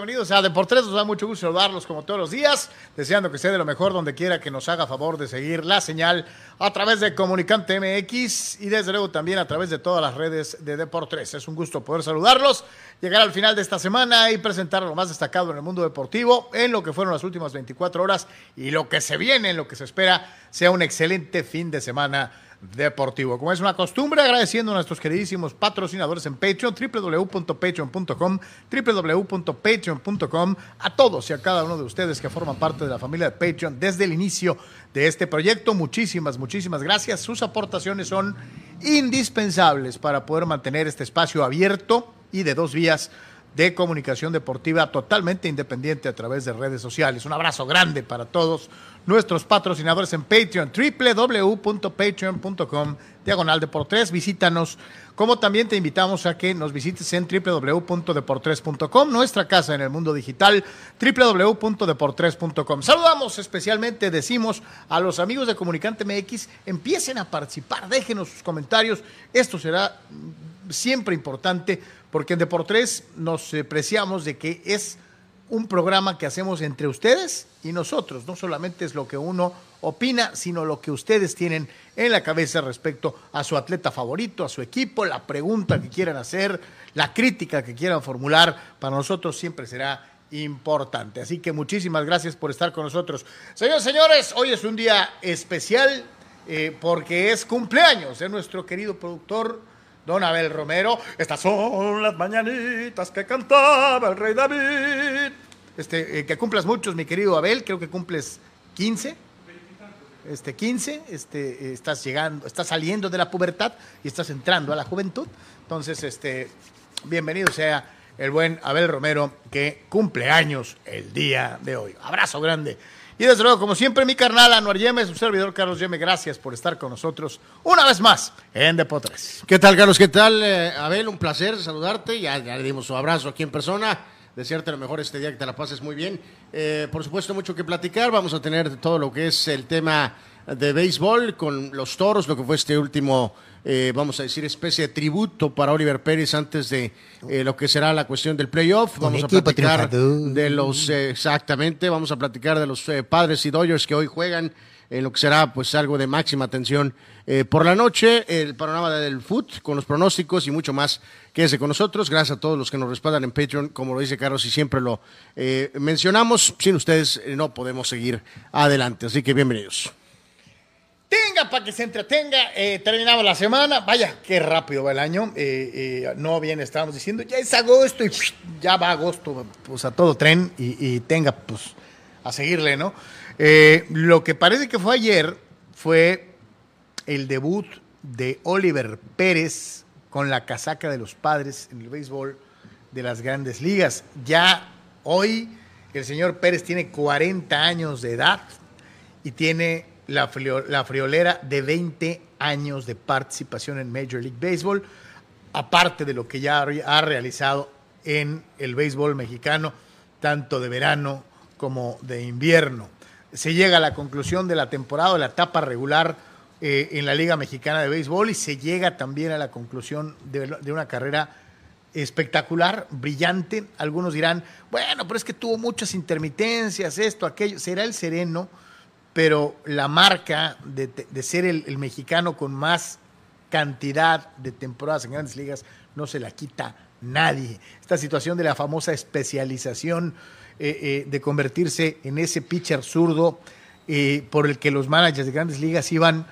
bienvenidos a Deportes. Nos da mucho gusto saludarlos como todos los días, deseando que sea de lo mejor donde quiera que nos haga favor de seguir la señal a través de Comunicante MX y desde luego también a través de todas las redes de Deportes. Es un gusto poder saludarlos, llegar al final de esta semana y presentar lo más destacado en el mundo deportivo en lo que fueron las últimas 24 horas y lo que se viene, en lo que se espera sea un excelente fin de semana deportivo. Como es una costumbre, agradeciendo a nuestros queridísimos patrocinadores en Patreon, www.patreon.com, www.patreon.com, a todos y a cada uno de ustedes que forman parte de la familia de Patreon desde el inicio de este proyecto. Muchísimas, muchísimas gracias. Sus aportaciones son indispensables para poder mantener este espacio abierto y de dos vías de comunicación deportiva totalmente independiente a través de redes sociales. Un abrazo grande para todos nuestros patrocinadores en Patreon, www.patreon.com, diagonal Deportes. Visítanos, como también te invitamos a que nos visites en www.deportres.com, nuestra casa en el mundo digital, www.deportres.com. Saludamos especialmente, decimos a los amigos de Comunicante MX, empiecen a participar, déjenos sus comentarios. Esto será siempre importante porque en Deportes nos preciamos de que es un programa que hacemos entre ustedes y nosotros. No solamente es lo que uno opina, sino lo que ustedes tienen en la cabeza respecto a su atleta favorito, a su equipo, la pregunta que quieran hacer, la crítica que quieran formular. Para nosotros siempre será importante. Así que muchísimas gracias por estar con nosotros. Señores, señores, hoy es un día especial eh, porque es cumpleaños de nuestro querido productor don Abel Romero. Estas son las mañanitas que cantaba el rey David. Este, eh, que cumplas muchos, mi querido Abel, creo que cumples 15. Este, 15, este, eh, estás llegando, estás saliendo de la pubertad y estás entrando a la juventud. Entonces, este, bienvenido sea el buen Abel Romero, que cumple años el día de hoy. Abrazo grande. Y desde luego, como siempre, mi carnal Anuar Yeme, su servidor Carlos Yeme, gracias por estar con nosotros una vez más en Depotres. ¿Qué tal, Carlos? ¿Qué tal, eh, Abel? Un placer saludarte. Ya, le dimos su abrazo aquí en persona. Desearte lo mejor este día, que te la pases muy bien. Eh, por supuesto, mucho que platicar. Vamos a tener todo lo que es el tema de béisbol con los toros, lo que fue este último eh, vamos a decir, especie de tributo para Oliver Pérez antes de eh, lo que será la cuestión del playoff. Vamos a platicar de los, eh, exactamente, vamos a platicar de los padres y Dodgers que hoy juegan en lo que será pues algo de máxima atención por la noche, el panorama del foot con los pronósticos y mucho más. Quédese con nosotros, gracias a todos los que nos respaldan en Patreon, como lo dice Carlos y siempre lo mencionamos, sin ustedes no podemos seguir adelante, así que bienvenidos. Tenga para que se entretenga. Eh, terminamos la semana. Vaya, qué rápido va el año. Eh, eh, no bien estábamos diciendo, ya es agosto y ya va agosto, pues a todo tren y, tenga, pues, a seguirle, ¿no? lo que parece que fue ayer fue el debut de Oliver Pérez con la casaca de los padres en el béisbol de las grandes ligas. Ya hoy el señor Pérez tiene 40 años de edad y tiene la, friolera de 20 años de participación en Major League Baseball, aparte de lo que ya ha realizado en el béisbol mexicano, tanto de verano como de invierno. Se llega a la conclusión de la temporada, de la etapa regular eh, en la Liga Mexicana de Béisbol y se llega también a la conclusión de, de una carrera espectacular, brillante. Algunos dirán, bueno, pero es que tuvo muchas intermitencias, esto, aquello. Será el sereno pero la marca de, ser el, mexicano con más cantidad de temporadas en grandes ligas no se la quita nadie. Esta situación de la famosa especialización eh, eh, de convertirse en ese pitcher zurdo eh, por el que los managers de grandes ligas iban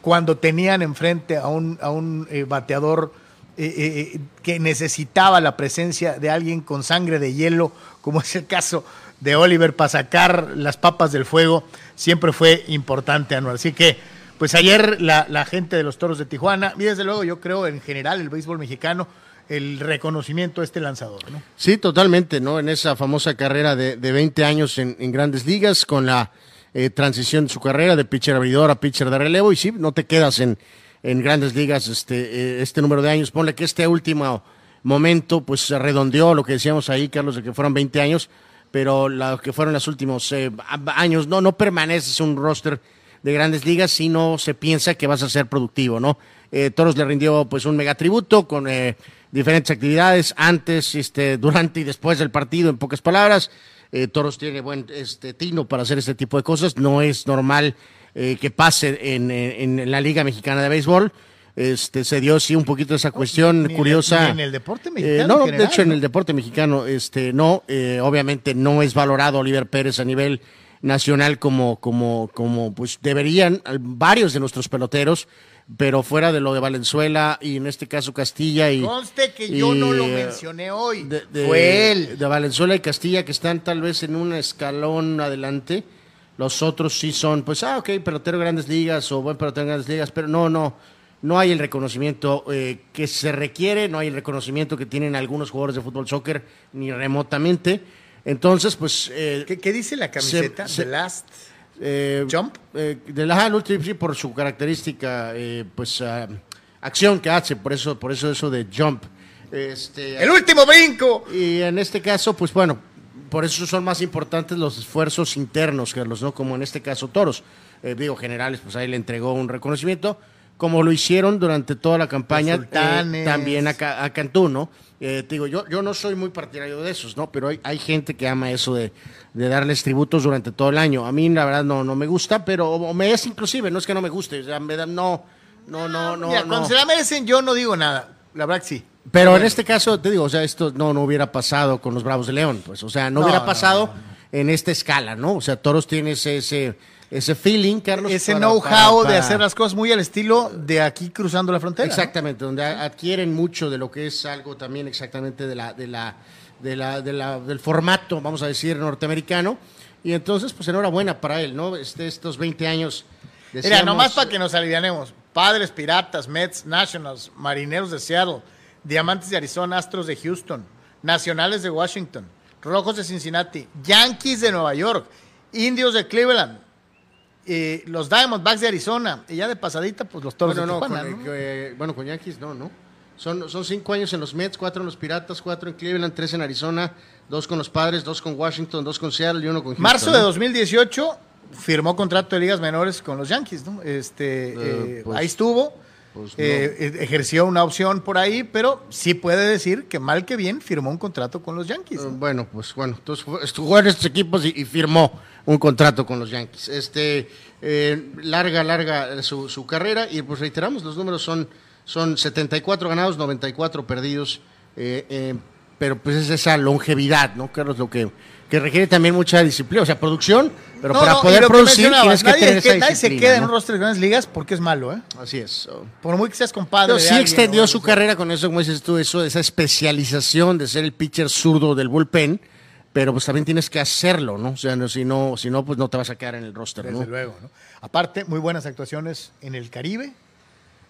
cuando tenían enfrente a un, a un bateador que necesitaba la presencia de alguien con sangre de hielo, como es el caso de Oliver para sacar las papas del fuego siempre fue importante, Anual. Así que, pues ayer la, gente de los Toros de Tijuana, y desde luego yo creo en general el béisbol mexicano, el reconocimiento a este lanzador, ¿no? Sí, totalmente, ¿no? En esa famosa carrera de, de 20 años en, grandes ligas, con la eh, transición de su carrera de pitcher abridor a pitcher de relevo, y sí, no te quedas en, en grandes ligas este, eh, este número de años. Ponle que este último momento, pues se redondeó lo que decíamos ahí, Carlos, de que fueron 20 años, pero lo que fueron los últimos eh, años, no, no permaneces un roster de grandes ligas si no se piensa que vas a ser productivo, ¿no? Eh, Toros le rindió pues un megatributo con eh, diferentes actividades antes, este, durante y después del partido, en pocas palabras. Eh, Toros tiene buen este, tino para hacer este tipo de cosas. No es normal eh, que pase en, en- en la Liga Mexicana de Béisbol. Este, se dio sí un poquito esa cuestión ni en el- curiosa. ni en el deporte Eh, mexicano no, de hecho en el deporte mexicano, este, no, eh, obviamente no es valorado Oliver Pérez a nivel nacional como, como, como pues deberían varios de nuestros peloteros, pero fuera de lo de Valenzuela y en este caso Castilla y Conste que yo no lo eh, mencioné hoy. de, de- Fue él. de Valenzuela y Castilla que están tal vez en un escalón adelante. Los otros sí son, pues, ah, ok, pelotero de grandes ligas o buen pelotero de grandes ligas, pero no, no, no hay el reconocimiento eh, que se requiere, no hay el reconocimiento que tienen algunos jugadores de fútbol soccer ni remotamente. Entonces, pues, eh, ¿Qué, qué dice la camiseta? se- The Last eh, Jump. eh, de la el último, sí, por su característica, eh, pues, ah, acción que hace, por eso, por eso eso de jump. Este, ¡El último brinco! y en este caso, pues bueno, por eso son más importantes los esfuerzos internos, Carlos, ¿no? Como en este caso Toros. Eh, digo, generales, pues ahí le entregó un reconocimiento, como lo hicieron durante toda la campaña, eh, también a, Ca- a Cantú, ¿no? Eh, te digo, yo, yo no soy muy partidario de esos, ¿no? Pero hay, hay gente que ama eso de, de darles tributos durante todo el año. A mí, la verdad, no, no me gusta, pero o me es inclusive, no es que no me guste, o sea, me da- no, no, no, no. Mira, no. cuando se la merecen, yo no digo nada. La verdad que sí. Pero en este caso, te digo, o sea, esto no, no hubiera pasado con los Bravos de León, pues, o sea, no, No, hubiera no, pasado no, no. en esta escala, ¿no? O sea, Toros tiene ese, ese, ese feeling, Carlos. Ese know-how de hacer las cosas muy al estilo de aquí cruzando la frontera. ¿no? Exactamente, donde adquieren mucho de lo que es algo también exactamente de la, de la, de la, de la- del formato, vamos a decir, norteamericano. Y entonces, pues enhorabuena para él, ¿no? Este, estos 20 años. Mira, decíamos- nomás para que nos alivianemos. Padres, Piratas, Mets, Nationals, Marineros de Seattle, Diamantes de Arizona, Astros de Houston, Nacionales de Washington, Rojos de Cincinnati, Yankees de Nueva York, Indios de Cleveland, eh, los Diamondbacks de Arizona, y ya de pasadita, pues los Toros Bueno, de no, con, ¿no? eh, bueno, con Yankees no, ¿no? Son, son cinco años en los Mets, cuatro en los Piratas, cuatro en Cleveland, tres en Arizona, dos con los Padres, dos con Washington, dos con Seattle y uno con Houston. Marzo de 2018 firmó contrato de ligas menores con los Yankees, ¿no? Este, Eh, eh, pues, ahí estuvo, pues, no. eh, ejerció una opción por ahí, pero sí puede decir que mal que bien firmó un contrato con los Yankees. Eh, ¿no? Bueno, pues bueno, entonces jugó en estos equipos y, y firmó un contrato con los Yankees. Este, eh, larga, larga su, su carrera y pues reiteramos, los números son, son 74 ganados, 94 perdidos, eh, eh, pero pues es esa longevidad, ¿no, Carlos? Lo que, que requiere también mucha disciplina, o sea, producción, pero No, para no, poder que producir mencionabas, tienes que nadie, tener que- esa nadie se queda en un roster de grandes ligas porque es malo, ¿eh? Así es. Por muy que seas compadre. Pero sí alguien, extendió su carrera con eso, como dices tú, eso, esa especialización de ser el pitcher zurdo del bullpen, pero pues también tienes que hacerlo, ¿no? O sea, no, si no, si no, pues no te vas a quedar en el roster, Desde ¿no? luego, ¿no? Aparte, muy buenas actuaciones en el Caribe,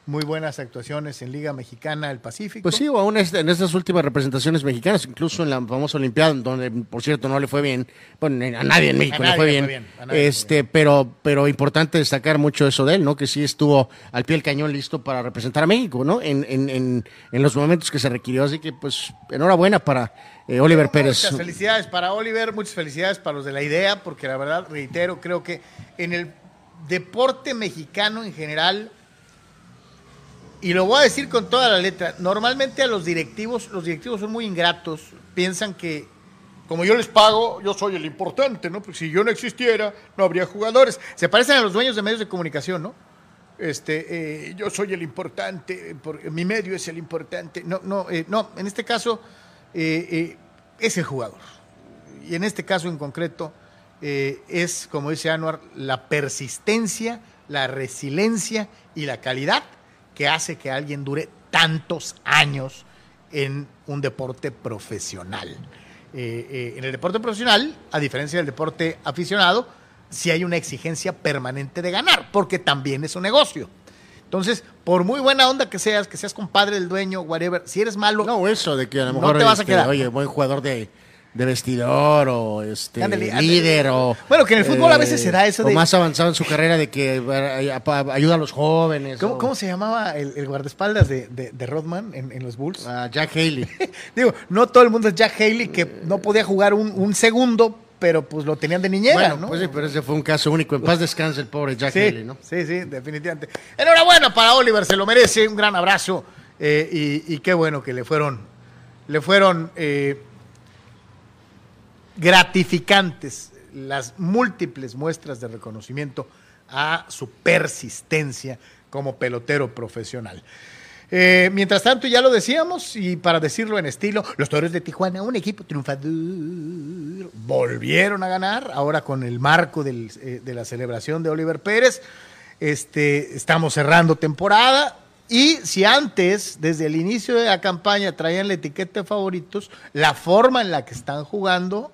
muy buenas actuaciones en Liga Mexicana del Pacífico. Pues sí, o aún en estas últimas representaciones mexicanas, incluso en la famosa Olimpiada, donde por cierto no le fue bien, bueno, a nadie en México A le fue nadie le bien, fue bien, este, pero, pero importante destacar mucho eso de él, ¿no? Que sí estuvo al pie del cañón listo para representar a México, ¿no? En, en, en, en los momentos que se requirió, así que pues enhorabuena para eh, Oliver Pérez. Muchas felicidades para Oliver, muchas felicidades para los de la idea, porque la verdad, reitero, creo que en el deporte mexicano en general, y lo voy a decir con toda la letra, normalmente a los directivos, los directivos son muy ingratos, piensan que como yo les pago, yo soy el importante, ¿no? Porque si yo no existiera, no habría jugadores. Se parecen a los dueños de medios de comunicación, ¿no? Este, eh, yo soy el importante, por- mi medio es el importante. No, no, eh, no, en este caso eh, eh, es el jugador. Y en este caso en concreto eh, es, como dice Anuar, la persistencia, la resiliencia y la calidad que hace que alguien dure tantos años en un deporte profesional. Eh, en el deporte profesional, a diferencia del deporte aficionado, sí hay una exigencia permanente de ganar, porque también es un negocio. Entonces, por muy buena onda que seas, que seas compadre del dueño, whatever, si eres malo, No, eso de que a lo No mejor te vas a este, quedar. oye, buen jugador de, de vestidor o este líder o Bueno, que en el fútbol a veces se da eso o de- más avanzado en su carrera de que eh, ayuda a los jóvenes. ¿cómo, o- cómo se llamaba el, el guardaespaldas de, de, de Rodman en, en los Bulls? a Jack Haley. Digo, no todo el mundo es Jack Haley, que no podía jugar un, un segundo pero pues lo tenían de niñera, Bueno, ¿no? pues sí, pero ese fue un caso único. En paz descanse el pobre Jack Sí, Haley, ¿no? sí, sí, definitivamente. Enhorabuena para Oliver, se lo merece, un gran abrazo eh, y, y qué bueno que le fueron, le fueron eh, gratificantes las múltiples muestras de reconocimiento a su persistencia como pelotero profesional. Eh, mientras tanto, ya lo decíamos, y para decirlo en estilo, los Toros de Tijuana, un equipo triunfador, volvieron a ganar, ahora con el marco eh, de la celebración de Oliver Pérez. Este, estamos cerrando temporada. Y si antes, desde el inicio de la campaña, traían la etiqueta de favoritos, la forma en la que están jugando,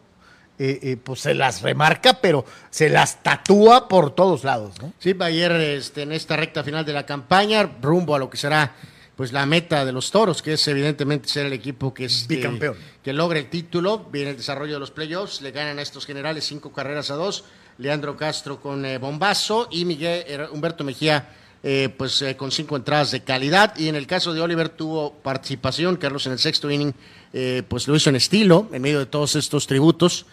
eh, pues se las remarca, pero se las tatúa por todos lados. Sí, ayer este, en esta recta final de la campaña, rumbo a lo que será pues la meta de los toros, que es evidentemente ser el equipo que es Bicampeón. que logra el título, viene el desarrollo de los playoffs, le ganan a estos generales cinco carreras a dos, Leandro Castro con eh, bombazo y Miguel eh, Humberto Mejía eh, pues con cinco entradas de calidad y en el caso de Oliver tuvo participación, Carlos en el sexto inning eh, pues lo hizo en estilo, en medio de todos estos tributos,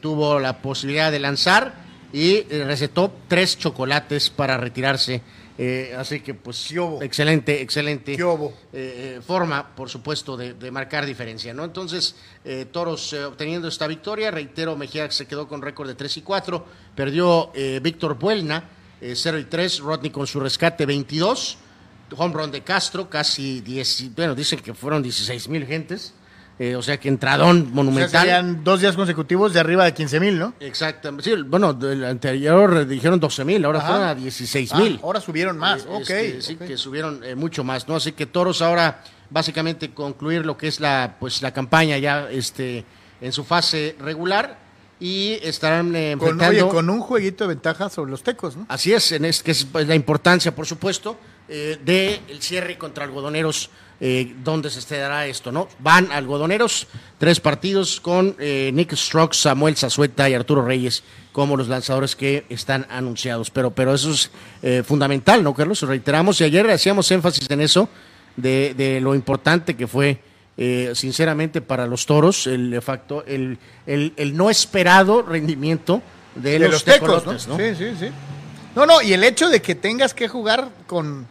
tuvo la posibilidad de lanzar y recetó tres chocolates para retirarse. Eh, así que, pues, ¿Qué hubo? excelente, excelente ¿Qué hubo? eh, eh, forma, por supuesto, de, de marcar diferencia, ¿no? Entonces, eh, Toros eh, obteniendo esta victoria, reitero, Mejía se quedó con récord de 3 y 4, perdió eh, Víctor Buelna, eh, 0 y 3, Rodney con su rescate 22, home run de Castro, casi 10, bueno, dicen que fueron 16 mil gentes, eh, o sea que entradón O sea, monumental. serían dos días consecutivos de arriba de 15 mil, ¿no? Exactamente. Sí, bueno, del anterior dijeron 12 mil, ahora Ajá. fueron a 16 Ah, mil. ahora subieron más, Eh, ok. este, sí, ok. que subieron eh, mucho más, ¿no? Así que Toros ahora básicamente concluir lo que es la pues la campaña ya este en su fase regular y estarán eh, Con, enfrentando oye, con un jueguito de ventaja sobre los tecos, ¿no? Así es, en es, que es pues, la importancia, por supuesto, eh, de el cierre contra algodoneros, eh, donde se dará esto, ¿no? Van algodoneros, tres partidos con eh, Nick Strokes, Samuel Zazueta y Arturo Reyes como los lanzadores que están anunciados. Pero, pero eso es eh, fundamental, ¿no, Carlos? Reiteramos, y ayer hacíamos énfasis en eso, de, de lo importante que fue, eh, sinceramente, para los toros, el, facto, el, el, el no esperado rendimiento de, De los, los tecos, tecolotes, ¿no? Sí, sí, sí. No, no, y el hecho de que tengas que jugar con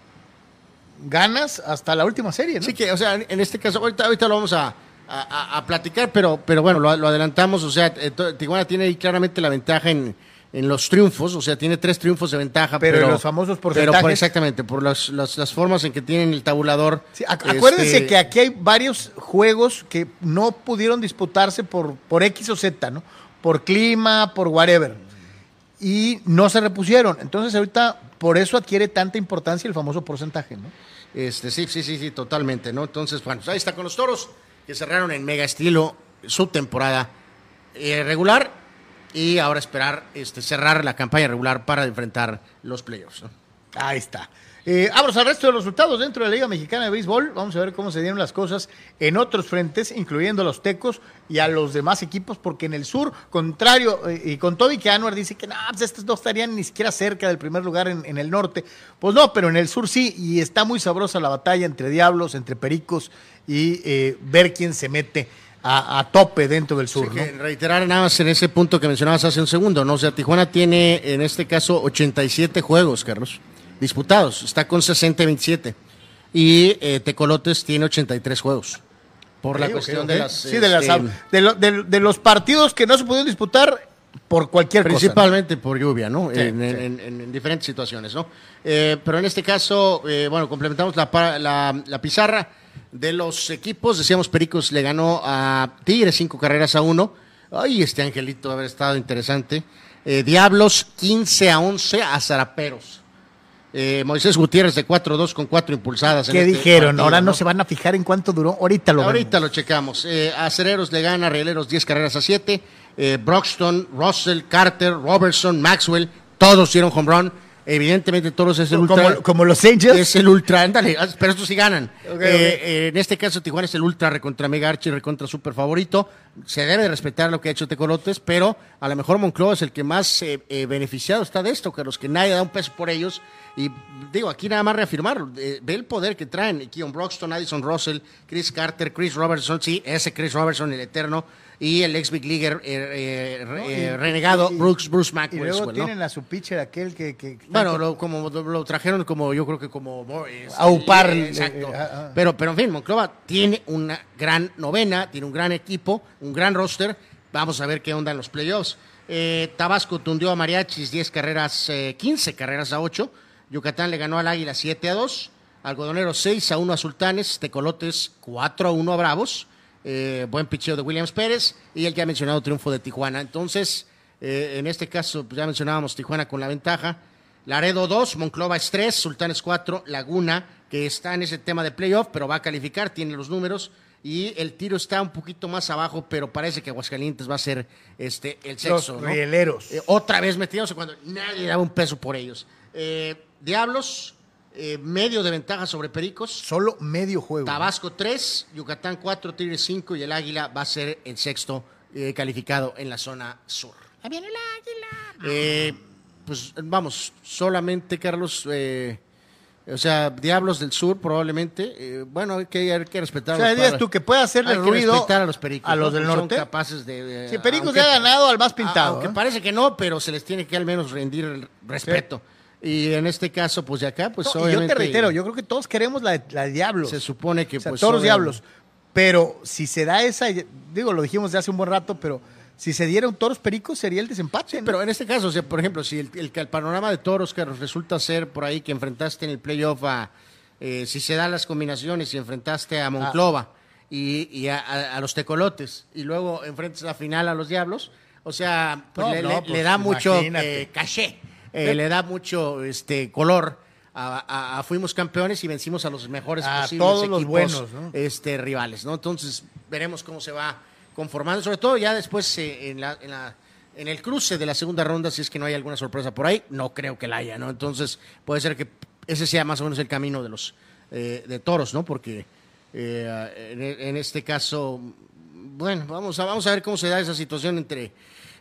ganas hasta la última serie, ¿no? Sí que, o sea, en este caso, ahorita, ahorita lo vamos a, a- a- platicar, pero, pero bueno, lo, lo adelantamos, o sea, eh, Tijuana tiene ahí claramente la ventaja en, en los triunfos, o sea, tiene tres triunfos de ventaja. Pero Pero, en los famosos pero por- porcentajes. exactamente, por las, las, las formas en que tienen el tabulador. Sí, ac- este, acuérdense que aquí hay varios juegos que no pudieron disputarse por, por X o Z, ¿no? Por clima, por whatever. Y no se repusieron. Entonces ahorita por eso adquiere tanta importancia el famoso porcentaje, ¿no? Este, sí, sí, sí, sí, totalmente, ¿no? Entonces, bueno, pues ahí está con los toros, que cerraron en mega estilo su temporada eh, regular y ahora esperar este, cerrar la campaña regular para enfrentar los playoffs. Ahí está. Eh, vamos al resto de los resultados dentro de la Liga Mexicana de Béisbol. Vamos a ver cómo se dieron las cosas en otros frentes, incluyendo a los Tecos y a los demás equipos, porque en el sur, contrario, eh, y con Toby que Anuar dice que no, pues estos no estarían ni siquiera cerca del primer lugar en, en el norte. Pues no, pero en el sur sí, y está muy sabrosa la batalla entre Diablos, entre Pericos y eh, ver quién se mete a, a tope dentro del sur. Sí, ¿no? que reiterar nada más en ese punto que mencionabas hace un segundo, ¿no? O sea, Tijuana tiene en este caso 87 juegos, Carlos, disputados, está con 60 y 27. Y eh, Tecolotes tiene 83 juegos. Por la cuestión de las. Sí, de, las, este, de, lo- de- de los partidos que no se pudieron disputar por cualquier cosa. ¿no? Principalmente por lluvia, ¿no? Sí, en, sí. en- en- en diferentes situaciones, ¿no? Eh, pero en este caso, eh, bueno, complementamos la, la- la pizarra de los equipos. Decíamos, Pericos le ganó a Tigres cinco carreras a uno. Ay, este angelito haber estado interesante. Eh, Diablos 15 a 11 a Zaraperos. Eh, Moisés Gutiérrez de 4-2 con cuatro impulsadas. en ¿Qué este dijeron? partido, Ahora no se van a fijar en cuánto duró. Ahorita lo Ahorita vemos. lo checamos. Eh, a Acereros le gana, Rieleros 10 carreras a 7. Eh, Broxton, Russell, Carter, Robertson, Maxwell, todos dieron home run. Evidentemente todos es el ultra. Como, como los Angels. Es el ultra, ándale, ah, pero estos sí ganan. Eh, eh, en este caso, Tijuana es el ultra recontra mega archi, recontra super favorito. Se debe de respetar lo que ha hecho Tecolotes, pero a lo mejor Monclova es el que más eh, beneficiado está de esto, que los que nadie da un peso por ellos. Y digo, aquí nada más reafirmar, eh, ve el poder que traen Keon Broxton, Addison Russell, Chris Carter, Chris Robertson, sí, ese Chris Robertson, el eterno, y el ex Big Leaguer eh, eh, renegado Brooks, Bruce Maxwell. Y luego tienen a su pitcher aquel que... que bueno, lo, como lo trajeron como yo creo que como... a upar. exacto. Ah, ah. Pero, pero en fin, Monclova tiene una gran novena, tiene un gran equipo, un gran roster. Vamos a ver qué onda en los playoffs. Tabasco tundió a Mariachis 10 carreras, 15 carreras a 8. Yucatán le ganó al Águila 7 a 2. Algodonero 6 a 1 a Sultanes, Tecolotes 4 a 1 a Bravos. Eh, buen picheo de Williams Pérez y el que ha mencionado triunfo de Tijuana. Entonces, eh, en este caso, pues, ya mencionábamos Tijuana con la ventaja. Laredo 2, Monclova es 3, Sultanes 4, Laguna, que está en ese tema de playoff, pero va a calificar, tiene los números. Y el tiro está un poquito más abajo, pero parece que Aguascalientes va a ser este, el sexo. Los rieleros. Eh, otra vez metidos cuando nadie daba un peso por ellos. Diablos, eh, medio de ventaja sobre Pericos. Solo medio juego. Tabasco 3, Yucatán 4, Tigres 5 y el Águila va a ser el sexto eh, calificado en la zona sur. Ahí viene el Águila. Eh, pues vamos, solamente Carlos, o sea, Diablos del Sur probablemente. bueno, hay que, hay que respetar. O sea, dices tú que puede hacerle ruido a los Pericos. A los del norte. Son capaces de. Si Pericos ya ha ganado al más pintado. Aunque parece que no, pero se les tiene que al menos rendir el respeto. Y en este caso, pues de acá, pues obviamente. Yo te reitero, yo creo que todos queremos la, la de Diablos. Se supone que, pues. Todos los Diablos. Pero si se da esa, digo, lo dijimos de hace un buen rato, pero si se diera un toros pericos sería el desempate. Pero en este caso, o sea, por ejemplo, si el, el, panorama de toros que resulta ser por ahí que enfrentaste en el playoff a. Eh, si se dan las combinaciones y enfrentaste a Monclova y, y a, los tecolotes y luego enfrentas la final a los diablos, o sea, pues le, le, pues da mucho eh, caché. Eh, le da mucho este color. A, fuimos campeones y vencimos a los mejores posibles todos equipos, los buenos, este, rivales, ¿no? Entonces veremos cómo se va conformando, sobre todo ya después eh, en, la, en, la, en el cruce de la segunda ronda, si es que no hay alguna sorpresa por ahí, no creo que la haya, ¿no? Entonces puede ser que ese sea más o menos el camino de los eh, de toros, ¿no? Porque en, este caso, bueno, vamos a, vamos a ver cómo se da esa situación entre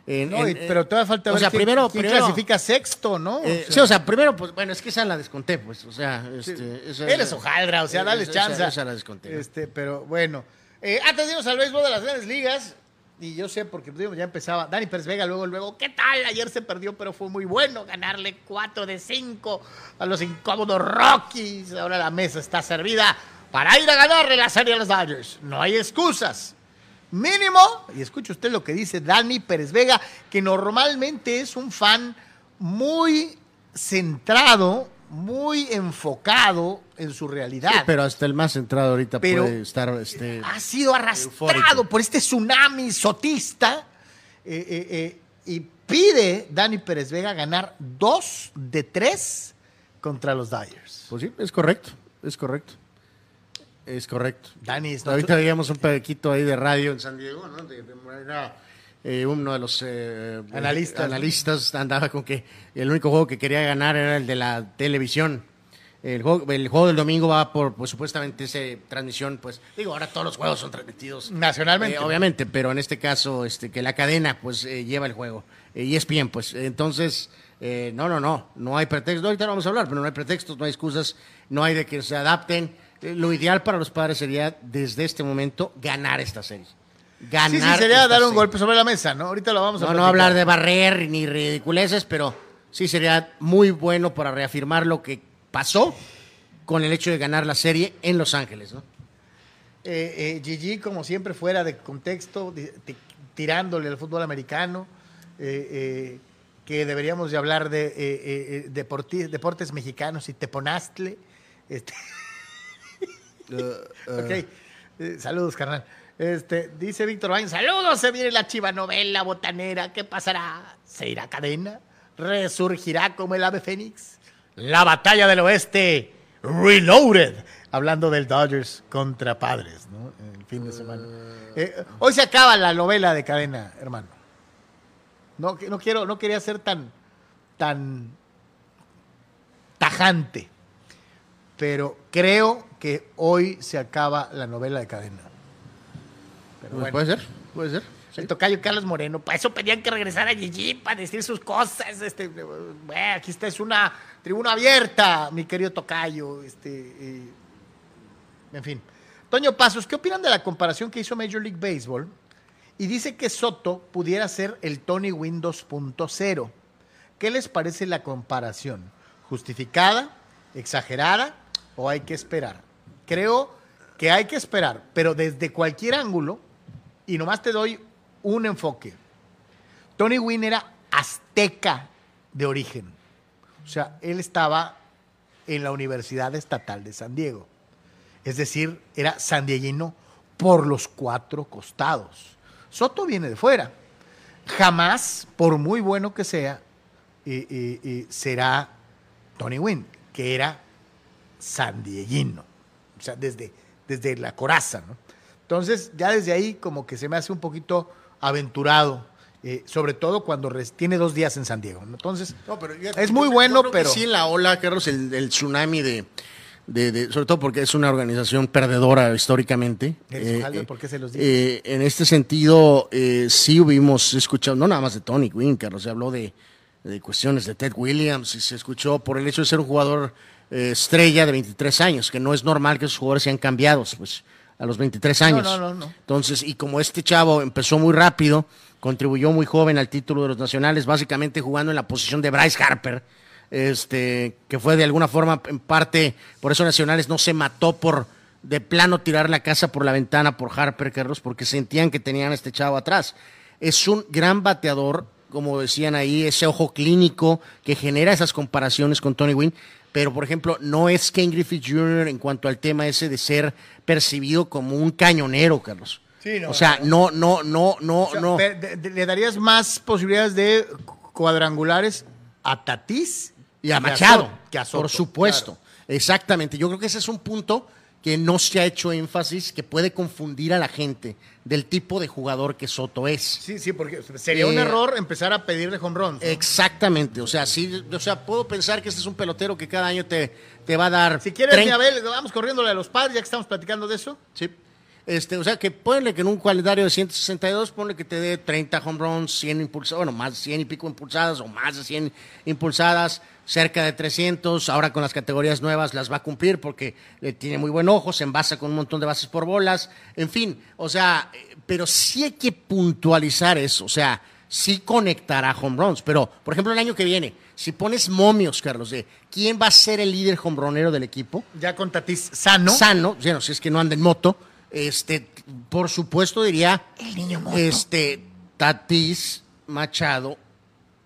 no, pero todavía falta ver sea, quién, primero, clasifica sexto, ¿no? Eh, sí, o sea, primero, pues bueno, es que esa la desconté, pues, o sea, este, esa, Eres hojaldra, o sea, dale chance. Esa, la desconté. Este, pero bueno. Eh, antes de irnos al béisbol de las grandes ligas, y yo sé porque pues, ya empezaba, Dani Pérez Vega, luego, luego, ¿qué tal? Ayer se perdió, pero fue muy bueno ganarle 4 de 5 a los incómodos Rockies. Ahora la mesa está servida para ir a ganarle la serie a los Dodgers. No hay excusas. Mínimo, y escuche usted lo que dice Dani Pérez Vega, que normalmente es un fan muy centrado, muy enfocado en su realidad. pero hasta el más centrado ahorita puede estar. Este, ha sido arrastrado por este tsunami sotista eh, eh, eh, y pide Dani Pérez Vega ganar dos de tres contra los Dyers. Pues sí, es correcto, es correcto. Es correcto. Dani, Ahorita veíamos un pequeñito ahí de radio en San Diego, ¿no? De, eh, uno de los eh, analistas, analistas andaba con que el único juego que quería ganar era el de la televisión. El juego, el juego del domingo va por, pues supuestamente, esa transmisión, pues, digo, ahora todos los juegos son transmitidos. Nacionalmente. Eh, obviamente, pero en este caso, este, que la cadena, pues, lleva el juego. y es bien, pues, entonces, no, no, no, no hay pretextos. Ahorita no vamos a hablar, pero no hay pretextos, no hay excusas, no hay de que se adapten eh, lo ideal para los padres sería, desde este momento, ganar esta serie. Ganar sí, sí, sería dar un golpe sobre la mesa, ¿no? Ahorita lo vamos a No, no hablar de barrer ni ridiculeces, pero sí sería muy bueno para reafirmar lo que pasó con el hecho de ganar la serie en Los Ángeles, ¿no? Eh, eh Gigi, como siempre, fuera de contexto, tirándole al fútbol americano, eh, que deberíamos de hablar de deportes mexicanos y Teponastle. Este, Uh, uh. ok. Eh, saludos, carnal. Este, dice Víctor Bain, saludos, se viene la chiva novela botanera, ¿qué pasará? ¿Se irá a cadena? ¿Resurgirá como el ave fénix? La batalla del oeste, reloaded, hablando del Dodgers contra Padres, ¿no? El fin de semana. Eh, hoy se acaba la novela de cadena, hermano. No, no quiero, no quería ser tan, tan tajante, pero creo que hoy se acaba la novela de cadena. Pero Puede ser, puede ser. El tocayo Carlos Moreno, para eso pedían que regresara a Gigi, para decir sus cosas. Este, aquí está, es una tribuna abierta, mi querido tocayo. Este, en fin. Toño Pasos, ¿qué opinan de la comparación que hizo Major League Baseball y dice que Soto pudiera ser el Tony Wynn 2.0. ¿Qué les parece la comparación? ¿Justificada? ¿Exagerada? ¿O hay que esperar? Creo que hay que esperar, pero desde cualquier ángulo, y nomás te doy un enfoque. Tony Wynn era azteca de origen. O sea, él estaba en la Universidad Estatal de San Diego. Es decir, era sandieguino por los cuatro costados. Soto viene de fuera. Jamás, por muy bueno que sea, será Tony Wynn, que era sandieguino. O sea, desde, desde la coraza, ¿no? Entonces, ya desde ahí como que se me hace un poquito aventurado, eh, sobre todo cuando tiene dos días en San Diego. Entonces, es muy bueno, pero... Sí, la ola, Carlos, el tsunami de, sobre todo porque es una organización perdedora históricamente. Eh, ¿Por qué se los eh, en este sentido, eh, sí hubimos escuchado, no nada más de Tony Winker, se habló de, cuestiones de Ted Williams y se escuchó por el hecho de ser un jugador estrella de 23 años, que no es normal que esos jugadores sean cambiados, pues a los 23 años. No, no, no, Entonces, y como este chavo empezó muy rápido, contribuyó muy joven al título de los nacionales, básicamente jugando en la posición de Bryce Harper, este, que fue de alguna forma en parte, por eso Nacionales no se mató por de plano tirar la casa por la ventana por Harper Carlos, porque sentían que tenían a este chavo atrás. Es un gran bateador, como decían ahí, ese ojo clínico que genera esas comparaciones con Tony Wynn, pero por ejemplo, no es Ken Griffith Jr. en cuanto al tema ese de ser percibido como un cañonero, Carlos. o sea, no, no, no, no, no. ¿Le darías más posibilidades de cuadrangulares a Tatís y a Machado, por supuesto. Exactamente. Yo creo que ese es un punto que no se ha hecho énfasis, que puede confundir a la gente del tipo de jugador que Soto es. Sí, sí, porque sería un eh, error empezar a pedirle home runs. Exactamente. O sea, sí, o sea, puedo pensar que este es un pelotero que cada año te, te va a dar. Si quieres, mi Abel, vamos corriéndole a los padres, ya que estamos platicando de eso. Sí. Este, o sea, que ponle que en un calendario de 162, ponle que te dé 30 home runs, 100 impulsadas, bueno, más de 100 y pico impulsadas o más de 100 impulsadas, cerca de 300. Ahora con las categorías nuevas las va a cumplir porque le tiene muy buen ojo, se envasa con un montón de bases por bolas. En fin, o sea, pero sí hay que puntualizar eso. O sea, sí conectará home runs. Pero, por ejemplo, el año que viene, si pones momios, Carlos, de quién va a ser el líder hombronero del equipo. Ya con Tatis sano. Sano, bueno, si es que no anda en moto este, por supuesto diría, el niño este, Tatis Machado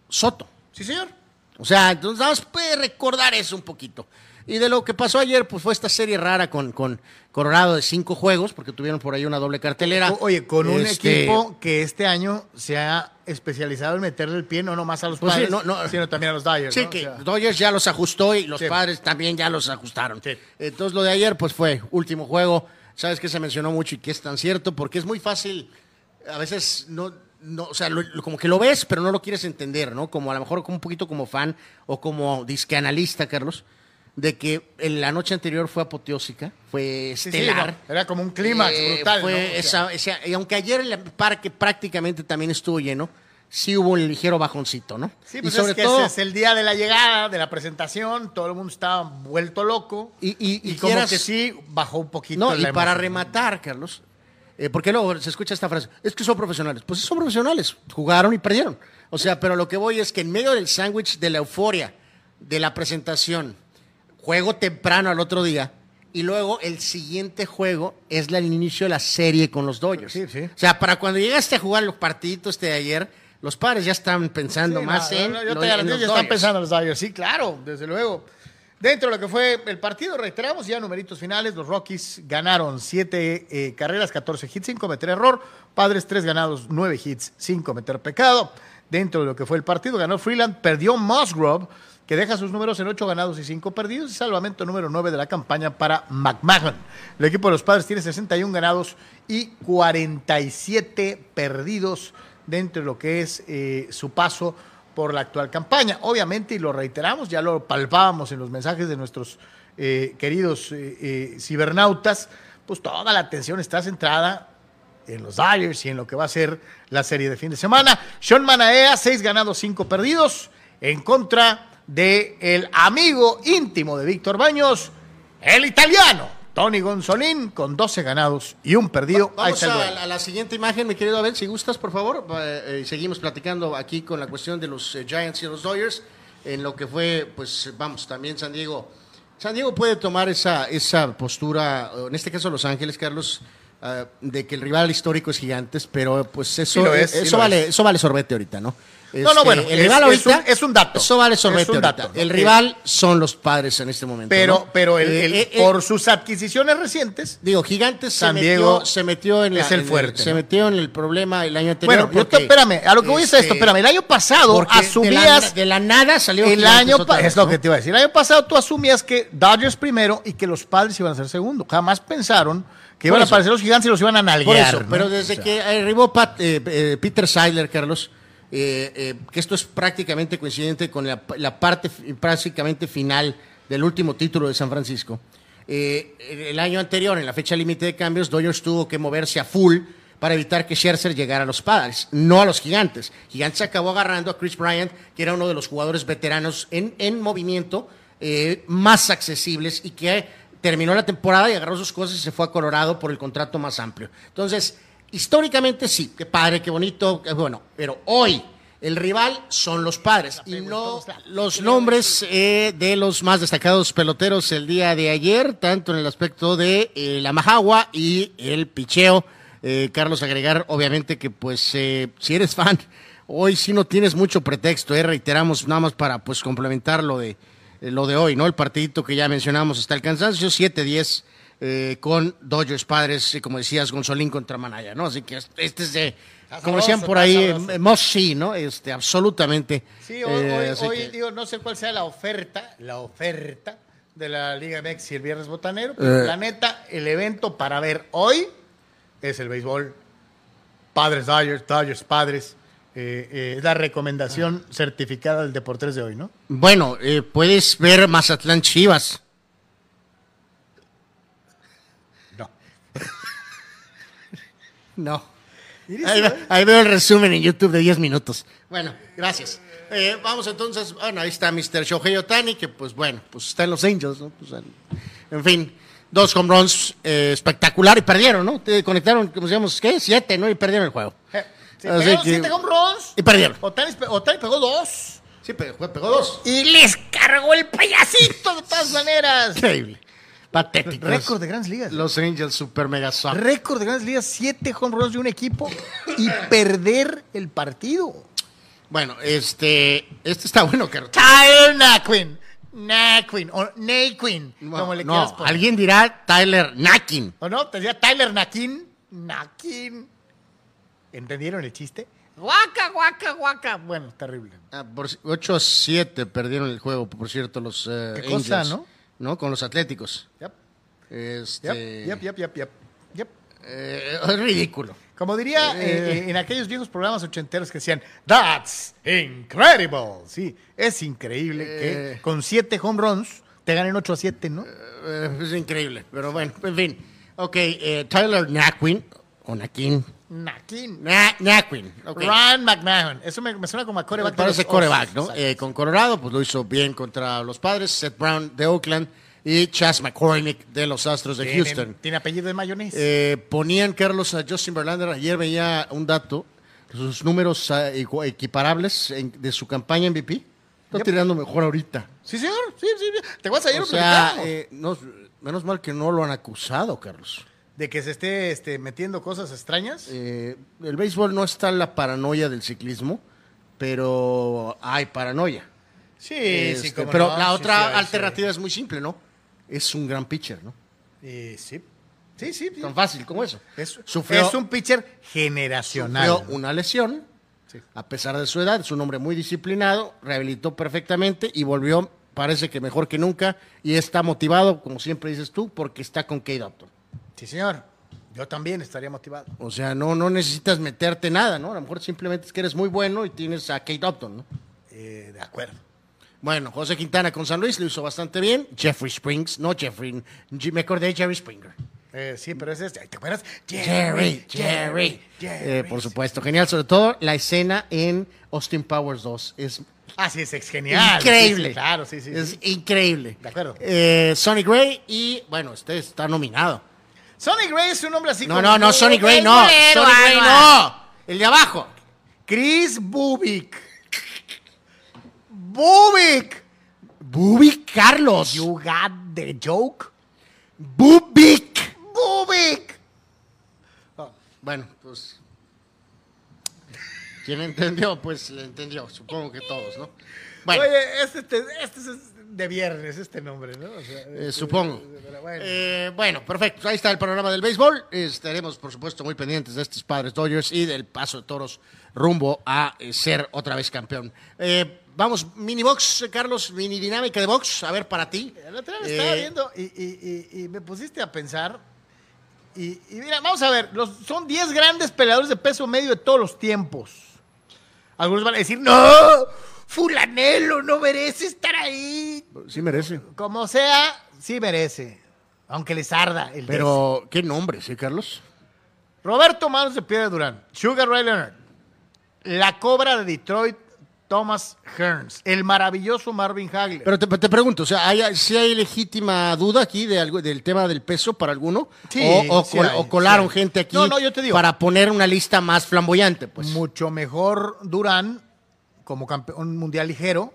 Soto. Sí, señor. O sea, entonces vamos puede recordar eso un poquito. Y de lo que pasó ayer, pues fue esta serie rara con, con Colorado de cinco juegos, porque tuvieron por ahí una doble cartelera. oye, con un este, equipo que este año se ha especializado en meterle el pie no nomás a los pues padres, sino también a los Dodgers. Sí, que Dodgers ya los ajustó y los padres también ya los ajustaron. Entonces lo de ayer, pues fue último juego sabes que se mencionó mucho y que es tan cierto, porque es muy fácil, a veces no, no o sea, como que lo ves, pero no lo quieres entender, ¿no? Como a lo mejor como un poquito como fan o como disque analista, Carlos, de que la noche anterior fue apoteósica, fue estelar. era como un clímax eh, brutal. Fue esa, y aunque ayer el parque prácticamente también estuvo lleno, sí hubo un ligero bajoncito, ¿no? Sí, pues y sobre es que todo, es el día de la llegada, de la presentación, todo el mundo estaba vuelto loco. Y, y, como que sí bajó un poquito. No, y para rematar, Carlos, eh, porque luego se escucha esta frase, es que son profesionales. Pues son profesionales, jugaron y perdieron. O sea, pero lo que voy es que en medio del sándwich de la euforia, de la presentación, juego temprano al otro día, y luego el siguiente juego es el inicio de la serie con los Dodgers. Sí, sí. O sea, para cuando llegaste a jugar los partiditos de ayer, los padres ya están pensando más en. yo te garantizo, ya están pensando en los Dodgers. Sí, claro, desde luego. Dentro de lo que fue el partido, reiteramos ya numeritos finales. Los Rockies ganaron 7 eh, carreras, 14 hits sin cometer error. Padres 3 ganados, 9 hits sin cometer pecado. Dentro de lo que fue el partido, ganó Freeland, perdió Musgrove, que deja sus números en 8 ganados y 5 perdidos. Y salvamento número 9 de la campaña para McMahon. El equipo de los Padres tiene 61 ganados y 47 perdidos dentro de lo que es eh, su paso por la actual campaña. Obviamente, y lo reiteramos, ya lo palpábamos en los mensajes de nuestros eh, queridos eh, cibernautas, pues toda la atención está centrada en los Dyers y en lo que va a ser la serie de fin de semana. Sean Manaea, seis ganados, cinco perdidos, en contra de el amigo íntimo de Víctor Baños, el italiano, Tony Gonzolín con 12 ganados y un perdido. Va- Vamos a, a la siguiente imagen, mi querido Abel, si gustas, por favor. Eh, eh, seguimos platicando aquí con la cuestión de los eh, Giants y los Dodgers, en lo que fue, pues vamos, también San Diego. San Diego puede tomar esa, esa postura, en este caso Los Ángeles, Carlos, ah, de que el rival histórico es Gigantes, pero pues eso, Sí lo es, sí eso, vale, es. eso vale sorbete ahorita, ¿no? No, no, bueno, el rival es ahorita un- es un dato. Eso vale sorbete Es un dato, ¿no? El rival son los padres en este momento. Pero, ¿no? pero el- Eh, el- eh, eh, por sus adquisiciones recientes, Digo, Gigantes se San metió, Diego se metió en la- es el en fuerte, se metió en el problema el año anterior. bueno, espérame, a lo que voy es esto, este, espérame, el año pasado asumías de la, de la nada salió el año otra pa- vez, es lo que te iba a decir. El año pasado tú asumías que Dodgers primero y que los padres iban a ser segundo. Jamás pensaron que iban a aparecer los gigantes y los iban a Por nalguear. eso, ¿no? pero desde O sea, que arribó Pat- eh, eh, Peter Seidler, Carlos, eh, eh, que esto es prácticamente coincidente con la, parte prácticamente final del último título de San Francisco. Eh, el año anterior, en la fecha límite de cambios, Dodgers tuvo que moverse a full para evitar que Scherzer llegara a los padres, no a los gigantes. Gigantes acabó agarrando a Chris Bryant, que era uno de los jugadores veteranos en, en movimiento, más accesibles y que terminó la temporada y agarró sus cosas y se fue a Colorado por el contrato más amplio. Entonces, históricamente sí, qué padre, qué bonito, qué bueno, pero hoy el rival son los padres y no los nombres eh, de los más destacados peloteros el día de ayer, tanto en el aspecto de eh, la majagua y el picheo. Eh, Carlos, agregar obviamente que pues eh, si eres fan, hoy sí no tienes mucho pretexto, eh, reiteramos nada más para pues complementar lo de, lo de hoy, ¿no? El partidito que ya mencionamos hasta el cansancio, 7-10 eh, con Dodgers Padres, y como decías, Gonzolín contra Manaya, ¿no? Así que este es de, como decían por ahí, eh, must see, ¿no? Este, absolutamente. Sí, hoy, Eh, hoy- hoy, que- digo, no sé cuál sea la oferta, la oferta de la Liga MX y el Viernes Botanero, pero Eh. la neta, el evento para ver hoy es el béisbol. Padres Dodgers, Dodgers Padres. eh, eh, es la recomendación certificada del Deportes de hoy, ¿no? Bueno, eh, puedes ver Mazatlán Chivas. No. Ahí, ve- ahí veo el resumen en YouTube de 10 minutos. Bueno, gracias. Eh, vamos entonces, bueno, ahí está Mr. Shohei Otani, que pues bueno, pues está en los Angels, ¿no? Pues, en, en fin, dos home runs eh, espectacular y perdieron, ¿no? Te conectaron, como decíamos, ¿qué? Siete, ¿no? Y perdieron el juego. Eh, sí, Así que- siete home runs. Y perdieron. Otani, Otani pegó dos. Sí, pegó, pegó dos. Y les cargó el payasito de todas maneras. Increíble. Patético. Récord de grandes ligas. Los Angels super mega suck. Récord de grandes ligas, siete home runs de un equipo y perder el partido. Bueno, este, este está bueno, Carlos. Tyler Naquin. Naquin o Naquin, como le quieras no, poner. alguien dirá Tyler Nakin. ¿O no? Te decía Tyler Naquin. Naquin. ¿Entendieron el chiste? Guaca, guaca, guaca. Bueno, terrible. Ah, por si- 8 a 7 perdieron el juego, por cierto, los eh, Qué cosa, Angels, ¿no? ¿No? Con los Atléticos. Yep, Este, yep, yep, yep, yep, yep. eh, es ridículo. Como diría eh, eh, en aquellos viejos programas ochenteros que decían, That's incredible. Sí, es increíble que con siete home runs te ganen 8 a 7, ¿no? Es increíble, pero bueno, en fin. Ok, Tyler Naquin, o Nakin, Naquin. Na- Naquin. Ryan McMahon. Eso me, me suena como a coreback. de Parece coreback. ¿no? Eh, con Colorado, pues lo hizo bien contra los padres, Seth Brown de Oakland y Chas McCormick de los Astros de Houston. Tiene apellido de mayonesa. Eh, ponían, Carlos, a Justin Verlander. Ayer veía un dato, sus números ah, equiparables en- de su campaña MVP. Está Yep. tirando mejor ahorita. sí, señor. Sí, sí. Te vas a ir O sea, eh, no- menos mal que no lo han acusado, Carlos. De que se esté este, metiendo cosas extrañas. Eh, el béisbol no está en la paranoia del ciclismo, pero hay paranoia. sí, Este, sí, cómo pero no, la sí, otra sí, alternativa es muy simple, ¿no? Es un gran pitcher, ¿no? Eh, sí. Sí, sí. Tan fácil como eso. Es, Sufrió- es un pitcher generacional. Sufrió una lesión, a pesar de su edad, es un hombre muy disciplinado, rehabilitó perfectamente y volvió, parece que mejor que nunca, y está motivado, como siempre dices tú, porque está con Kate Upton. Sí, señor. Yo también estaría motivado. O sea, no, no necesitas meterte nada, ¿no? A lo mejor simplemente es que eres muy bueno y tienes a Kate Upton, ¿no? Eh, de acuerdo. Bueno, José Quintana con San Luis lo hizo bastante bien. Jeffrey Springs, no Jeffrey, me acordé de Jerry Springer. Eh, sí, pero ese es. ¿Te acuerdas? Jerry, Jerry. Eh, por supuesto, genial. Sobre todo la escena en Austin Powers 2 es Ah, sí, es, es genial. increíble. Sí, sí, claro, sí, sí. Es sí. increíble. De acuerdo. Eh, Sonny Gray y, bueno, este está nominado. Sonny Gray es un nombre así No, como- no, no, Sonny Gray no. Bolero, Sonny Gray no. El de abajo. Chris Bubik. Bubik. Bubik Carlos. You got the joke? Bubik. Bubik. Bueno, pues. ¿Quién entendió? Pues le entendió. Supongo que todos, ¿no? Bueno, Oye, este, este, este es de viernes, este nombre, ¿no? O sea, eh, supongo. pero bueno. Eh, bueno, perfecto. Ahí está el panorama del béisbol. Estaremos, por supuesto, muy pendientes de estos padres Dodgers y del paso de toros rumbo a eh, ser otra vez campeón. Eh, vamos, mini box, eh, Carlos, mini dinámica de box. A ver, para ti. Otro día me estaba Eh, viendo y, y- y- y me pusiste a pensar. Y, y mira, vamos a ver, los, son 10 grandes peleadores de peso medio de todos los tiempos. Algunos van a decir, no, fulanelo no merece estar ahí. Sí merece. Como sea, sí merece. Aunque les arda el Pero, ¿qué nombre, sí, Carlos? Roberto Manos de Piedra Durán, Sugar Ray Leonard, la cobra de Detroit, Thomas Hearns, el maravilloso Marvin Hagler. Pero te, te pregunto, o sea, ¿hay, ¿sí hay legítima duda aquí de algo, del tema del peso para alguno? Sí, o, o sí col- hay, o colaron sí gente aquí No, no, yo te digo. para poner una lista más flamboyante, pues. mucho mejor Durán como campeón mundial ligero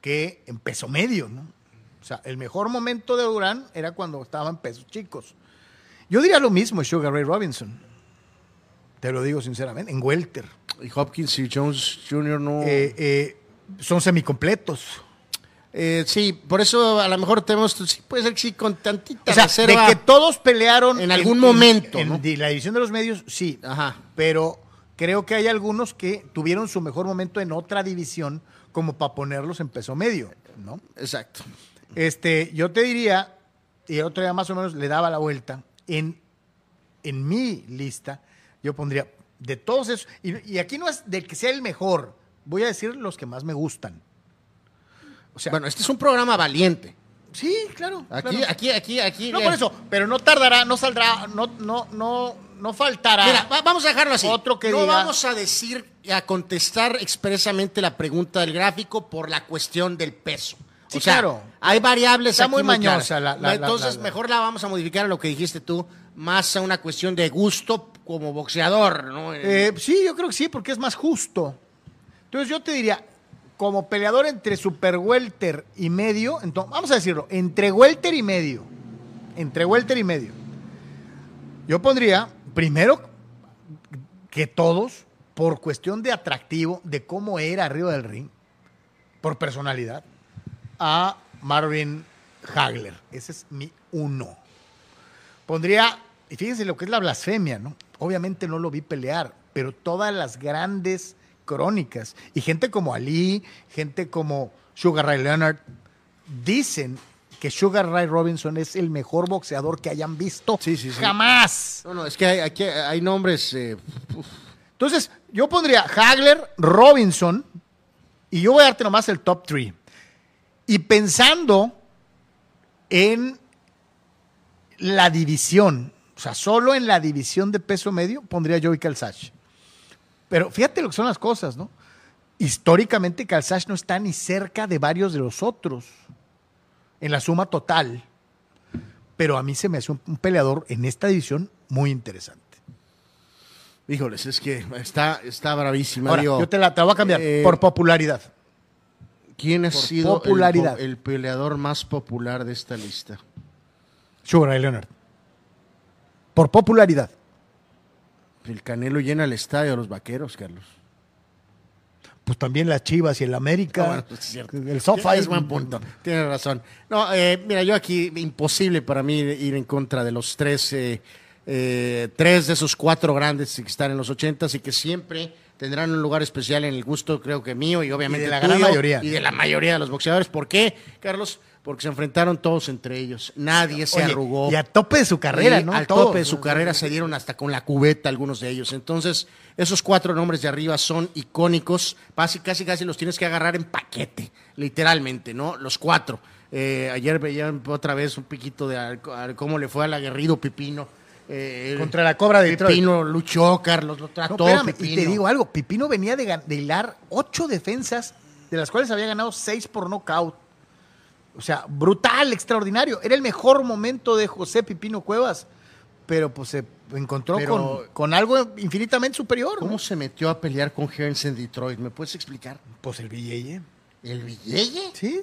que en peso medio, ¿no? O sea, el mejor momento de Durán era cuando estaba en pesos chicos. Yo diría lo mismo de Sugar Ray Robinson. Te lo digo sinceramente, en welter. Y Hopkins y Jones Jr. no... Eh, eh, son semicompletos. Eh, sí, por eso a lo mejor tenemos, sí, puede ser que sí, con tantita O sea, reserva. de que todos pelearon en algún momento, en ¿no? di- la división de los medios, sí. Ajá. Pero creo que hay algunos que tuvieron su mejor momento en otra división como para ponerlos en peso medio, ¿no? Exacto. Este, yo te diría, y el otro día más o menos le daba la vuelta, en, en mi lista, yo pondría de todos esos, y, y aquí no es del que sea el mejor, voy a decir los que más me gustan. O sea, Bueno, este es un programa valiente. sí, claro. Aquí, claro. aquí, aquí, aquí. No le- por eso, pero no tardará, no saldrá, no, no, no, no faltará. Mira, va- vamos a dejarlo así. Otro que no diga- vamos a decir, a contestar expresamente la pregunta del gráfico por la cuestión del peso. Sí, o sea, claro. hay variables Está aquí muy mañosa la- la- la- Entonces, la- mejor la vamos a modificar a lo que dijiste tú, más a una cuestión de gusto como boxeador, ¿no? Eh, sí, yo creo que sí, porque es más justo. Entonces yo te diría, como peleador entre super welter y medio, entonces, vamos a decirlo, entre welter y medio, entre welter y medio, yo pondría, primero que todos, por cuestión de atractivo, de cómo era arriba del ring, por personalidad, a Marvin Hagler. Ese es mi uno. Pondría, y fíjense lo que es la blasfemia, ¿no? Obviamente no lo vi pelear, pero todas las grandes crónicas y gente como Ali, gente como Sugar Ray Leonard, dicen que Sugar Ray Robinson es el mejor boxeador que hayan visto Sí, sí, sí. jamás. No, no, es que hay, aquí hay nombres. eh, Entonces, yo pondría Hagler, Robinson, y yo voy a darte nomás el top 3. Y pensando en la división, o sea, solo en la división de peso medio, pondría Joey Calzach. Pero fíjate lo que son las cosas, ¿no? Históricamente, Calzach no está ni cerca de varios de los otros en la suma total. Pero a mí se me hace un, un peleador en esta división muy interesante. híjoles, es que está, está bravísima. Ahora, digo, yo te la, te la voy a cambiar eh, por popularidad. ¿Quién ha por sido el popularidad. po- El, peleador más popular de esta lista? Sugar Ray Leonard. Por popularidad. El Canelo llena el estadio de los vaqueros, Carlos. Pues también las Chivas y el América. No, bueno, pues es cierto. El sofá es buen punto. Tienes razón. No, eh, mira, yo aquí imposible para mí ir en contra de los tres, eh, eh, tres de esos cuatro grandes que están en los ochentas y que siempre tendrán un lugar especial en el gusto, creo que mío y obviamente Y de la gran mayoría. Y de la mayoría de los boxeadores. ¿Por qué, Carlos? Porque se enfrentaron todos entre ellos. Nadie se Oye, arrugó. Y a tope de su carrera, Y ¿no? Al Todos. tope de su carrera se dieron hasta con la cubeta algunos de ellos. Entonces, esos cuatro nombres de arriba son icónicos. Casi, casi, casi los tienes que agarrar en paquete, literalmente, ¿no? Los cuatro. Eh, ayer veía otra vez un piquito de cómo le fue al aguerrido Pipino. Eh, Contra la Cobra de Detroit. Pipino luchó, Carlos, lo No, trató. espérame, y te digo algo, Pipino venía de, de hilar ocho defensas, de las cuales había ganado seis por nocaut. O sea, brutal, extraordinario. Era el mejor momento de José Pipino Cuevas, pero pues se encontró Pero- con, con algo infinitamente superior. ¿no? ¿Cómo se metió a pelear con Hearns en Detroit? ¿Me puedes explicar? Pues el Villeye. ¿El Villeye? Sí,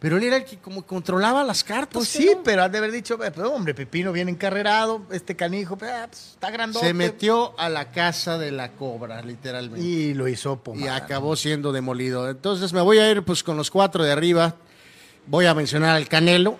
Pero él era el que como controlaba las cartas. pues sí, ¿no? pero has de haber dicho, "Eh, pues, hombre, Pipino viene encarrerado, este canijo, pues, ah, pues, está grandote. Se metió a la casa de la cobra, literalmente. Y lo hizo y pomada. acabó siendo demolido. Entonces me voy a ir pues con los cuatro de arriba. Voy a mencionar al Canelo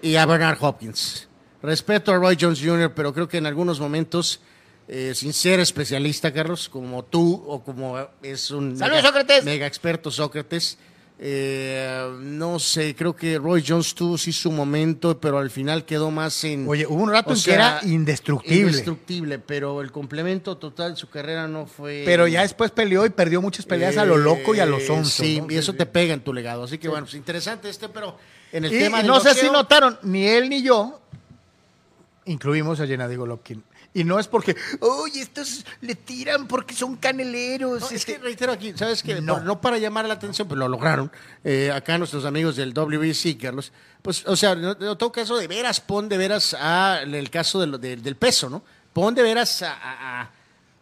y a Bernard Hopkins. Respeto a Roy Jones Jr., pero creo que en algunos momentos, eh, sin ser especialista, Carlos, como tú o como es un ¡Saludos, mega, mega experto Sócrates, eh, no sé, creo que Roy Jones tuvo sí su momento, pero al final quedó más en... Oye, hubo un rato en que era indestructible. Indestructible, pero el complemento total de su carrera no fue... Pero ya después peleó y perdió muchas peleas a lo loco y a lo Eh, sonso. Sí, ¿no? y eso te pega en tu legado. Así que bueno, pues interesante este, pero en el Y tema del no sé si notaron, ni él ni yo incluimos a Gennady Golovkin. Y no es porque, oye, estos le tiran porque son caneleros. No, es este". que reitero aquí, ¿sabes qué? No. No. para llamar la atención, pero lo lograron. Eh, acá nuestros amigos del WBC, Carlos. Pues, o sea, no, no todo caso de veras, pon de veras a el caso de lo- de- del peso, ¿no? Pon de veras a- a- a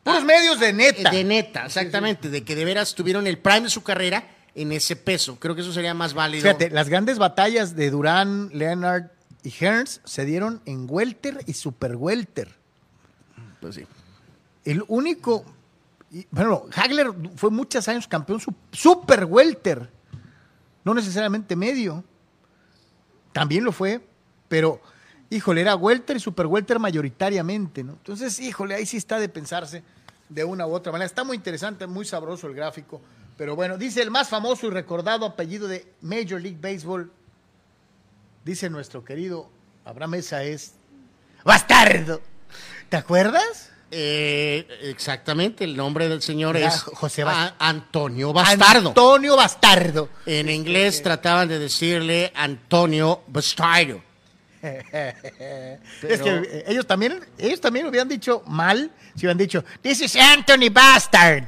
Puros medios de neta. De neta, exactamente, de que de veras tuvieron el prime de su carrera en ese peso. Creo que eso sería más válido. Fíjate, las grandes batallas de Durán, Leonard y Hearns se dieron en welter y super welter. Pues. El único, bueno, Hagler fue muchos años campeón su- super welter, no necesariamente medio. También lo fue, pero, híjole, era welter y super welter mayoritariamente, ¿no? Entonces, híjole, ahí sí está de pensarse de una u otra manera. Está muy interesante, muy sabroso el gráfico. Pero bueno, dice el más famoso y recordado apellido de Major League Baseball, dice nuestro querido Abraham Mesa es Bastardo. ¿Te acuerdas? Eh, exactamente, el nombre del señor Era es José Antonio Bastardo. Antonio Bastardo. en inglés trataban de decirle Antonio Bastardo. Es que eh, ellos también, ellos también lo habían dicho mal, si hubieran dicho, This is Anthony Bastard.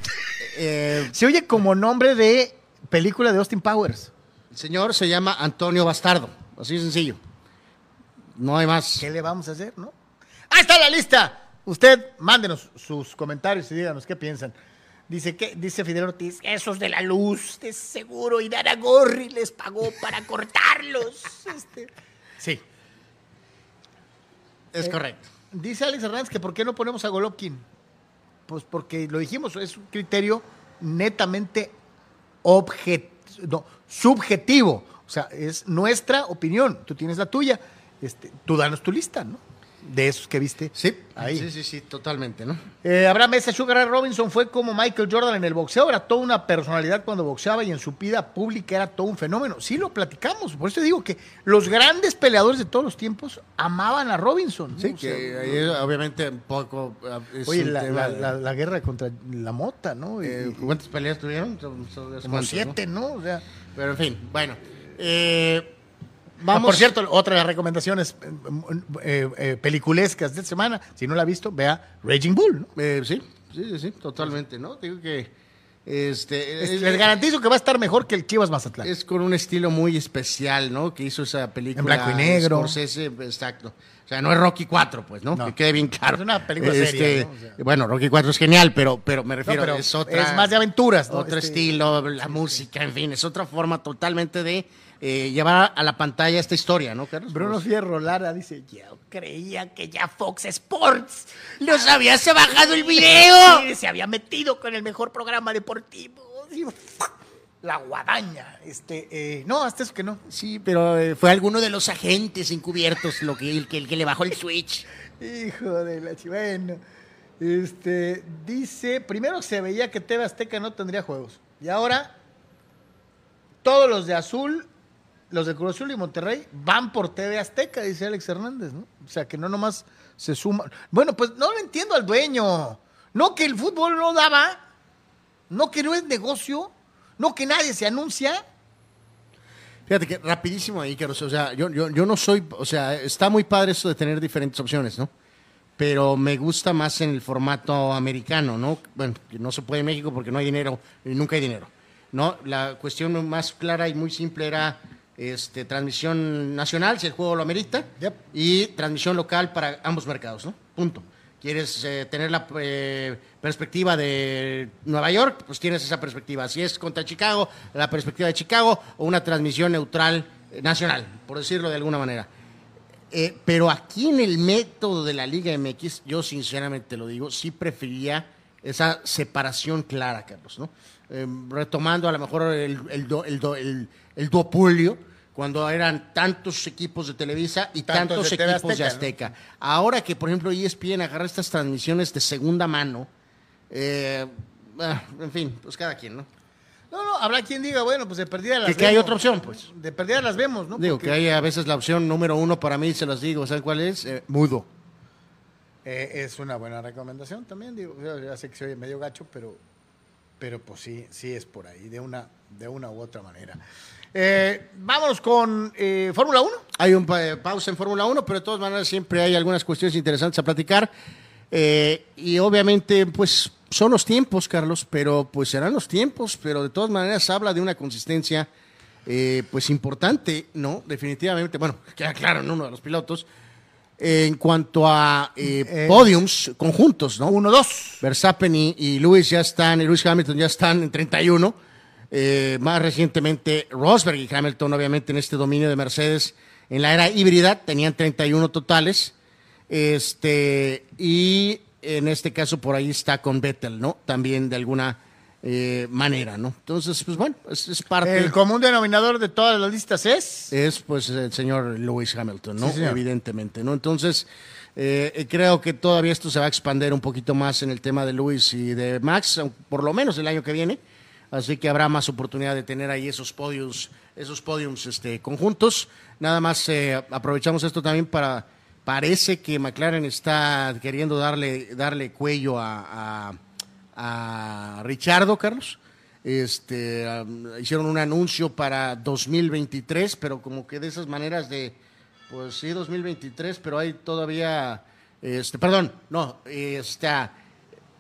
Eh, Se oye como nombre de película de Austin Powers. el señor se llama Antonio Bastardo, así de sencillo. No hay más. ¿Qué le vamos a hacer, no? Ahí está la lista. Usted mándenos sus comentarios y díganos qué piensan. Dice que dice Fidel Ortiz, esos de la luz, de seguro, y Gorri les pagó para cortarlos. Este, Sí. Es correcto. Dice Alex Hernández que por qué no ponemos a Golovkin. Pues porque lo dijimos, es un criterio netamente objet- no, subjetivo. O sea, es nuestra opinión. Tú tienes la tuya. Este, tú danos tu lista, ¿no? De esos que viste. Sí, Ahí. sí, sí, sí, totalmente, ¿no? Eh, Abraham Mesa Sugar Ray Robinson fue como Michael Jordan en el boxeo, era toda una personalidad cuando boxeaba y en su vida pública era todo un fenómeno. Sí lo platicamos, por eso digo que los grandes peleadores de todos los tiempos amaban a Robinson. ¿no? Sí, O sea, que ahí obviamente un poco eh, es Oye, un la, la- de- la- la guerra contra la mota, ¿no? Eh, ¿Cuántas peleas tuvieron? Como cuantas, ¿no? siete, ¿no? O sea, Pero en fin, bueno. eh, ah, vamos. por cierto, otra de las recomendaciones eh, eh, eh, peliculescas de semana, si no la ha visto, vea Raging Bull, ¿no? Eh, sí, sí, sí, sí, totalmente, ¿no? Digo que este Es- es, les garantizo que va a estar mejor que el Chivas Mazatlán. es con un estilo muy especial, ¿no? Que hizo esa película En blanco y negro. Scorsese, exacto. O sea, no es Rocky 4, pues, ¿no? No. Que quede bien claro. Es una película Este, seria, ¿no? O sea. Bueno, Rocky 4 es genial, pero, pero me No, refiero, pero es otra. es más de aventuras, ¿no? Otro Este- estilo, la música, en fin, es otra forma totalmente de eh, llevar a la pantalla esta historia, ¿no, Carlos? Bruno Pues, Fierro Lara dice, yo creía que ya Fox Sports los habías bajado el video. Sí, se había metido con el mejor programa deportivo. La guadaña. Este, eh, no, hasta eso que no. Sí, pero eh, fue alguno de los agentes encubiertos lo que, el, que, el que le bajó el switch. Hijo de la chi- bueno. Este, dice, primero se veía que TV Azteca no tendría juegos. Y ahora, todos los de Azul, los de Cruz y Monterrey, van por TV Azteca, dice Alex Hernández, ¿no? O sea, que no nomás se suman. Bueno, pues no lo entiendo al dueño. No que el fútbol no daba, no que no es negocio, no que nadie se anuncia. Fíjate que rapidísimo ahí, Carlos. O sea, yo, yo, yo no soy, o sea, está muy padre eso de tener diferentes opciones, ¿no? Pero me gusta más en el formato americano, ¿no? Bueno, no se puede en México porque no hay dinero, nunca hay dinero, ¿no? La cuestión más clara y muy simple era este, transmisión nacional, si el juego lo amerita, Yep. y transmisión local para ambos mercados, ¿no? Punto. ¿Quieres eh, tener la eh, perspectiva de Nueva York? Pues tienes esa perspectiva. Si es contra Chicago, la perspectiva de Chicago o una transmisión neutral eh, nacional, por decirlo de alguna manera. Pero aquí en el método de la Liga MX, yo sinceramente lo digo, sí preferiría esa separación clara, Carlos, ¿no? Eh, retomando a lo mejor el, el, do- el, do- el- el duopolio, cuando eran tantos equipos de Televisa y Tantos tantos, de equipos de Azteca, Azteca. Ahora que, por ejemplo, ESPN agarra estas transmisiones de segunda mano, eh, ah, en fin, pues cada quien, ¿no? No, no, habrá quien diga, bueno, pues de perdida las Que- que hay vemos. otra opción, pues. De perdida las vemos, ¿no? Digo Porque, que hay a veces la opción número uno para mí, se los digo, ¿saben cuál es? Eh, mudo. eh, es una buena recomendación también, digo, ya sé que se oye medio gacho, pero, pero pues sí, sí es por ahí, de una, de una u otra manera. Eh, vámonos con eh, Fórmula 1. Hay un pa- eh, pausa en Fórmula 1, pero de todas maneras siempre hay algunas cuestiones interesantes a platicar. Eh, y obviamente, pues son los tiempos, Carlos, pero pues serán los tiempos, pero de todas maneras habla de una consistencia pues importante, ¿no? Definitivamente, bueno, queda claro en uno de los pilotos. en cuanto a eh, Eh, podiums conjuntos, ¿no? 1-2. Verstappen y, y Lewis ya están, y Lewis Hamilton ya están en 31. Eh, más recientemente, Rosberg y Hamilton, obviamente, en este dominio de Mercedes, en la era híbrida, tenían 31 totales. Este, y en este caso, por ahí está con Vettel, ¿no? También de alguna eh, manera, ¿no? Entonces, pues bueno, es, es parte. El común denominador de todas las listas es. es pues el señor Lewis Hamilton, ¿no? Sí. Evidentemente, ¿no? Entonces, eh, creo que todavía esto se va a expandir un poquito más en el tema de Lewis y de Max, por lo menos el año que viene. Así que habrá más oportunidad de tener ahí esos podios, esos podiums este, conjuntos. Nada más eh, aprovechamos esto también para. Parece que McLaren está queriendo darle, darle cuello a, a, a Richardo, Carlos. Este, hicieron un anuncio para 2023, pero como que de esas maneras de, pues sí, 2023, pero hay todavía, este, perdón, no, está,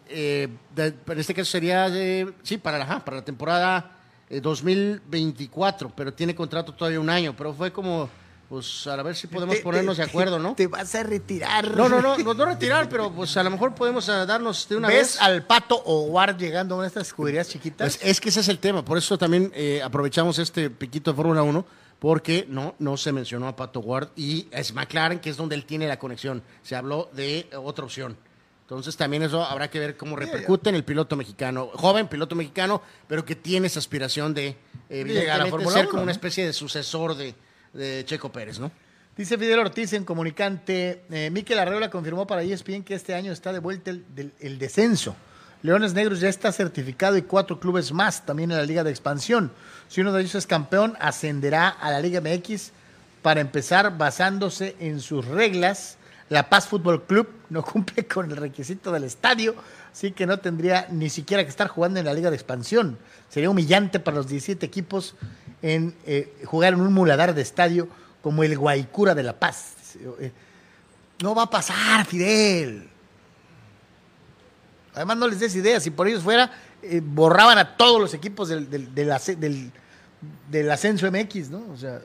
eh, de- en este caso sería, de, sí, para, la- ajá, para la temporada eh, 2024, pero tiene contrato todavía un año, pero fue como, pues a ver si podemos Te- ponernos te- de acuerdo, ¿no? Te vas a retirar. No, no, no, no, no retirar, pero pues a lo mejor podemos ah, darnos de una ¿Ves vez. al Pato o Ward llegando a una de estas escuderías chiquitas? Pues es que ese es el tema, por eso también eh, aprovechamos este piquito de Fórmula 1, porque no, no se mencionó a Pato Ward y es McLaren, que es donde él tiene la conexión. Se habló de otra opción. Entonces también eso habrá que ver cómo repercute en el piloto mexicano, joven piloto mexicano, pero que tiene esa aspiración de llegar a Fórmula ser 1, como una especie de sucesor de, de Checo Pérez, ¿no? Dice Fidel Ortiz en comunicante, eh, Miquel Arreola confirmó para ESPN que este año está de vuelta el, del- el descenso. Leones Negros ya está certificado y cuatro clubes más también en la Liga de Expansión. Si uno de ellos es campeón, ascenderá a la Liga MX para empezar basándose en sus reglas. La Paz Fútbol Club no cumple con el requisito del estadio, así que no tendría ni siquiera que estar jugando en la Liga de Expansión. Sería humillante para los 17 equipos en eh, jugar en un muladar de estadio como el Guaycura de La Paz. Eh, No va a pasar, Fidel. Además, no les des ideas. Si por ellos fuera, eh, borraban a todos los equipos del, del, ascenso MX, ¿no? O sea,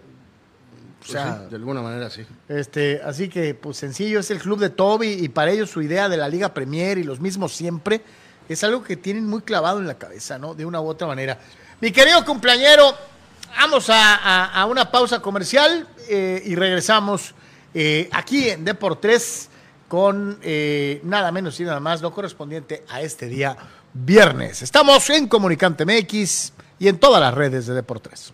o sea, Pues de alguna manera sí. este, así que, pues sencillo, es el club de Toby y para ellos su idea de la Liga Premier y los mismos siempre es algo que tienen muy clavado en la cabeza, ¿no? De una u otra manera. Mi querido cumpleañero, vamos a, a- a una pausa comercial eh, y regresamos eh, aquí en Deport 3 con eh, nada menos y nada más lo correspondiente a este día viernes. Estamos en Comunicante MX y en todas las redes de Deport 3.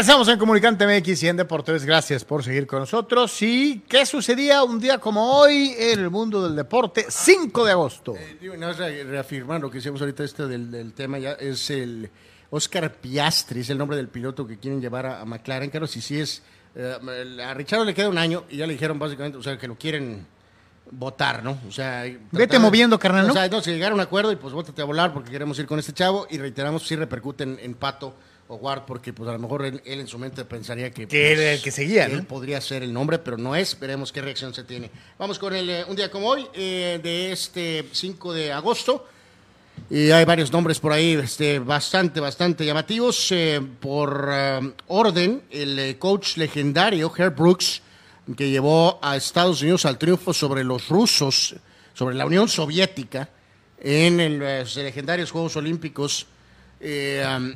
Regresamos en Comunicante MX y en Deportes. Gracias por seguir con nosotros. ¿Y qué sucedía un día como hoy en el mundo del deporte? 5 de agosto. Eh, digo, reafirmar lo que decíamos ahorita este del, del tema ya es el Oscar Piastri, es el nombre del piloto que quieren llevar a, a McLaren. Claro, si sí es eh, a Richard le queda un año y ya le dijeron básicamente, o sea, que lo quieren votar, ¿no? O sea, Vete moviendo, carnal, ¿no? O sea, no, si llegar a un acuerdo y pues bótate a volar porque queremos ir con este chavo y reiteramos si repercute en, en Pato o Ward porque pues a lo mejor él, él en su mente pensaría que Que era el que seguía, él ¿no? podría ser el nombre, pero no es. Veremos qué reacción se tiene. Vamos con el eh, un día como hoy, eh, de este 5 de agosto. Y hay varios nombres por ahí este, bastante, bastante llamativos. Eh, por eh, orden, el coach legendario, Herb Brooks, que llevó a Estados Unidos al triunfo sobre los rusos, sobre la Unión Soviética, en el, los legendarios Juegos Olímpicos. eh, um,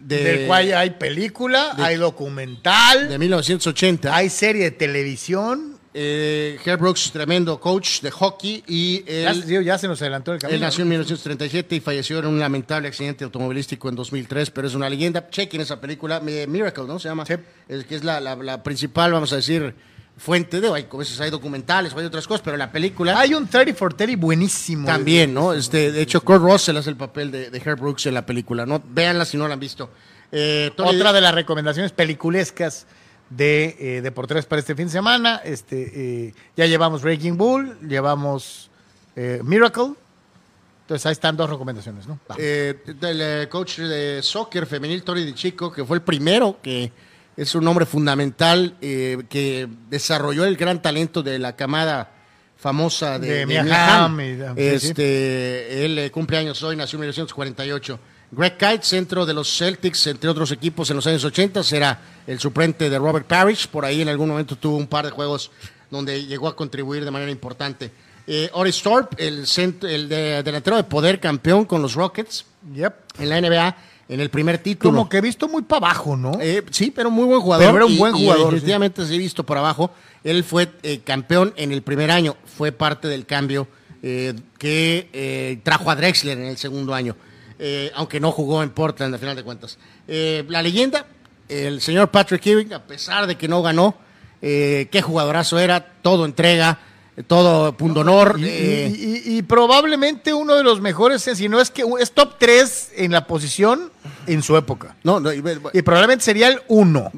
de, del cual hay película, de- hay documental, de 1980. hay serie de televisión. Eh, Herb Brooks, tremendo coach de hockey y Ya, él, digo, ya se nos adelantó el camino. él nació en 1937 y falleció en un lamentable accidente automovilístico en 2003, pero es una leyenda. Chequen esa película, Mi- Miracle, ¿no? Se llama. Sí. Es que es la, la- la principal, vamos a decir, fuente de, hay, hay documentales, hay otras cosas, pero la película Hay un 30 for 30 buenísimo. también, ¿no? Este, de hecho, Kurt Russell hace el papel de, de Herb Brooks en la película, ¿no? Véanla si no la han visto. Eh, Otra de las recomendaciones peliculescas de eh, Deportes para este fin de semana. Este, eh, ya llevamos Breaking Bull, llevamos eh, Miracle. Entonces ahí están dos recomendaciones, ¿no? Del coach de soccer femenil Tony de Chico, que fue el primero que es un hombre fundamental que que desarrolló el gran talento de la camada famosa de, De sí. Este, él eh, cumple años hoy, nació en 1948. Greg Kite, centro de los Celtics, entre otros equipos en los años 80, será el suplente de Robert Parrish. Por ahí en algún momento tuvo un par de juegos donde llegó a contribuir de manera importante. Eh, Oris Thorpe, el, cent- el de- delantero de poder campeón con los Rockets Yep. en la NBA en el primer título. Como que he visto muy para abajo, ¿no? Eh, sí, pero muy buen jugador. Pero era un y- buen jugador, definitivamente se ha visto por abajo. Él fue eh, campeón en el primer año. Fue parte del cambio eh, que trajo a Drexler en el segundo año. Aunque no jugó en Portland, al final de cuentas. La leyenda, el señor Patrick Ewing, a pesar de que no ganó, qué jugadorazo era, todo entrega, todo punto honor. Y, eh, y- y- y probablemente uno de los mejores, si no es que es top 3 en la posición en su época. no, no, y- probablemente sería el 1.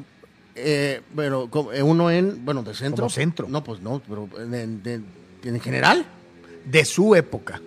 Eh, bueno, como, eh, uno en, bueno, de centro. Como centro. No, pues no, pero en, en- en general. de su época.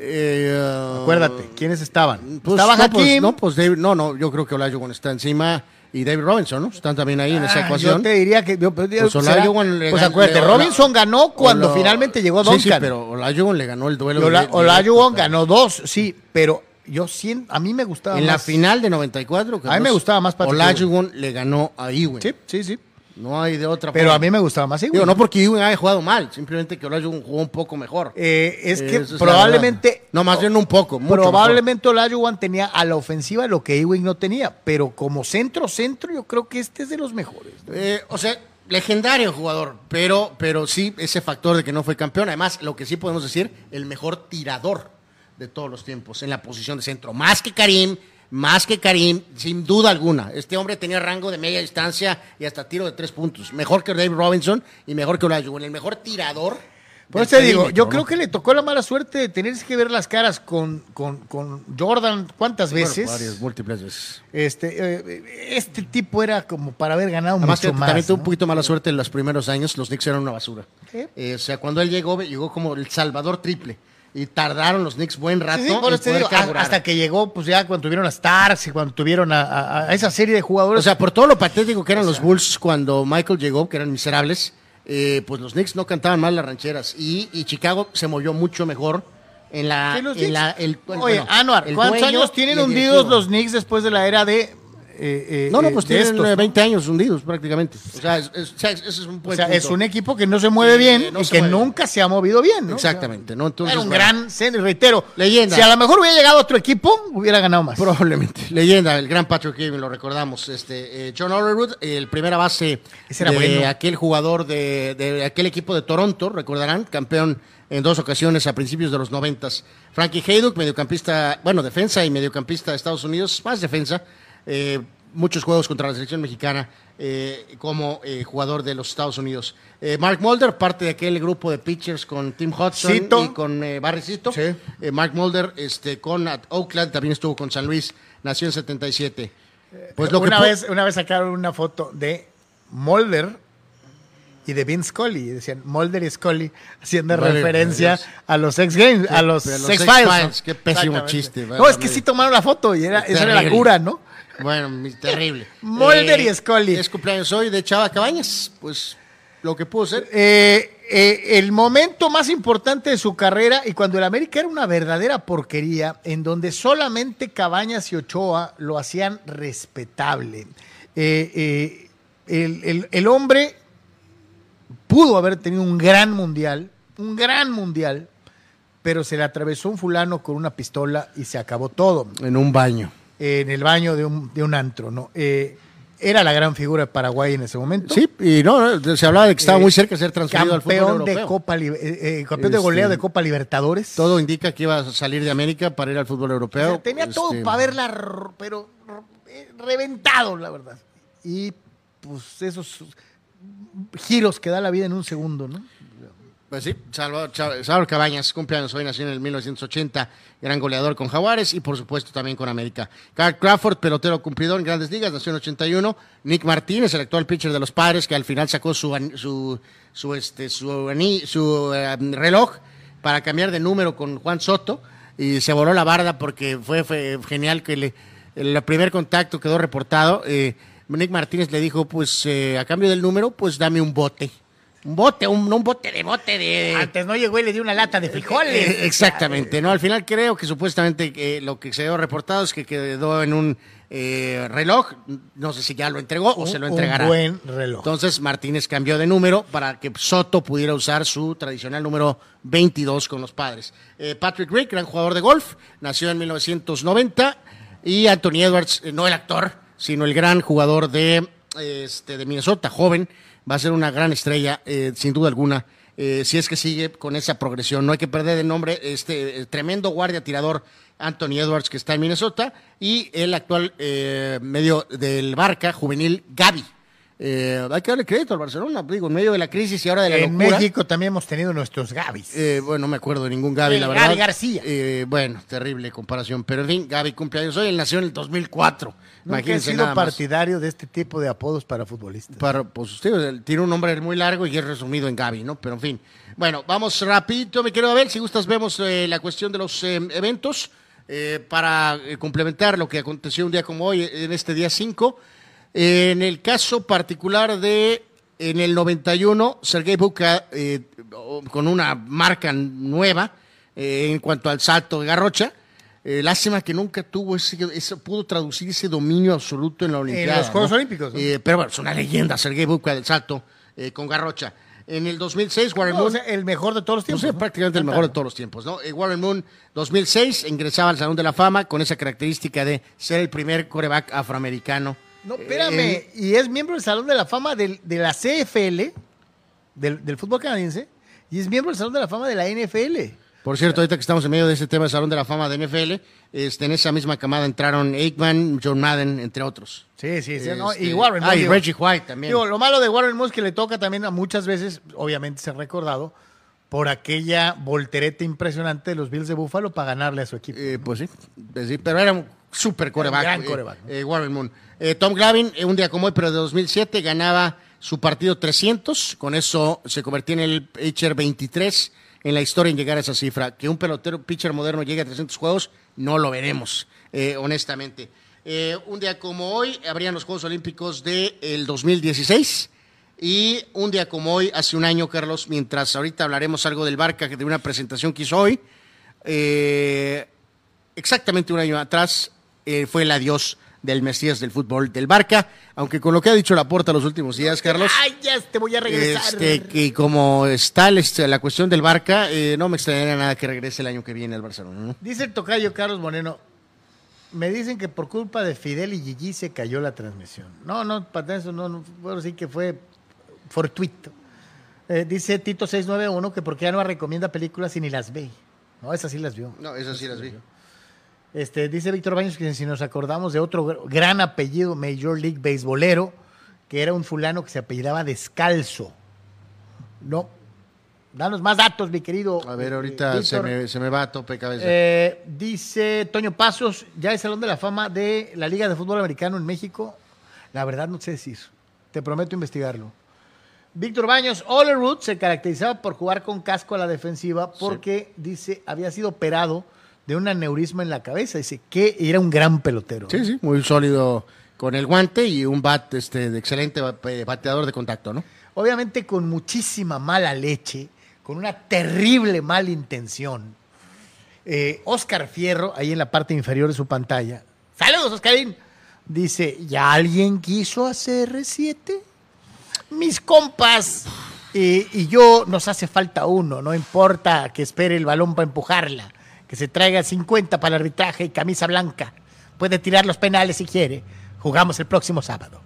Eh, ah, Acuérdate, ¿quiénes estaban? pues, Estaba no, pues, no, pues David- no, no, yo creo que Olajuwon está encima y David Robinson, ¿no? Están también ahí en esa Ah, ecuación. Yo te diría que. yo- Pues será- Olajuwon le pues gan- acuérdate, le- Robinson ganó cuando Ola- finalmente llegó Sí, Duncan. sí, pero Olajuwon le ganó el duelo. Ola- Olajuwon ganó dos, sí, pero yo siento, a mí me gustaba En la más. final de 94. A mí me gustaba más Patrick Olajuwon le ganó a Ewing. Sí, sí, sí. No hay de otra Pero forma. a mí me gustaba más Ewing. Digo, no porque Ewing haya jugado mal, simplemente que Olajuwon jugó un poco mejor. Eh, es que probablemente. No, más bien un poco. mucho probablemente Olajuwon tenía a la ofensiva lo que Ewing no tenía. Pero como centro-centro, yo creo que este es de los mejores. Eh, o sea, legendario jugador, pero, pero sí ese factor de que no fue campeón. Además, lo que sí podemos decir, el mejor tirador de todos los tiempos en la posición de centro. Más que Karim, más que Karim, sin duda alguna. Este hombre tenía rango de media distancia y hasta tiro de tres puntos. Mejor que Dave Robinson y mejor que Olajuwon. El mejor tirador. Por eso te digo, yo ¿no? creo que le tocó la mala suerte de tener que ver las caras con, con, con Jordan cuántas Bueno, veces. varias, múltiples veces. este, eh, este tipo era como para haber ganado Además, mucho que más. también tuvo ¿no? un poquito mala suerte en los primeros años. Los Knicks eran una basura. Eh, o sea, cuando él llegó, llegó como el salvador triple. Y tardaron los Knicks buen rato Sí, sí, por en digo, hasta que llegó, pues ya cuando tuvieron a Stars y cuando tuvieron a, a- a esa serie de jugadores. O sea, por todo lo patético que eran los Bulls cuando Michael llegó, que eran miserables, eh, pues los Knicks no cantaban mal las rancheras. Y, y Chicago se movió mucho mejor en la... En la- el- Oye, bueno, Anuar, ¿cuántos años tienen hundidos los Knicks después de la era de. Eh, eh, No, no, eh, pues de tienen estos, eh, ¿no? 20 años hundidos prácticamente. O sea, es, es- es un O sea, es un equipo que no se mueve Sí, bien no y que mueve. nunca se ha movido bien, ¿no? Exactamente, ¿no? Entonces, Era un bueno, gran, reitero, Leyenda. Si a lo mejor hubiera llegado otro equipo, hubiera ganado más. Probablemente. Leyenda, el gran Patrick Ewing, lo recordamos. Este, eh, John Overwood, el primera base de bueno. aquel jugador de, de aquel equipo de Toronto, recordarán, campeón en dos ocasiones a principios de los noventas. Frankie Haydock, mediocampista, bueno, defensa y mediocampista de Estados Unidos, más defensa. Eh, muchos juegos contra la selección mexicana eh, como eh, jugador de los Estados Unidos. Mark Mulder, parte de aquel grupo de pitchers con Tim Hudson Cito. y con eh, Barry Cito. Sí. Mark Mulder este, con at- Oakland, también estuvo con San Luis, nació en 77. Pues lo una, vez, una vez sacaron una foto de Mulder y de Vince Scully. Y decían Mulder y Scully haciendo Vale, referencia Dios. a los X Games, a los X-Files, Files. qué pésimo chiste, No, es que sí tomaron la foto y era, esa era la cura, ¿no? Bueno, mi- terrible. Mulder y Scully. Es cumpleaños hoy de Chava Cabañas. Pues lo que pudo ser. Eh, eh, el momento más importante de su carrera y cuando el América era una verdadera porquería, en donde solamente Cabañas y Ochoa lo hacían respetable. Eh, eh, el, el- el hombre pudo haber tenido un gran mundial, un gran mundial, pero se le atravesó un fulano con una pistola y se acabó todo En un baño. En el baño de un, de un antro. ¿no? Eh, era la gran figura de Paraguay en ese momento. Sí, y no, no, se hablaba de que estaba Eh, muy cerca de ser transferido al fútbol campeón de europeo. Copa eh, eh, campeón de goleo Este, de Copa Libertadores. Todo indica que iba a salir de América para ir al fútbol O europeo. sea, tenía todo Este, para verla, pero eh, reventado, la verdad. Y pues esos giros que da la vida en un segundo, ¿no? Pues sí, Salvador, Salvador Cabañas, cumpleaños hoy, nació en el 1980, gran goleador con Jaguares y por supuesto también con América. Carl Crawford, pelotero cumplidor en grandes ligas, nació en 81. Nick Martínez, el actual pitcher de los padres, que al final sacó su, su, su, este, su, su eh, reloj para cambiar de número con Juan Soto y se voló la barda porque fue, fue genial que le, el primer contacto quedó reportado. eh, Nick Martínez le dijo, pues eh, a cambio del número, pues dame un bote. Un bote, un, no un bote de bote de... Antes no llegó y le dio una lata de frijoles. Eh, Exactamente, ¿no? Al final creo que supuestamente eh, lo que se dio reportado es que quedó en un eh, reloj, no sé si ya lo entregó o se lo Un entregará. buen reloj. Entonces Martínez cambió de número para que Soto pudiera usar su tradicional número 22 con los padres. Eh, Patrick Rick, gran jugador de golf, nació en 1990 y Anthony Edwards, eh, no el actor, sino el gran jugador de, eh, este, de Minnesota, joven, va a ser una gran estrella, eh, sin duda alguna, eh, si es que sigue con esa progresión. No hay que perder de nombre este eh, tremendo guardia tirador Anthony Edwards que está en Minnesota y el actual eh, medio del Barca juvenil Gaby. Eh, hay que darle crédito al Barcelona, digo, en medio de la crisis y ahora de la en locura. México también hemos tenido nuestros Gavis. Eh, bueno, no me acuerdo de ningún Gaby, El la Gaby verdad. García. Eh, bueno, terrible comparación. Pero en fin, Gaby cumpleaños hoy. Él nació en el 2004. Nunca he Imagínense sido nada más. partidario de este tipo de apodos para futbolistas. Para, pues usted tiene un nombre muy largo y es resumido en Gaby, ¿no? Pero en fin. Bueno, vamos rapidito, mi querido Abel. Si gustas, vemos eh, la cuestión de los eh, eventos eh, para eh, complementar lo que aconteció un día como hoy, eh, en este día 5. En el caso particular de, en el 91, Sergei Buka, eh, o- con una marca nueva eh, en cuanto al salto de garrocha, Eh, lástima que nunca tuvo ese, ese- pudo traducir ese dominio absoluto en la Olimpiada. los Juegos ¿no? Olímpicos, ¿no? Eh, pero bueno, es una leyenda, Sergei Bubka del salto eh, con Garrocha. En el 2006, Warren No, o Moon, sea, el mejor de todos los tiempos. sí, ¿no? prácticamente el mejor de todos los tiempos, ¿no? Warren Moon, 2006, ingresaba al Salón de la Fama con esa característica de ser el primer coreback afroamericano. No, Eh, espérame. y es miembro del Salón de la Fama del- de la CFL, del, del fútbol canadiense, y es miembro del Salón de la Fama de la NFL. Por cierto, ahorita que estamos en medio de este tema del Salón de la Fama de NFL, este, en esa misma camada entraron Aikman, John Madden, entre otros. Sí, sí, sí. no, Este, y Warren ah, Moon, y Reggie White también. digo, lo malo de Warren Moon es que le toca también a muchas veces, obviamente ser recordado, por aquella voltereta impresionante de los Bills de Buffalo para ganarle a su equipo. Eh, pues sí, pues sí, pero era super coreback. gran eh, ¿no? eh, Warren Moon. Eh, Tom Glavin, un día como hoy, pero de 2007, ganaba su partido 300. Con eso se convertía en el pitcher 23 en la historia en llegar a esa cifra. Que un pelotero, pitcher moderno llegue a 300 juegos, no lo veremos, eh, honestamente. Eh, un día como hoy, habrían los Juegos Olímpicos del 2016. Y un día como hoy, hace un año, Carlos, mientras ahorita hablaremos algo del Barca, de una presentación que hizo hoy, eh, exactamente un año atrás eh, fue el adiós del Mesías del fútbol del Barca, aunque con lo que ha dicho Laporta los últimos días, Carlos, ¡Ay, ya te voy a regresar! este, que como está este, la cuestión del Barca, eh, no me extrañaría nada que regrese el año que viene al Barcelona. ¿no? Dice el tocayo Carlos Moreno, me dicen que por culpa de Fidel y Gigi se cayó la transmisión. No, no, para eso no, no bueno, sí que fue fortuito. Eh, dice Tito 691 que porque ya no recomienda películas y ni las ve. No, esas sí las vio. No, esas sí las vi. Este, dice Víctor Baños que si nos acordamos de otro gr- gran apellido Major League Baseballero, que era un fulano que se apellidaba Descalzo. No. Danos más datos, mi querido. A ver, ahorita se me, se me va a tope cabeza. Eh, dice Toño Pasos, ya es Salón de la Fama de la Liga de Fútbol Americano en México. La verdad no sé decir. Te prometo investigarlo. Víctor Baños, Olerud se caracterizaba por jugar con casco a la defensiva porque, dice, había sido operado de un aneurisma en la cabeza. Dice que era un gran pelotero. sí, sí, muy sólido con el guante y un bat este, de excelente eh, bateador de contacto, ¿no? Obviamente con muchísima mala leche, con una terrible mala intención. Eh, Oscar Fierro, ahí en la parte inferior de su pantalla. Saludos, Oscarín. Dice, ¿ya alguien quiso hacer R7? Mis compas eh, y yo nos hace falta uno, no importa que espere el balón para empujarla, que se traiga 50 para el arbitraje y camisa blanca. Puede tirar los penales si quiere. Jugamos el próximo sábado.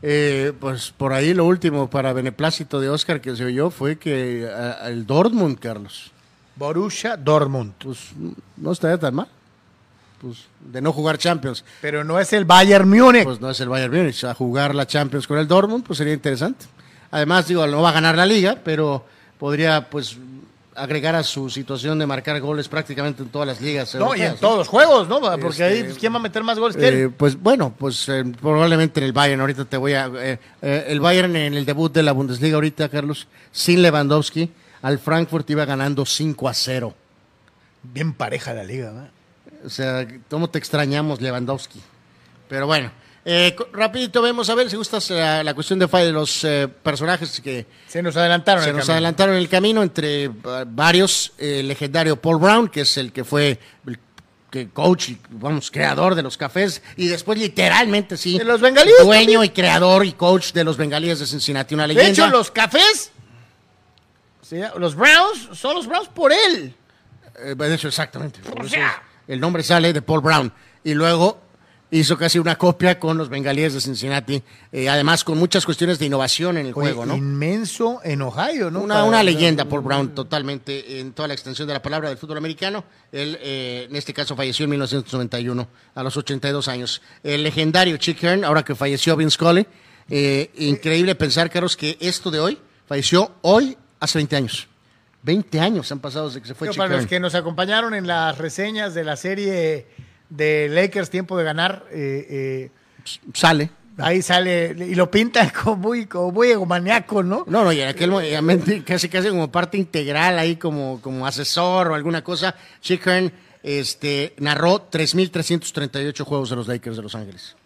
Eh, pues por ahí lo último para beneplácito de Oscar que se oyó fue que a- al Dortmund, Carlos, Borussia Dortmund. pues no estaría tan mal. Pues de no jugar Champions, Pero no es el Bayern Múnich. pues no es el Bayern Múnich. A jugar la Champions con el Dortmund, pues sería interesante. Además, digo, no va a ganar la liga, pero podría pues agregar a su situación de marcar goles prácticamente en todas las ligas. no, y en todos los juegos, ¿no? Porque Este, ahí, pues, ¿quién va a meter más goles que él? Eh, pues bueno, pues eh, probablemente en el Bayern, ahorita te voy a... eh, eh, el Bayern en el debut de la Bundesliga ahorita, Carlos, sin Lewandowski, al Frankfurt iba ganando 5 a 0. Bien pareja la liga, ¿no? O sea, ¿cómo te extrañamos Lewandowski? Pero bueno, eh, rapidito vemos a ver si gustas la, la cuestión de, de los eh, personajes que Se nos adelantaron. se nos camino. adelantaron en el camino entre eh, varios, eh, el legendario Paul Brown, que es el que fue el que coach y vamos, creador de los cafés, y después literalmente sí, De los bengalíes dueño también. y creador y coach de los bengalíes de Cincinnati, una leyenda. De hecho, los cafés, los Browns, son los Browns por él. Eh, de hecho, exactamente. Por O sea. el nombre sale de Paul Brown. Y luego hizo casi una copia con los bengalíes de Cincinnati, eh, además con muchas cuestiones de innovación en el Oye, juego, ¿no? Inmenso en Ohio, ¿no? Una, Para- una leyenda, Paul Brown, totalmente en toda la extensión de la palabra del fútbol americano. Él, eh, en este caso, falleció en 1991, a los 82 años. El legendario Chick Hearn, ahora que falleció Vince Scully. eh, increíble pensar, Carlos, que esto de hoy falleció hoy hace 20 años. 20 años han pasado desde que se fue Chick para los que nos acompañaron en las reseñas de la serie de Lakers Tiempo de Ganar, eh, eh, Sale. ahí sale y lo pintan como muy, como muy egomaniaco, ¿no? No, no, y en aquel momento casi casi como parte integral ahí como, como asesor o alguna cosa. Chick Hearn este, narró 3.338 juegos de los Lakers de Los Ángeles.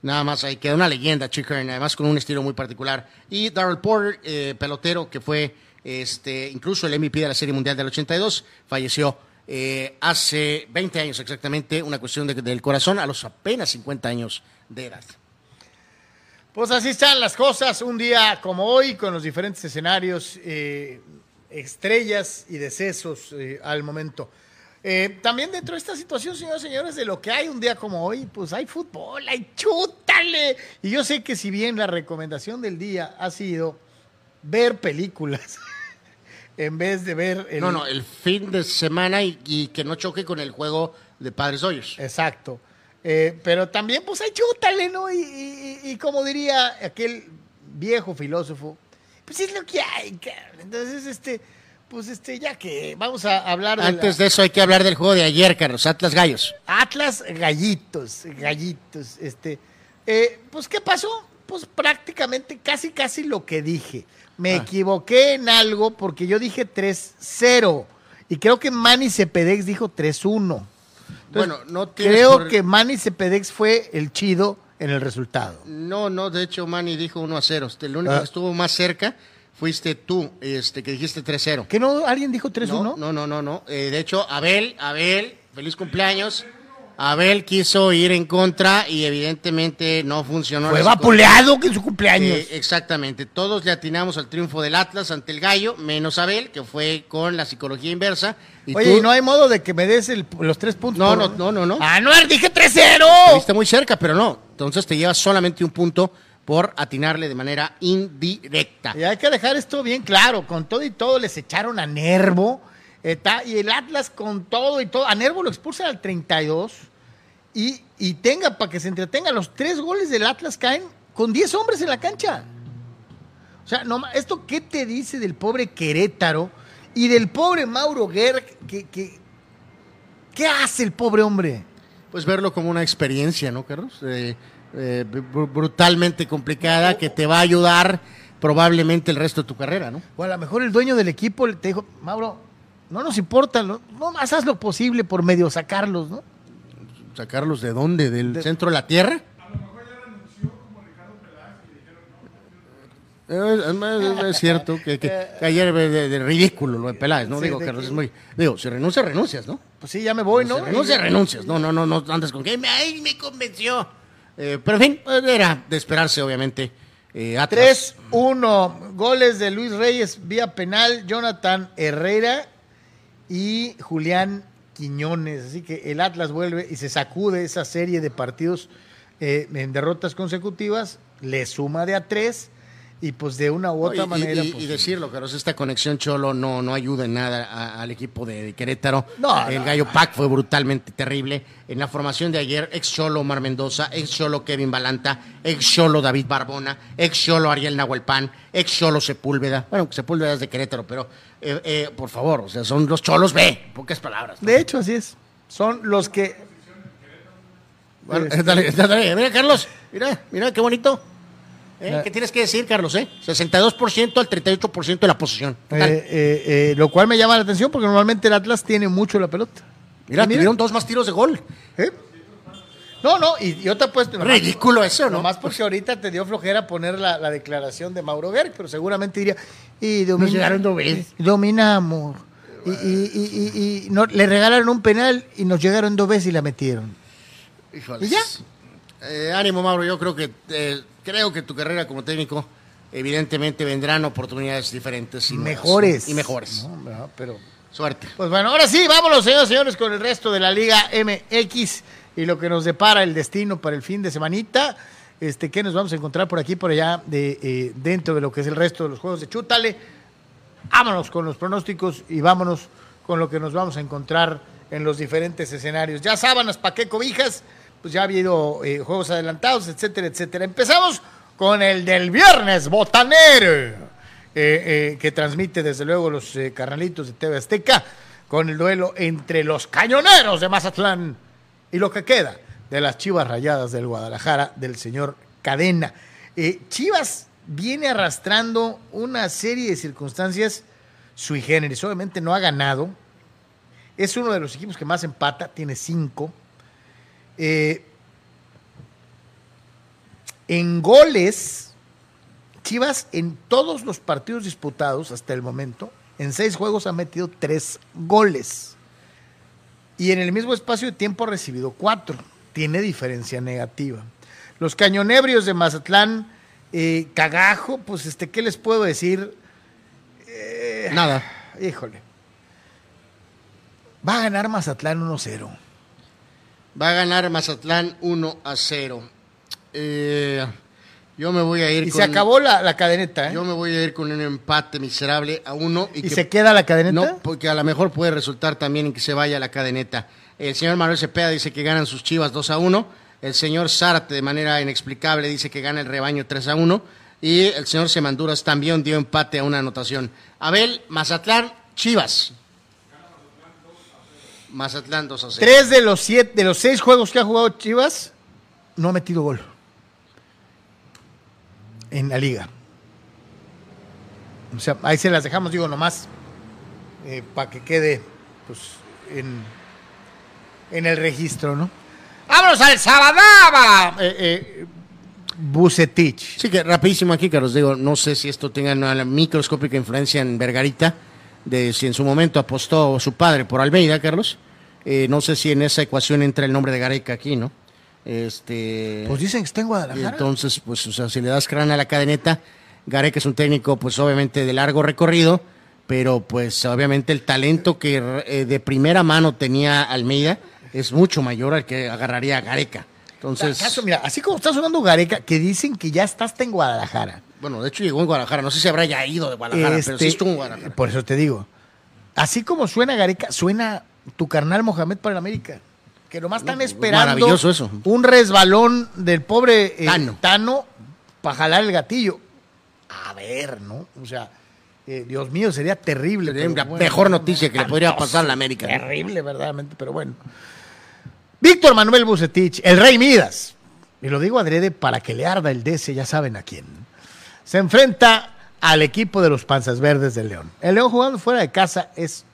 Nada más, ahí queda una leyenda, Chick Hearn, además con un estilo muy particular. Y Darrell Porter, eh, pelotero, que fue este, incluso el MVP de la Serie Mundial del 82, falleció eh, hace 20 años exactamente, una cuestión de- del corazón, a los apenas 50 años de edad. Pues así están las cosas, un día como hoy, con los diferentes escenarios, eh, estrellas y decesos eh, al momento. También dentro de esta situación, señores y señores, de lo que hay un día como hoy, pues hay fútbol, hay chútale. Y yo sé que si bien la recomendación del día ha sido ver películas en vez de ver el... No, no, el fin de semana y, y que no choque con el juego de Padres Hoyos. Exacto. Eh, pero también, pues hay chútale, ¿no? Y, y- y- como diría aquel viejo filósofo, pues es lo que hay, cabrón. Entonces, este, pues este, ya que vamos a hablar de Antes la- de eso hay que hablar del juego de ayer, Carlos, Atlas Gallos. Atlas Gallitos, Gallitos, este, eh, pues ¿qué pasó? Pues prácticamente casi, casi lo que dije. Me equivoqué en algo porque yo dije 3-0 y creo que Manny Cepedex dijo 3-1. Entonces, Bueno, no creo por- que Manny Cepedex fue el chido en el resultado. No, no, de hecho Manny dijo 1 a 0. El único Ah. que estuvo más cerca fuiste tú, este, que dijiste 3-0. ¿Que no alguien dijo 3-1? No, no, no, no, no. Eh, de hecho, Abel, Abel, feliz cumpleaños. Abel quiso ir en contra y evidentemente no funcionó. Fue vapuleado que en su cumpleaños. Eh, exactamente. Todos le atinamos al triunfo del Atlas ante el Gallo, menos Abel, que fue con la psicología inversa. Y Oye, tú ¿y no hay modo de que me des el- los tres puntos? No, por- no, no, no, no. Ah, no, dije 3-0. estuviste muy cerca, pero no. Entonces te llevas solamente un punto por atinarle de manera indirecta. Y hay que dejar esto bien claro, con todo y todo les echaron a Nervo, está, y el Atlas con todo y todo, a Nervo lo expulsan al 32, y, y tenga, para que se entretenga, los tres goles del Atlas caen con 10 hombres en la cancha. O sea, no, ¿esto qué te dice del pobre Querétaro y del pobre Mauro Gerg? Que, que- ¿Qué hace el pobre hombre? Pues verlo como una experiencia, ¿no, Carlos? Eh, eh, br- brutalmente complicada que te va a ayudar probablemente el resto de tu carrera, ¿no? O a lo mejor el dueño del equipo te dijo, Mauro, no nos importa, no, no más haz lo posible por medio sacarlos, ¿no? ¿Sacarlos de dónde? ¿Del De- centro de la tierra? Eh, Es, es cierto que, que- que ayer de, ridículo lo de Peláez, ¿no? Sí, digo, Carlos, que- es muy... Digo, si renuncias, renuncias, ¿no? Pues sí, ya me voy, Si ¿no? renuncias, renuncias. No, no, no, no andes con que "Me- ay, me convenció. Eh, pero en fin, era de esperarse, obviamente. Eh, Atlas. 3-1, goles de Luis Reyes vía penal, Jonathan Herrera y Julián Quiñones. Así que el Atlas vuelve y se sacude esa serie de partidos eh, en derrotas consecutivas, le suma de a tres y pues de una u otra y- manera. y, pues, y decirlo, Carlos, esta conexión Cholo no, no ayuda en nada a- al equipo de Querétaro. No, el no. Gallo Pack fue brutalmente terrible. En la formación de ayer, ex Cholo Omar Mendoza, ex Cholo Kevin Balanta, ex Cholo David Barbona, ex Cholo Ariel Nahuelpan, ex Cholo Sepúlveda. Bueno, Sepúlveda es de Querétaro, pero eh, eh, por favor, o sea, son los Cholos B, en pocas palabras. De hecho, así es. Son los que Bueno, Este- dale, dale, mira, Carlos, mira, mira qué bonito. ¿Eh? ¿Qué tienes que decir, Carlos? Eh? 62% al 38% de la posesión. ¿Qué tal? Eh, eh, lo cual me llama la atención porque normalmente el Atlas tiene mucho la pelota. mira, mira. tuvieron dos más tiros de gol. No, no, y yo te he puesto. nomás- Ridículo eso, ¿no? Nomás porque ahorita te dio flojera poner la, la declaración de Mauro Gerg, pero seguramente diría. Y domina- Nos llegaron dos veces. Dominamos. Y, y- y- y- y no, le regalaron un penal y nos llegaron dos veces y la metieron. Híjoles. ¿Y ya? Ánimo, Mauro. Yo creo que creo que tu carrera como técnico, evidentemente vendrán oportunidades diferentes y mejores. y mejores. No, no, pero. Suerte. Pues bueno, ahora sí, vámonos, señores y señores, con el resto de la Liga MX y lo que nos depara el destino para el fin de semanita. Este, ¿Qué nos vamos a encontrar por aquí, por allá, de, eh, dentro de lo que es el resto de los juegos de Chútale? Vámonos con los pronósticos y vámonos con lo que nos vamos a encontrar en los diferentes escenarios. Ya sábanas, pa' qué cobijas, pues ya ha habido eh, juegos adelantados, etcétera, etcétera. Empezamos con el del viernes, Botanero, eh, eh, que transmite desde luego los carnalitos de TV Azteca, con el duelo entre los cañoneros de Mazatlán y lo que queda de las Chivas Rayadas del Guadalajara del señor Cadena. Chivas viene arrastrando una serie de circunstancias sui generis. Obviamente no ha ganado. Es uno de los equipos que más empata, tiene cinco. Eh, en goles, Chivas en todos los partidos disputados hasta el momento, en seis juegos ha metido tres goles. y en el mismo espacio de tiempo ha recibido cuatro. Tiene diferencia negativa. Los cañonebrios de Mazatlán, eh, cagajo, pues este, ¿qué les puedo decir? Nada. Híjole. Va a ganar Mazatlán 1-0. Va a ganar Mazatlán 1 a 0. Eh, yo me voy a ir Y con. se acabó la, la cadeneta, ¿eh? Yo me voy a ir con un empate miserable a uno. Y, ¿Y que- se queda la cadeneta? No, porque a lo mejor puede resultar también en que se vaya la cadeneta. El señor Manuel Cepeda dice que ganan sus chivas 2 a 1. El señor Zárate, de manera inexplicable, dice que gana el rebaño 3 a 1. Y el señor Semanduras también dio empate a una anotación. Abel, Mazatlán, Chivas. Mazatlán 2 a 0. Tres de los siete, de los seis juegos que ha jugado Chivas, no ha metido gol. En la liga. O sea, ahí se las dejamos, digo, nomás. para que quede, pues, en, en el registro, ¿no? ¡Vámonos al Sabadaba! Eh, eh, Bucetich. Sí, que rapidísimo aquí, Carlos, digo, no sé si esto tenga una microscópica influencia en Vergarita, de si en su momento apostó su padre por Almeida, Carlos. Eh, no sé si en esa ecuación entra el nombre de Gareca aquí, ¿no? Este, Pues dicen que está en Guadalajara. entonces, pues, o sea, si le das crán a la cadeneta, Gareca es un técnico, pues, obviamente de largo recorrido, pero, pues, obviamente el talento que eh, de primera mano tenía Almeida es mucho mayor al que agarraría a Gareca. Entonces, ¿Acaso, mira, así como está sonando Gareca, que dicen que ya está hasta en Guadalajara. Bueno, de hecho llegó en Guadalajara, no sé si habrá ya ido de Guadalajara, pero Este, sí estuvo en Guadalajara. Por eso te digo. Así como suena Gareca, suena tu carnal Mohamed para el América. Que nomás están esperando maravilloso eso. un resbalón del pobre eh, Tano. Tano para jalar el gatillo. A ver, ¿no? O sea, eh, Dios mío, sería terrible. Sería la bueno, mejor noticia que le podría pasar a la América. Terrible, verdaderamente, pero bueno. Víctor Manuel Bucetich, el Rey Midas. Y lo digo adrede para que le arda el DC, ya saben a quién. Se enfrenta al equipo de los Panzas Verdes del León. El León jugando fuera de casa es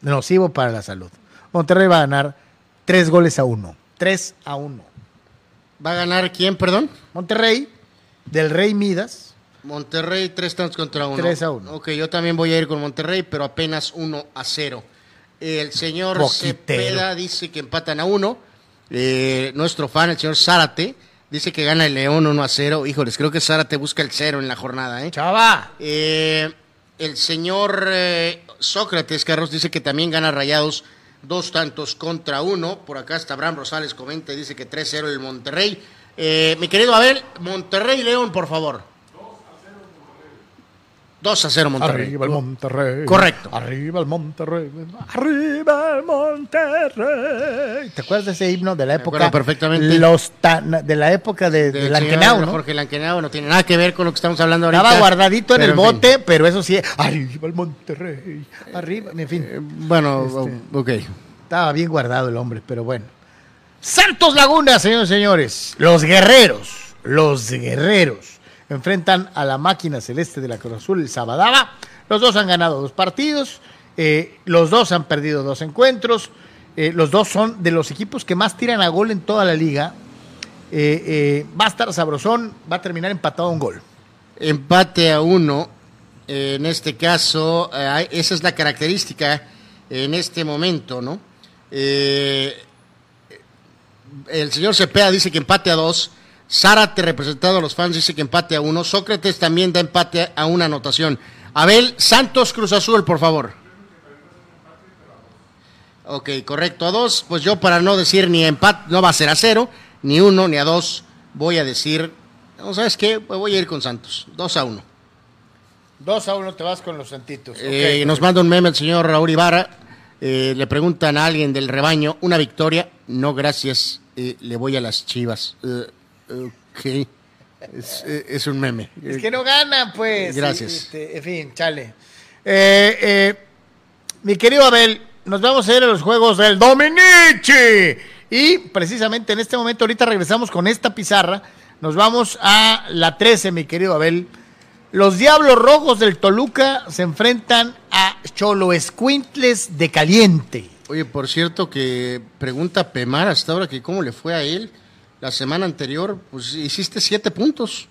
nocivo para la salud. Monterrey va a ganar tres goles a uno. Tres a uno. ¿Va a ganar quién, perdón? Monterrey, del Rey Midas. Monterrey, tres tantos contra uno. Tres a uno. Ok, yo también voy a ir con Monterrey, pero apenas uno a cero. El señor Poquitero. Cepeda dice que empatan a uno. Eh, nuestro fan, el señor Zárate, dice que gana el León 1 a 0. Híjoles, creo que Zárate busca el cero en la jornada, ¿eh? Chava. Eh, el señor eh, Sócrates Carlos dice que también gana Rayados dos tantos contra uno. Por acá está Abraham Rosales comenta y dice que 3-0 el Monterrey. Eh, mi querido Abel, Monterrey León, por favor. 2 a 0 Monterrey. Arriba el Monterrey. Correcto. Arriba el Monterrey. Arriba el Monterrey. ¿Te acuerdas de ese himno de la época? acuerdo perfectamente. Los tan- de la época de, de Lankenau, ¿no? Jorge Lankenau no tiene nada que ver con lo que estamos hablando ahorita. Estaba guardadito en el bote, pero eso sí, arriba el Monterrey. Arriba, en fin. Eh, Bueno, Este- ok. Estaba bien guardado el hombre, pero bueno. Santos Laguna, señores y señores. Los guerreros, los guerreros enfrentan a la máquina celeste de la Cruz Azul, el Sabadaba. Los dos han ganado dos partidos, eh, los dos han perdido dos encuentros. eh, los dos son de los equipos que más tiran a gol en toda la liga. Eh, va a estar sabrosón, va a terminar empatado a un gol. empate a uno. En este caso, esa es la característica en este momento, ¿no? El señor Cepeda dice que empate a dos. Zárate, representado a los fans, dice que empate a uno. Sócrates también da empate a una anotación. Abel Santos Cruz Azul, por favor. Ok, correcto, a dos. Pues yo para no decir ni empate, no va a ser a cero, ni uno, ni a dos, voy a decir, no, ¿sabes qué? Pues voy a ir con Santos, dos a uno. Dos a uno te vas con los santitos. Eh, nos manda un meme el señor Raúl Ibarra. eh, le preguntan a alguien del rebaño, ¿una victoria? No, gracias. eh, le voy a las chivas. Ok. Es, eh, es un meme. Es que no ganan, pues. Gracias. Este, en fin, chale. Eh, eh, mi querido Abel, nos vamos a ir a los juegos del Dominici. Y precisamente en este momento, ahorita regresamos con esta pizarra. Nos vamos a la 13, mi querido Abel. Los Diablos Rojos del Toluca se enfrentan a Cholo Escuintles de Caliente. Oye, por cierto, que pregunta Pemar hasta ahora que cómo le fue a él la semana anterior, pues hiciste siete puntos.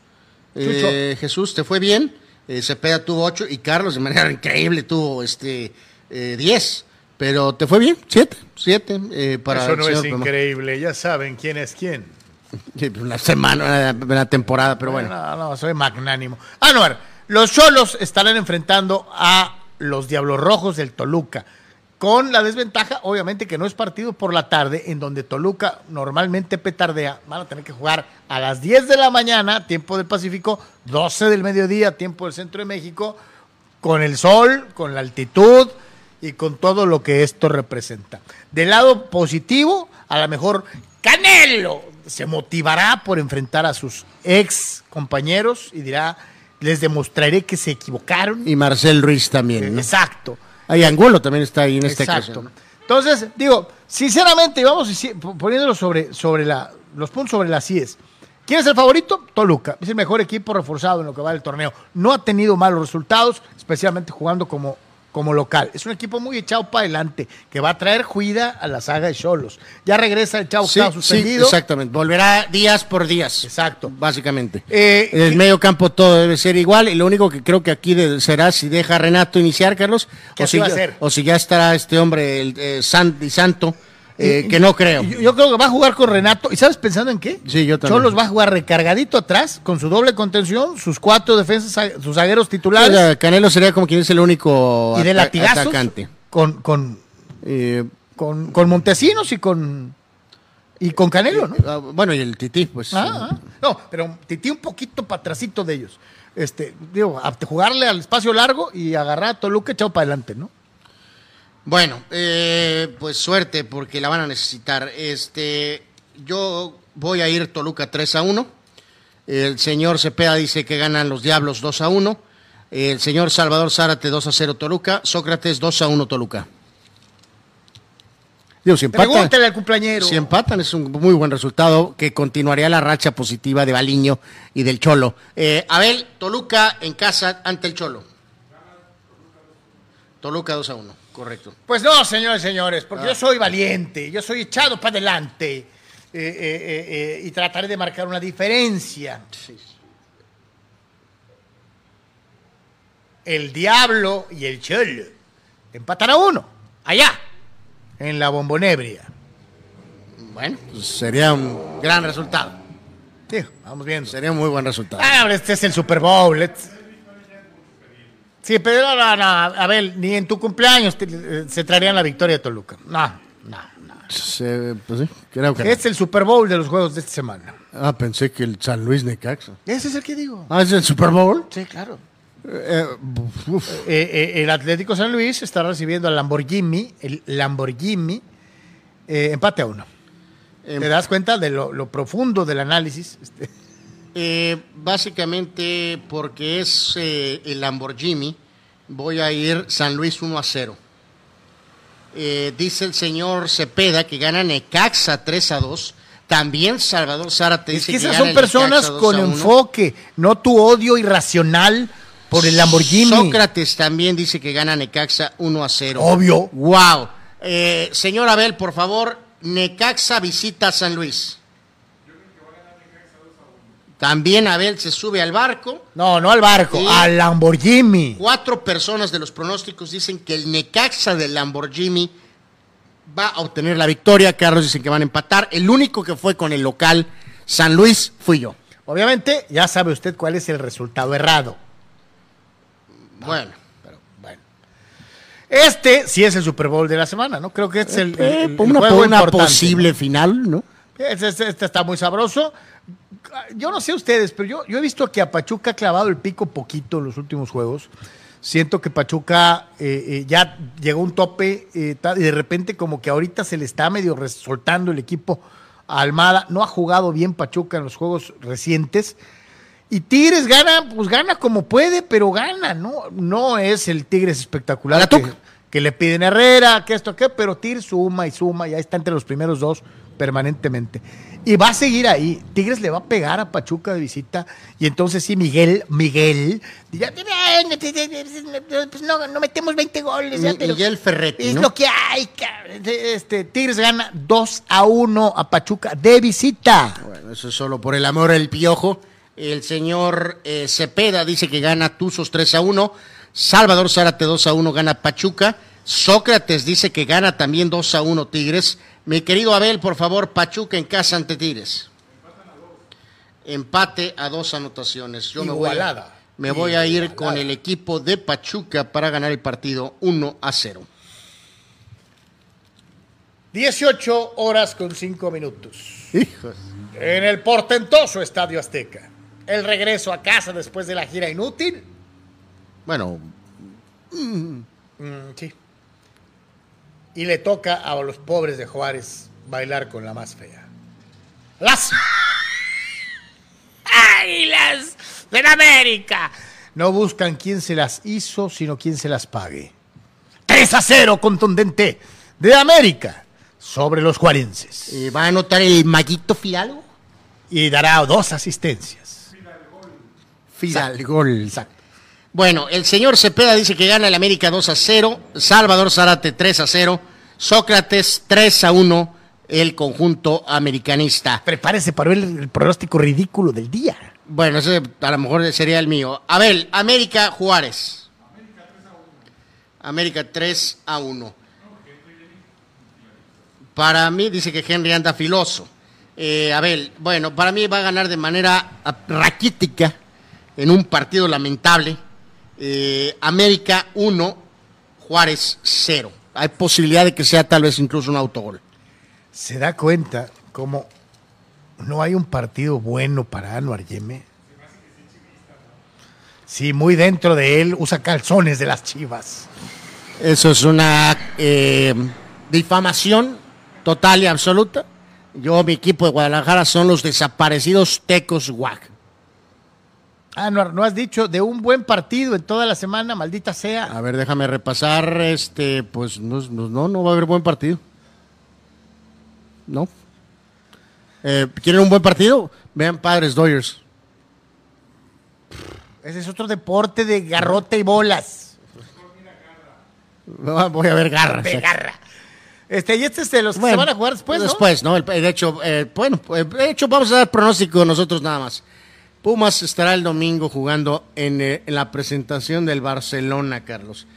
Eh, Jesús, ¿te fue bien? Eh, Cepeda tuvo ocho y Carlos de manera increíble tuvo este eh, diez. Pero te fue bien, siete, siete eh, para Eso no es increíble, ya saben quién es quién. Una semana, una, una temporada, pero bueno. No, no, soy magnánimo. Anuar, los Cholos estarán enfrentando a los Diablos Rojos del Toluca. Con la desventaja, obviamente, que no es partido por la tarde, en donde Toluca normalmente petardea. Van a tener que jugar a las 10 de la mañana, tiempo del Pacífico, 12 del mediodía, tiempo del centro de México, con el sol, con la altitud y con todo lo que esto representa. Del lado positivo, a lo mejor Canelo se motivará por enfrentar a sus ex compañeros y dirá, les demostraré que se equivocaron. Y Marcel Ruiz también, ¿no? Exacto. Ahí Angulo también está ahí en este Exacto. caso. ¿no? Entonces, digo, sinceramente, vamos poniéndolo sobre, sobre la, los puntos sobre las IES. ¿Quién es el favorito? Toluca. Es el mejor equipo reforzado en lo que va del torneo. No ha tenido malos resultados, especialmente jugando como, como local. Es un equipo muy echado para adelante, que va a traer juida a la saga de Cholos. Ya regresa el Chavo Sí, estaba sí, suspendido. exactamente. Volverá días por días. Exacto. Básicamente. Eh, en el medio campo todo debe ser igual y lo único que creo que aquí de- será si deja a Renato iniciar, Carlos, ¿Qué o si, va a ya, o si ya estará este hombre, el eh, Santo, eh, que no creo. Yo, yo creo que va a jugar con Renato. ¿Y sabes pensando en qué? Sí, yo también. Cholos va a jugar recargadito atrás, con su doble contención, sus cuatro defensas, sus zagueros titulares. O sea, Canelo sería como quien es el único y de latigazos atacante. con, con, Eh, con, con Montesinos y con y con Canelo, ¿no? ah, bueno, y el Tití, pues. Ah, ah. No, pero Titi un poquito para atrásito de ellos. Este, digo, a jugarle al espacio largo y agarrar a Toluca echado para adelante, ¿no? Bueno, eh, pues suerte porque la van a necesitar. Este, yo voy a ir Toluca 3 a 1. El señor Cepeda dice que ganan los Diablos 2 a 1. El señor Salvador Zárate 2 a 0 Toluca. Sócrates 2 a 1 Toluca. Digo, si empatan, Pregúntale al cumpleañero. si empatan es un muy buen resultado que continuaría la racha positiva de Baliño y del Cholo. Eh, Abel, Toluca en casa ante el Cholo. Toluca 2 a 1, correcto. Pues no, señores, señores, porque yo soy valiente, yo soy echado para adelante eh, eh, eh, y trataré de marcar una diferencia. El diablo y el cholo empatan a uno, allá, en la bombonebria. Bueno, pues sería un gran resultado. Sí, vamos viendo. Sería un muy buen resultado. Ah, este es el Super Bowl. it's- Sí, pero no, no, no, Abel, ni en tu cumpleaños te- eh, se traerían la victoria de Toluca. No, no, no. Se- pues sí, creo que no. Es el Super Bowl de los juegos de esta semana. Ah, pensé que el San Luis Necaxa. Ese es el que digo. Ah, es el Super Bowl. Sí, claro. Eh, uf. Eh, el Atlético San Luis está recibiendo al Lamborghini, el Lamborghini, eh, empate a uno. Em- ¿Te das cuenta de lo, lo profundo del análisis? Este, Eh, básicamente porque es eh, el Lamborghini, voy a ir San Luis 1 a 0. Eh, dice el señor Cepeda que gana Necaxa 3 a 2. También Salvador Zárate es dice que que esas gana son personas Necaxa 2 con a 1. enfoque, no tu odio irracional por el Lamborghini. Sócrates también dice que gana Necaxa 1 a 0. Obvio. Wow. Eh, señor Abel, por favor, Necaxa visita San Luis. También Abel se sube al barco. No, no al barco, al Lamborghini. Cuatro personas de los pronósticos dicen que el Necaxa del Lamborghini va a obtener la victoria. Carlos dicen que van a empatar. El único que fue con el local San Luis fui yo. Obviamente, ya sabe usted cuál es el resultado errado. Bueno, Bueno. Este sí es el Super Bowl de la semana, ¿no? Creo que este es el, eh, el- el una, juego una importante, posible final, ¿no? ¿no? Este, este- este está muy sabroso. Yo no sé ustedes, pero yo, yo he visto que a Pachuca ha clavado el pico poquito en los últimos juegos. Siento que Pachuca eh, eh, ya llegó a un tope eh, y de repente como que ahorita se le está medio soltando el equipo a Almada. No ha jugado bien Pachuca en los juegos recientes. Y Tigres gana, pues gana como puede, pero gana, ¿no? No es el Tigres espectacular que. Que le piden Herrera, que esto, que, pero Tigres suma y suma, ya está entre los primeros dos permanentemente. Y va a seguir ahí. Tigres le va a pegar a Pachuca de visita. Y entonces sí, Miguel, Miguel, ya, pues no, no metemos 20 goles. ya, Mi- pero Miguel Ferretti, Es ¿no? lo que hay. Este, Tigres gana 2 a 1 a Pachuca de visita. Bueno, eso es solo por el amor al piojo. El señor eh, Cepeda dice que gana Tuzos 3 a 1. Salvador Zárate 2 a 1 gana Pachuca. Sócrates dice que gana también 2 a 1 Tigres. Mi querido Abel, por favor, Pachuca en casa ante Tigres. Empate a dos anotaciones. Yo me voy a, me voy a ir con el equipo de Pachuca para ganar el partido 1 a 0. 18 horas con 5 minutos. Hijos. En el portentoso Estadio Azteca. El regreso a casa después de la gira inútil. Bueno, Mm, sí. Y le toca a los pobres de Juárez bailar con la más fea. Las Águilas de la América. No buscan quién se las hizo, sino quién se las pague. 3 a 0 contundente de América sobre los juarenses. eh, ¿va a anotar el Maguito Fidalgo? Y dará dos asistencias. Fidalgol. Bueno, el señor Cepeda dice que gana el América 2 a 0, Salvador Zarate 3 a 0, Sócrates 3 a 1, el conjunto americanista. Prepárese para ver el pronóstico ridículo del día. Bueno, ese a lo mejor sería el mío. Abel, América Juárez. América 3 a 1. Para mí dice que Henry anda filoso. Eh, Abel, bueno, para mí va a ganar de manera raquítica en un partido lamentable. Eh, América 1, Juárez 0. Hay posibilidad de que sea tal vez incluso un autogol. ¿Se da cuenta cómo no hay un partido bueno para Anuar Yeme? Sí, muy dentro de él usa calzones de las chivas. Eso es una eh, difamación total y absoluta. Yo, mi equipo de Guadalajara son los desaparecidos Tecos Guac. Anuar, ¿no has dicho de un buen partido en toda la semana, maldita sea? A ver, déjame repasar. Este, pues no, no, no, no va a haber buen partido. No. Eh, ¿Quieren un buen partido? Vean Padres Doyers. Ese es otro deporte de garrote y bolas. Voy a ver garras. De garra. Este, y este es de los que Bueno, se van a jugar después, ¿no? Después, ¿no? El- De hecho, eh, bueno, eh, de hecho, vamos a dar pronóstico nosotros nada más. Pumas estará el domingo jugando en, eh, en la presentación del Barcelona, Carlos.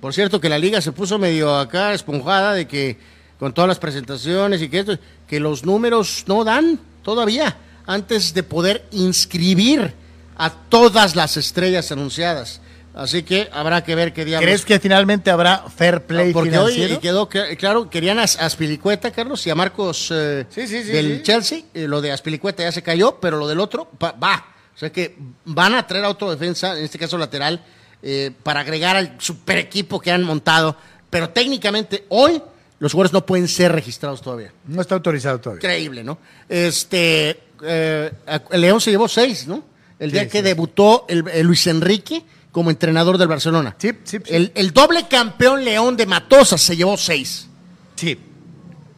Por cierto, que la liga se puso medio acá esponjada de que con todas las presentaciones y que esto, que los números no dan todavía antes de poder inscribir a todas las estrellas anunciadas. Así que habrá que ver qué día ¿Crees que finalmente habrá fair play porque financiero? hoy quedó cl- claro, querían a Aspilicueta, Carlos, y a Marcos eh, Sí, sí, sí, del. Chelsea. eh, lo de Aspilicueta ya se cayó, pero lo del otro va. O sea que van a traer a otro defensa, en este caso lateral, eh, para agregar al super equipo que han montado. Pero técnicamente hoy los jugadores no pueden ser registrados todavía. No está autorizado todavía. Increíble, ¿no? Este, eh, el León se llevó seis, ¿no? El día que debutó el, el Luis Enrique como entrenador del Barcelona. Sí, sí, sí. El, el doble campeón León de Matosas se llevó seis. Sí.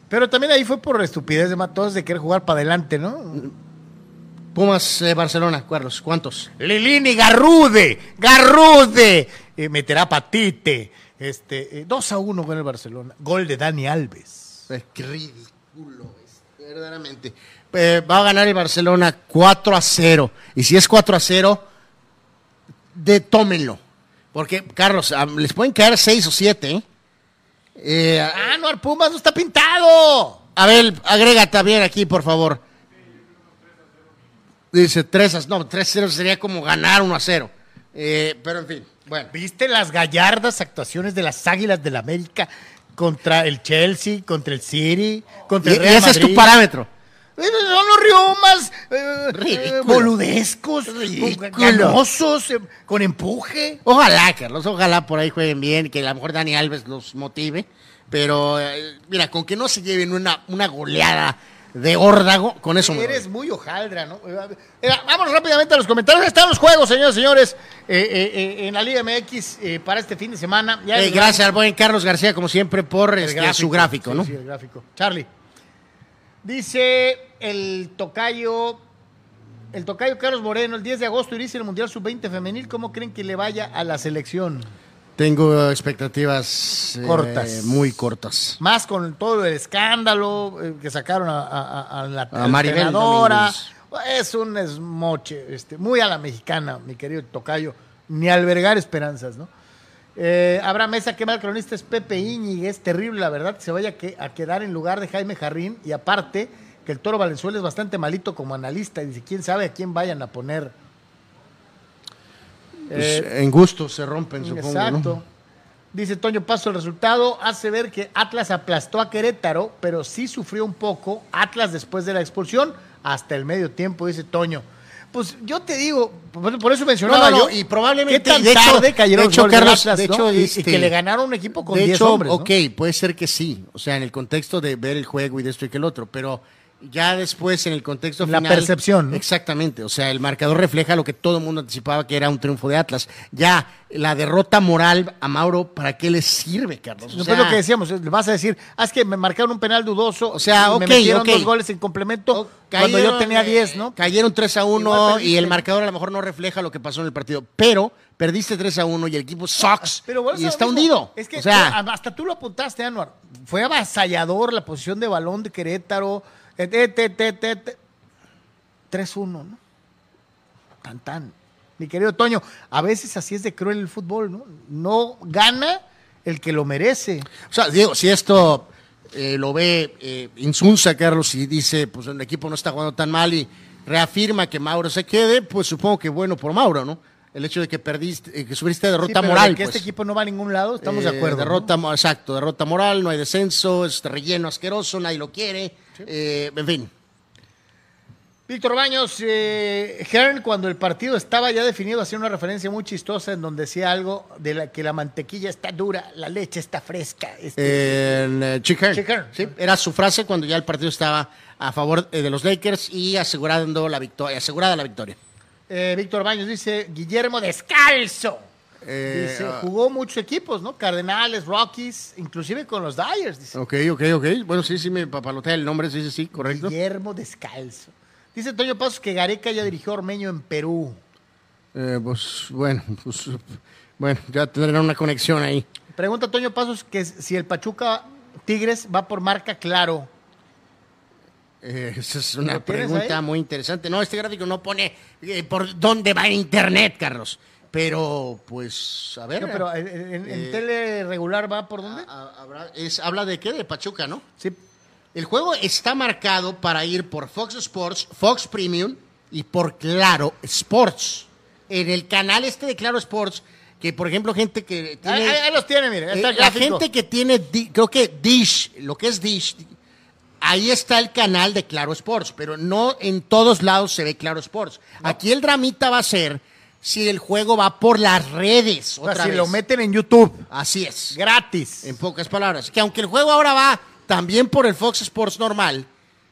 Pero también ahí fue por estupidez de Matos de querer jugar para adelante, ¿no? Pumas eh, Barcelona, Carlos, ¿cuántos? Lilini Garrude, Garrude, eh, meterá patite. Este, eh, 2 a 1 con el Barcelona. Gol de Dani Alves. Eh, qué ridículo es, verdaderamente. Eh, va a ganar el Barcelona 4 a 0. Y si es 4 a 0, de, tómenlo. Porque, Carlos, ah, les pueden caer 6 o 7, ¿eh? Eh, Ah, no, Pumas no está pintado. Abel, agrega también aquí, por favor. Dice 3 a no, 3 a 0 sería como ganar 1 a 0. Eh, pero en fin, bueno. ¿Viste las gallardas actuaciones de las Águilas del América contra el Chelsea, contra el City, contra Y, el y Real ese es tu parámetro. Eh, Son los riomas eh, Ridículo. eh, boludescos, Ridículo. ganosos, eh, con empuje. Ojalá, Carlos, ojalá por ahí jueguen bien, que a lo mejor Dani Alves los motive. Pero, eh, mira, con que no se lleven una, una goleada de órdago, con eso me Eres doy. muy hojaldra, ¿no? Vamos rápidamente a los comentarios. Están los juegos, señores y señores, eh, eh, eh, en la Liga MX eh, para este fin de semana. Ya gracias al buen Carlos García, como siempre, por este, su gráfico, Sí, ¿no? Sí, el gráfico. Charlie. Dice el tocayo, el tocayo Carlos Moreno, el 10 de agosto inicia el Mundial Sub-20 femenil. ¿Cómo creen que le vaya a la selección? Tengo expectativas eh, Cortas. muy cortas. Más con todo el escándalo eh, que sacaron a, a- a- a la, A Maribel. Es un esmoche, este, muy a la mexicana, mi querido Tocayo, ni albergar esperanzas, ¿no? Eh, Abraham Mesa, qué mal cronista es Pepe Íñiguez. Terrible, la verdad, que se vaya que- a quedar en lugar de Jaime Jarrín. Y aparte, que el Toro Valenzuela es bastante malito como analista. Dice, quién sabe a quién vayan a poner. Pues, Eh, en gusto se rompen, supongo. Exacto. ¿no? Dice Toño Paso, el resultado hace ver que Atlas aplastó a Querétaro, pero sí sufrió un poco Atlas después de la expulsión hasta el medio tiempo, dice Toño. Pues yo te digo, por, eso mencionaba No, no, no, yo, y probablemente, qué tan de hecho- cayeron de hecho, Carlos, Atlas, de ¿no? hecho, Y- y, este, que le ganaron un equipo con de 10 hecho, hombres, ok, puede ser que sí, o sea, en el contexto de ver el juego y de esto y que el otro, pero ya después en el contexto La final. percepción, ¿no? Exactamente, o sea, el marcador refleja lo que todo el mundo anticipaba que era un triunfo de Atlas. Ya, la derrota moral a Mauro, ¿para qué le sirve, Carlos? O No sea, fue lo que decíamos, le vas a decir, ah, es que me marcaron un penal dudoso, O sea, y me metieron dos goles en complemento cuando yo tenía eh, 10, ¿no? Cayeron 3 a 1 Igual y el marcador a lo mejor no refleja lo que pasó en el partido, pero perdiste 3 a 1 y el equipo sucks Pero bueno, y es está mismo. hundido. Es que o sea, hasta tú lo apuntaste, Anuar. Fue avasallador la posición de balón de Querétaro. Eh, eh. 3-1, ¿no? Tan, tan. Mi querido Toño, a veces así es de cruel el fútbol, ¿no? No gana el que lo merece. O sea, Diego, si esto eh, lo ve eh, Insunza, Carlos, y dice, pues el equipo no está jugando tan mal y reafirma que Mauro se quede, pues supongo que bueno por Mauro, ¿no? El hecho de que perdiste, eh, que sufriste Sí, derrota pero moral. de que pues. este equipo no va a ningún lado, estamos de Eh, acuerdo. Derrota, exacto, derrota moral, no hay descenso, es relleno asqueroso, nadie lo quiere. Eh, en fin. Víctor Baños, eh, Hearn, cuando el partido estaba ya definido, hacía una referencia muy chistosa en donde decía algo de la que la mantequilla está dura, la leche está fresca. este, eh, Chick Hearn. Chick Hearn. Sí, era su frase cuando ya el partido estaba a favor eh, de los Lakers y asegurando la victoria, asegurada la victoria. Eh, Víctor Baños dice, Guillermo Descalzo. Eh, Dice, ah. jugó muchos equipos, ¿no? Cardenales, Rockies, inclusive con los Dyers. Dice, Ok, ok, ok. Bueno, sí, sí, me papalotea el nombre, sí, sí, sí, correcto. Guillermo Descalzo. Dice Toño Pasos que Gareca ya dirigió a Ormeño en Perú. Eh, pues, bueno, pues, bueno, ya tendrán una conexión ahí. Pregunta Toño Pasos que si el Pachuca Tigres va por marca claro. Eh, esa es una ¿Lo tienes pregunta ahí? muy interesante. No, este gráfico no pone eh, por dónde va en internet, Carlos. Pero, pues, a ver. No, pero en, en- en Eh, tele regular va por dónde? a- habrá- es, habla de qué? De Pachuca, ¿no? Sí. El juego está marcado para ir por Fox Sports, Fox Premium y por Claro Sports. En el canal este de Claro Sports, que por ejemplo, gente que tiene. Ahí, los tiene, mire. está Eh, el la gente que tiene, Di- creo que Dish, lo que es Dish, ahí está el canal de Claro Sports, pero no en todos lados se ve Claro Sports. Aquí el dramita va a ser si el juego va por las redes. O sea, Otra si vez. lo meten en YouTube, Así es. gratis. En pocas palabras. Que aunque el juego ahora va también por el Fox Sports normal,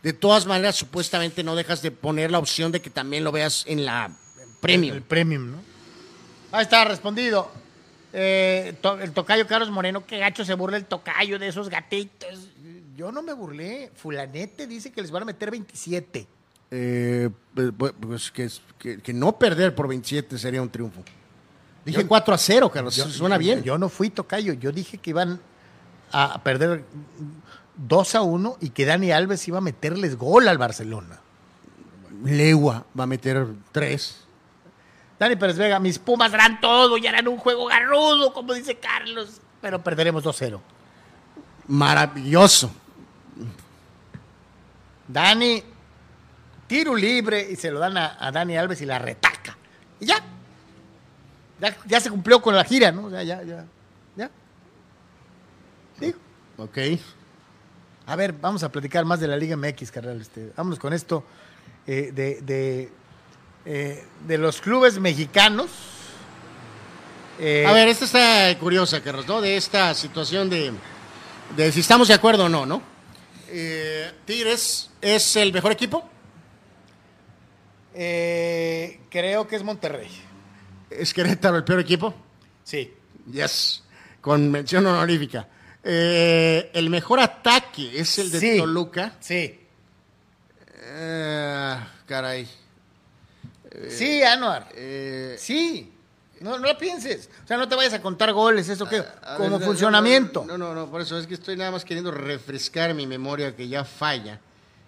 de todas maneras, supuestamente no dejas de poner la opción de que también lo veas en la premium. El premium, ¿no? Ahí está, respondido. Eh, to- el tocayo Carlos Moreno, qué gacho se burla el tocayo de esos gatitos. Yo no me burlé. Fulanete dice que les van a meter 27. Eh, pues, que, es- que- que no perder por 27 sería un triunfo. Dije 4 a 0, Carlos. Yo- suena bien. Yo no fui tocayo. Yo dije que iban a perder 2 a 1 y que Dani Alves iba a meterles gol al Barcelona. Legua va a meter 3. Dani Pérez Vega, mis Pumas harán todo y harán un juego garrudo, como dice Carlos. Pero perderemos 2-0. Maravilloso. Dani, tiro libre y se lo dan a, a Dani Alves y la retaca. Y ya. ya. ya se cumplió con la gira, ¿no? O sea, ya, ya. Ya. Digo. Ok. A ver, vamos a platicar más de la Liga MX, carnal. Este, vámonos con esto eh, de, de, eh, de los clubes mexicanos. Eh, A ver, esta está curiosa, Carlos, ¿no? De esta situación de, de si estamos de acuerdo o no, ¿no? Eh, Tigres es el mejor equipo. Eh, creo que es Monterrey. ¿Es Querétaro el peor equipo? Sí. Yes. Con mención honorífica. Eh, el mejor ataque es el de Sí. Toluca. Sí. Eh, caray. sí, Anuar. Eh, Sí. No, no lo pienses. O sea, no te vayas a contar goles, eso que, como ver, no, funcionamiento. No, no, no, por eso es que estoy nada más queriendo refrescar mi memoria que ya falla.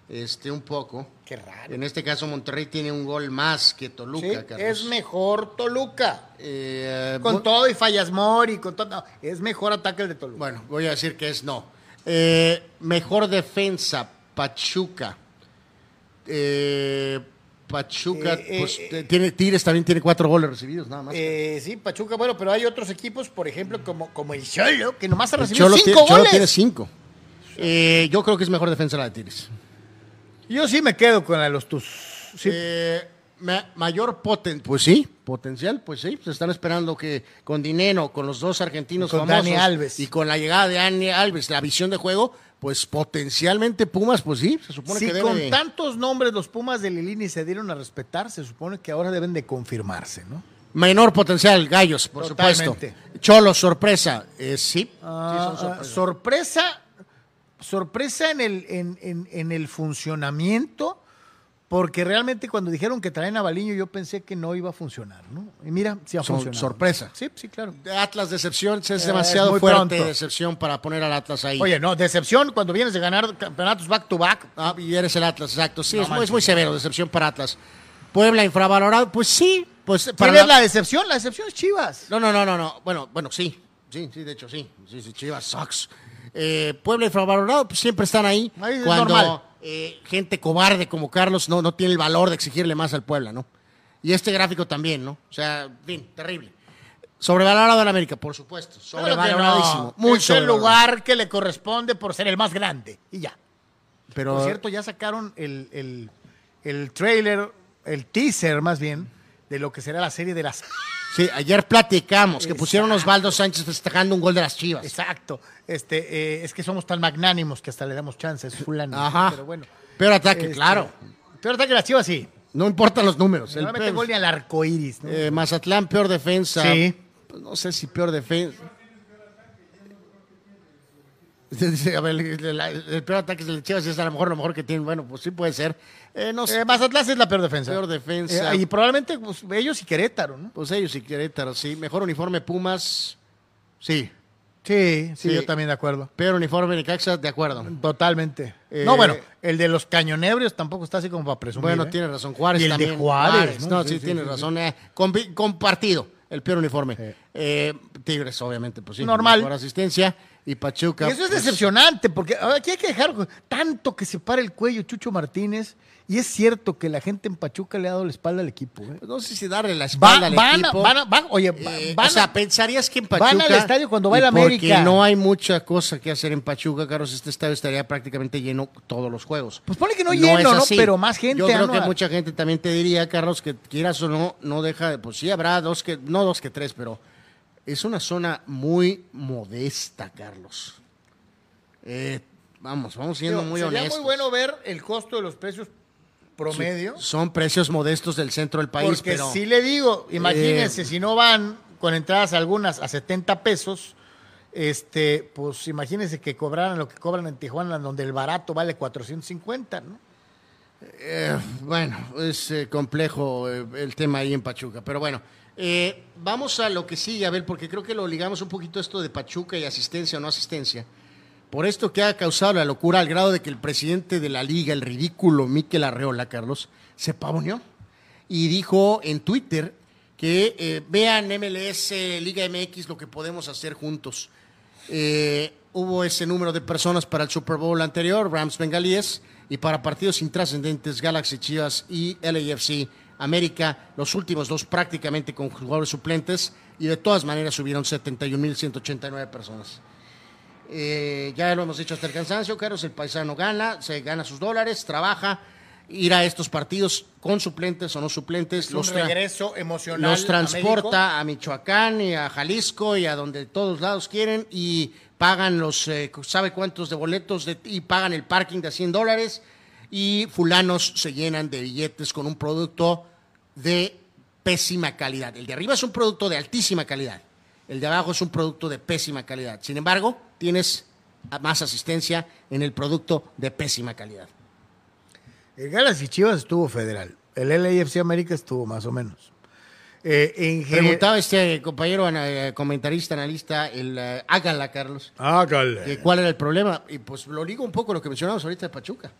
Este, un poco. Qué raro. En este caso, Monterrey tiene un gol más que Toluca, Sí, Carlos. es mejor Toluca. Eh, Con todo y fallas Mori, con todo. no, es mejor ataque el de Toluca. Bueno, voy a decir que es no. Eh, mejor defensa, Pachuca. Eh, Pachuca, pues tiene, Tigres también tiene cuatro goles recibidos, nada más. Sí, Pachuca, bueno, pero hay otros equipos, por ejemplo, como, como el Cholo, que nomás ha recibido cinco tiene, Cholo goles. tiene cinco. Yo creo que es mejor defensa la de Tigres. Yo sí me quedo con la de los tus. Sí. Eh, ma- mayor poten, pues sí, potencial, pues sí. Se están esperando que con Dinero, con los dos argentinos Con famosos Dani Alves. y con la llegada de Dani Alves, la visión de juego, pues potencialmente Pumas, pues sí, se supone si que debe con de- tantos nombres los Pumas de Lilini se dieron a respetar, se supone que ahora deben de confirmarse, ¿no? Menor potencial, Gallos, por Totalmente. supuesto. Cholo, sorpresa, eh, sí. Sí son ah, sorpresa, sorpresa en el, en, en- en el funcionamiento, porque realmente cuando dijeron que traen a Baliño yo pensé que no iba a funcionar, ¿no? Y mira, sí ha Son funcionado. sorpresa. Sí, sí, claro. Atlas decepción, es Eh, es demasiado muy fuerte pronto. decepción para poner al Atlas ahí. Oye, no, decepción cuando vienes de ganar campeonatos back to back. Ah, y eres el Atlas, exacto. Sí, No es, muy, es muy severo, decepción para Atlas. Puebla infravalorado, pues sí. Pues ¿Quién para es la decepción? La decepción es Chivas. No, no, no, no, no. Bueno, bueno, sí. Sí, sí, de hecho, sí. Sí, sí, Chivas sucks. Eh, Puebla infravalorado, pues siempre están ahí. Ahí es cuando eh, gente cobarde como Carlos no, no tiene el valor de exigirle más al Puebla, ¿no? Y este gráfico también, ¿no? O sea, en fin, terrible. Sobrevalorado en América, por supuesto. Sobrevaloradísimo. no. Es el lugar que le corresponde por ser el más grande. Y ya. Pero, Por cierto, ya sacaron el, el, el trailer, el teaser más bien, de lo que será la serie de las... sí, ayer platicamos que pusieron Exacto. Osvaldo Sánchez festejando un gol de las Chivas. Exacto. Este, eh, es que somos tan magnánimos que hasta le damos chances, fulano. Ajá. Pero bueno. Peor ataque, Este, claro. Peor ataque las chivas, sí. No importan los números. El No mete peor- gol ni al arco iris, ¿no? Eh, Mazatlán, peor defensa. Sí. Pues no sé si peor defensa. Dice, A ver, el, el- peor ataque de Chivas es a lo mejor lo mejor que tienen. Bueno, pues sí puede ser. Eh, no sé. Eh, Mazatlán es la peor defensa. Peor defensa. Eh, y probablemente pues, ellos y Querétaro, ¿no? Pues ellos y Querétaro, sí. Mejor uniforme Pumas, sí. Sí, sí, Sí. yo también de acuerdo. Peor uniforme Necaxa, de acuerdo. Totalmente. Eh, no, bueno, el de los cañonebrios tampoco está así como para presumir. Bueno, ¿eh? tiene razón. Juárez Y el de también. Juárez, No, ¿no? sí, Sí, tiene razón. compartido, el peor uniforme. Tigres, obviamente, pues sí. Normal. Mejor asistencia. Y Pachuca. Y eso es pues, decepcionante, porque aquí hay que dejar tanto que se para el cuello Chucho Martínez. Y es cierto que la gente en Pachuca le ha dado la espalda al equipo. ¿eh? pues, No sé si darle la Va- espalda al van, a- equipo. van a- van- oye, va- Eh, van o sea, pensarías que en van Pachuca. al estadio cuando va el América. Porque no hay mucha cosa que hacer en Pachuca, Carlos. Este estadio estaría prácticamente lleno todos los juegos. Pues ponle que no lleno, ¿no? Pero más gente, Yo creo que mucha gente también te diría, Carlos, que quieras o no, no deja de. Pues sí, habrá dos que. No dos que tres, pero es una zona muy modesta, Carlos. Eh, vamos, vamos siendo Digo, muy sería honestos. muy bueno ver el costo de los precios promedio. Son precios modestos del centro del país, porque pero. si le digo, imagínense, Eh, si no van con entradas algunas a 70 pesos, este, pues imagínense que cobraran lo que cobran en Tijuana, donde el barato vale 450, ¿no? Eh, bueno, es eh, complejo el tema ahí en Pachuca, pero bueno, eh, vamos a lo que sigue, a ver, porque creo que lo ligamos un poquito esto de Pachuca y asistencia o no asistencia. Por esto que ha causado la locura al grado de que el presidente de la liga, el ridículo Miquel Arreola, Carlos, se pavoneó y dijo en Twitter que eh, vean MLS, Liga MX, lo que podemos hacer juntos. Eh, hubo ese número de personas para el Super Bowl anterior, Rams Bengalíes, y para partidos intrascendentes, Galaxy Chivas y LAFC América, los últimos dos prácticamente con jugadores suplentes, y de todas maneras subieron 71.189 personas. Eh, ya lo hemos dicho hasta el cansancio, Carlos, el paisano gana, se gana sus dólares, trabaja, ir a estos partidos con suplentes o no suplentes, Es los regreso emocional. los a transporta a, Michoacán y a Jalisco y a donde todos lados quieren y pagan los, eh, sabe cuántos de boletos de- y pagan el parking de 100 dólares y fulanos se llenan de billetes con un producto de pésima calidad. El de arriba es un producto de altísima calidad, el de abajo es un producto de pésima calidad. Sin embargo, tienes más asistencia en el producto de pésima calidad. El Galaxy Chivas estuvo federal. El LAFC América estuvo más o menos. Eh, en. Preguntaba este compañero ana- eh, comentarista, analista, el eh, Ágala, Carlos. Hágale. que cuál era el problema. Y pues lo ligo un poco lo que mencionamos ahorita de Pachuca.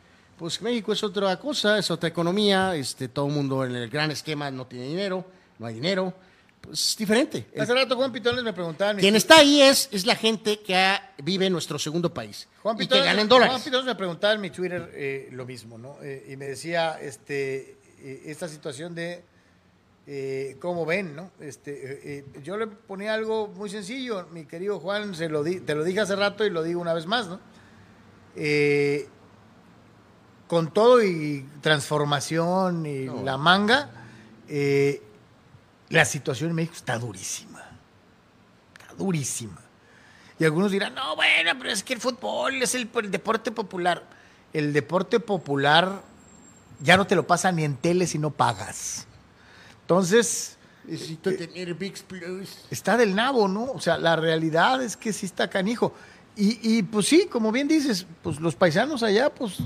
Pues México es otra cosa, es otra economía, este, todo el mundo en el gran esquema no tiene dinero, no hay dinero, pues es diferente. Hace rato Juan Pitones me preguntaba... quien está ahí es, es la gente que ha- vive en nuestro segundo país Juan y que Pitones, gana en Juan dólares. Pitones me preguntaba en mi Twitter eh, lo mismo, ¿no? Eh, y me decía este, eh, esta situación de eh, cómo ven, ¿no? Este, eh, eh, yo le ponía algo muy sencillo, mi querido Juan, se lo di- te lo dije hace rato y lo digo una vez más, ¿no? Eh, con todo y transformación y la manga, eh, la situación en México está durísima. Está durísima. Y algunos dirán, no, bueno, pero es que el fútbol es el, el deporte popular. El deporte popular ya no te lo pasa ni en tele si no pagas. Entonces, Necesito tener Big Plus. está del nabo, ¿no? O sea, la realidad es que sí está canijo. Y, y, pues sí, como bien dices, pues los paisanos allá, pues,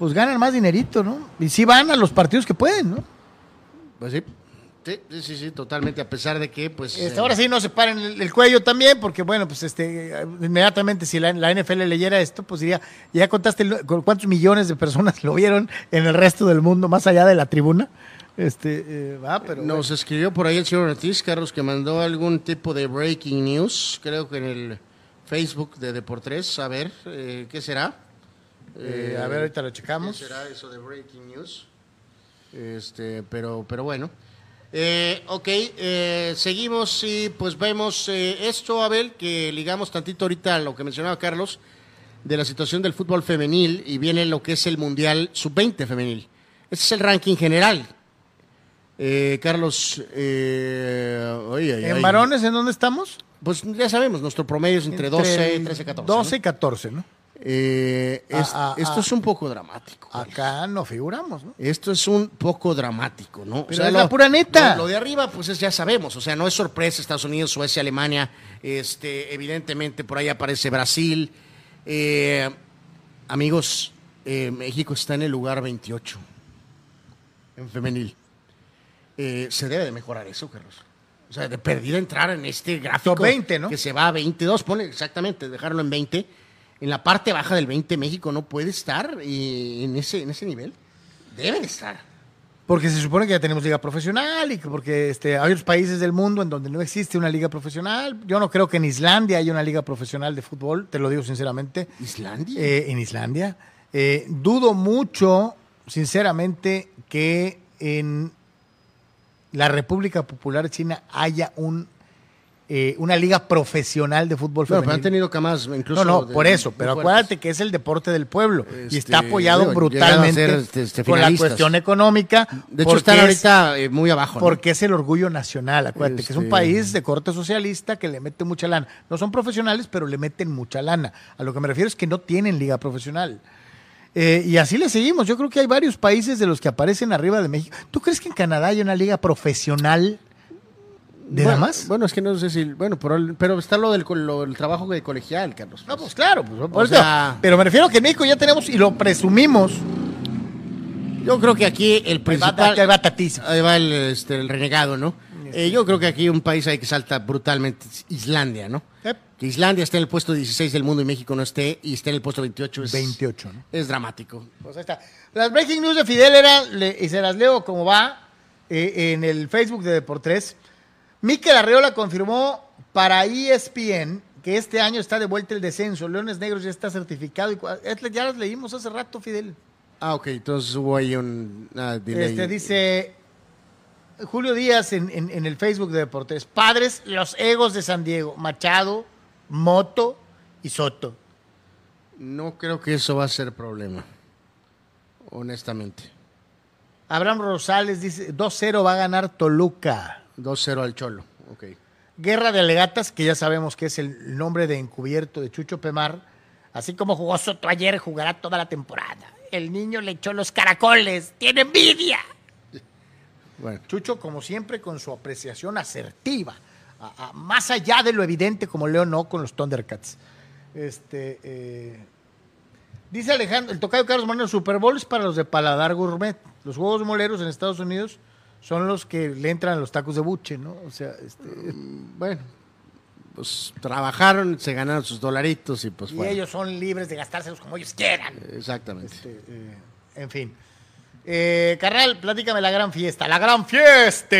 pues ganan más dinerito, ¿no? Y sí van a los partidos que pueden, ¿no? Pues sí. Sí, sí, sí, totalmente, a pesar de que, pues... Este, eh, ahora sí no se paren el, el cuello también, porque bueno, pues este, inmediatamente si la, la NFL leyera esto, pues diría, ya contaste el- cuántos millones de personas lo vieron en el resto del mundo, más allá de la tribuna. Este, eh, va, pero Nos bueno. escribió por ahí el señor Ortiz, Carlos, que mandó algún tipo de breaking news, creo que en el Facebook de Deportes. A ver, eh, ¿qué será? Eh, a ver, ahorita lo checamos. ¿Qué será eso de breaking news? Este, pero, pero bueno. Eh, ok, eh, seguimos y pues vemos eh, esto, Abel, que ligamos tantito ahorita a lo que mencionaba Carlos, de la situación del fútbol femenil y viene lo que es el Mundial Sub-20 femenil. Este es el ranking general. Eh, Carlos, eh, ay, ay, ¿En ay. varones en dónde estamos? Pues ya sabemos, nuestro promedio es entre, 12, 13, 14. 12 y ¿no? 14, ¿no? Eh, es- Ah, ah, esto ah. es un poco dramático. Acá no figuramos, ¿no? Esto es un poco dramático, ¿no? Pero es la pura neta. Lo, lo de arriba, pues es, ya sabemos, o sea, no es sorpresa Estados Unidos, Suecia, Alemania, este, evidentemente por ahí aparece Brasil. Eh, amigos, eh, México está en el lugar 28 en femenil. Se debe de mejorar eso, Carlos. O sea, de perdida entrar en este gráfico. Top 20, ¿no? Que se va a 22, pone exactamente, dejarlo en 20. En la parte baja del 20, México no puede estar eh, en, ese, en ese nivel. Debe de estar. Porque se supone que ya tenemos liga profesional y que porque este, hay otros países del mundo en donde no existe una liga profesional. Yo no creo que en Islandia haya una liga profesional de fútbol, te lo digo sinceramente. Islandia. Eh, en Islandia. Eh, dudo mucho, sinceramente, que en la República Popular China haya un, eh, una liga profesional de fútbol Bueno, pero han tenido camas incluso. no, no, de- por eso, pero acuérdate que es el deporte del pueblo y Este, está apoyado digo, brutalmente ser, este, este, la cuestión económica. De hecho, están es- ahorita eh, muy abajo. ¿no? porque es el orgullo nacional, acuérdate, que es un Este- país de corte socialista que le mete mucha lana. No son profesionales, pero le meten mucha lana. A lo que me refiero es que no tienen liga profesional. Eh, y así le seguimos. Yo creo que hay varios países de los que aparecen arriba de México. ¿Tú crees que en Canadá hay una liga profesional de bueno, damas? Bueno, es que no sé si. Bueno, pero, pero está lo del, lo trabajo de colegial, Carlos. No, pues claro, pues, O sea- pero me refiero a que en México ya tenemos y lo presumimos. Yo creo que aquí el va, principal. ahí va Tatis. Ahí va el, este, el renegado, ¿no? Eh, yo creo que aquí un país ahí que salta brutalmente Islandia, ¿no? Yep. Que Islandia esté en el puesto 16 del mundo y México no esté, y esté en el puesto 28 es, 28, ¿no? es dramático. Pues ahí está. Las breaking news de Fidel eran, le- y se las leo como va, eh, en el Facebook de Deportes. Mikel Arreola confirmó para ESPN que este año está de vuelta el descenso. Leones Negros ya está certificado. Y, ya las leímos hace rato, Fidel. Ah, ok, entonces hubo ahí un ah, delay. Este, dice Julio Díaz en, en- en el Facebook de Deportes. Padres, los egos de San Diego. Machado, Moto y Soto. No creo que eso va a ser problema. Honestamente. Abraham Rosales dice 2-0 va a ganar Toluca. 2-0 al Cholo. Ok. Guerra de Alegatas, que ya sabemos que es el nombre de encubierto de Chucho Pemar, así como jugó Soto ayer, jugará toda la temporada. El niño le echó los caracoles, tiene envidia. Bueno. Chucho, como siempre, con su apreciación asertiva, a- a- más allá de lo evidente, como Leo no con los Thundercats. Este, eh, dice Alejandro, el tocayo Carlos Moreno, Super Bowl es para los de paladar gourmet. Los juegos moleros en Estados Unidos son los que le entran a los tacos de buche, ¿no? O sea, este, Bueno. Pues trabajaron, se ganaron sus dolaritos y pues y bueno. ellos son libres de gastárselos como ellos quieran. Exactamente. Este, eh, En fin. Eh, Carnal, platícame la gran fiesta. La gran fiesta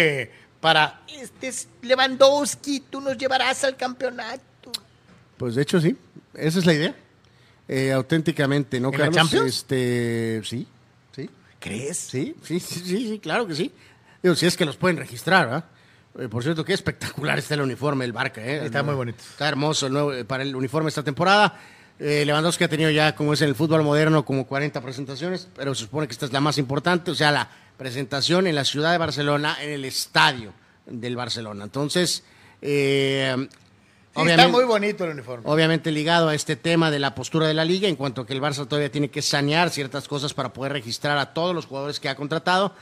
para este es Lewandowski. Tú nos llevarás al campeonato. Pues de hecho sí, esa es la idea. Eh, auténticamente, ¿no, ¿En la Carlos? Champions? Este, sí, sí, ¿Crees? sí, sí, sí, sí, sí, claro que sí. Digo, si es que los pueden registrar, ¿verdad? Eh, por cierto, qué espectacular está el uniforme del Barca, ¿eh? Está muy bonito. Está hermoso el nuevo, eh, para el uniforme esta temporada. Eh, Lewandowski ha tenido ya, como es en el fútbol moderno, como 40 presentaciones, pero se supone que esta es la más importante, o sea, la presentación en la ciudad de Barcelona, en el estadio del Barcelona. Entonces, eh, Sí, está muy bonito el uniforme. Obviamente ligado a este tema de la postura de la liga, en cuanto a que el Barça todavía tiene que sanear ciertas cosas para poder registrar a todos los jugadores que ha contratado.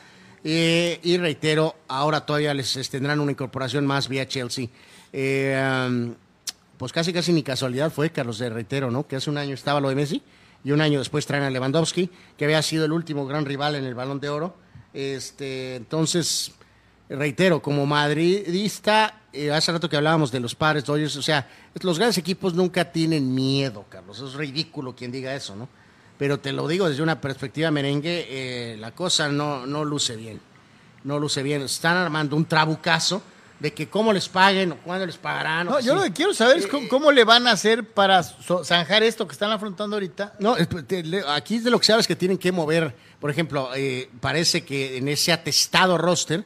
Eh, y reitero, ahora todavía les tendrán una incorporación más vía Chelsea. Eh, pues casi casi ni casualidad fue, Carlos, de reitero, ¿no? Que hace un año estaba lo de Messi y un año después traen a Lewandowski, que había sido el último gran rival en el Balón de Oro. Este, entonces, reitero, como madridista, eh, hace rato que hablábamos de los padres Dodgers, o sea, los grandes equipos nunca tienen miedo, Carlos. Es ridículo quien diga eso, ¿no? Pero te lo digo desde una perspectiva merengue, eh, la cosa no, no luce bien. No luce bien. Están armando un trabucazo de que cómo les paguen o cuándo les pagarán. No, yo lo que quiero saber es cómo, cómo le van a hacer para zanjar esto que están afrontando ahorita. No, es- le- aquí de lo que sabes que tienen que mover, por ejemplo, eh, parece que en ese atestado roster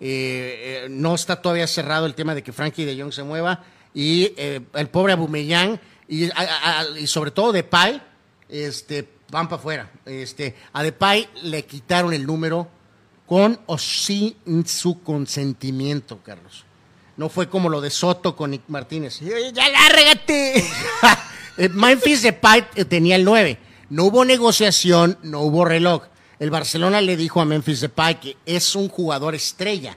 eh, eh, no está todavía cerrado el tema de que Frankie de Jong se mueva y eh, el pobre Abumellán y, a- a- a- y sobre todo Depay este, van para afuera. Este, a Depay le quitaron el número con o sin su consentimiento, Carlos. No fue como lo de Soto con Nick Martínez. ¡Ya lárgate! Eh, Memphis Depay eh, tenía el 9. No hubo negociación, no hubo reloj. El Barcelona le dijo a Memphis Depay que es un jugador estrella.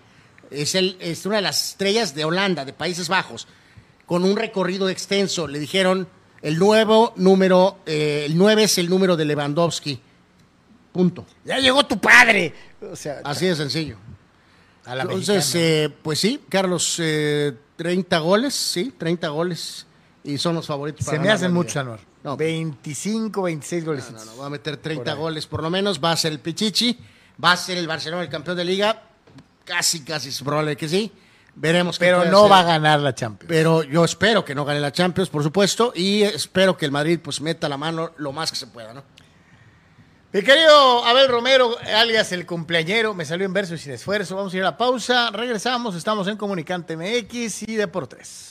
Es, el, es una de las estrellas de Holanda, de Países Bajos, con un recorrido extenso. Le dijeron, el nuevo número, eh, el 9 es el número de Lewandowski. Punto. ¡Ya llegó tu padre! O sea, Así de sencillo. a la Entonces, eh, pues sí, Carlos, eh, 30 goles, sí, 30 goles. Y son los favoritos para se me hacen liga. Anuar. No. 25, 26 goles. No, no, va a meter 30 Por ahí. goles por lo menos, va a ser el Pichichi, va a ser el Barcelona el campeón de liga, casi, casi es probable que sí. Veremos qué Pero no hacer. va a ganar la Champions. Pero yo espero que no gane la Champions, por supuesto, y espero que el Madrid pues meta la mano lo más que se pueda, ¿no? Mi querido Abel Romero, alias el cumpleañero, me salió en verso y sin esfuerzo. Vamos a ir a la pausa. Regresamos, estamos en Comunicante MX y Deportes.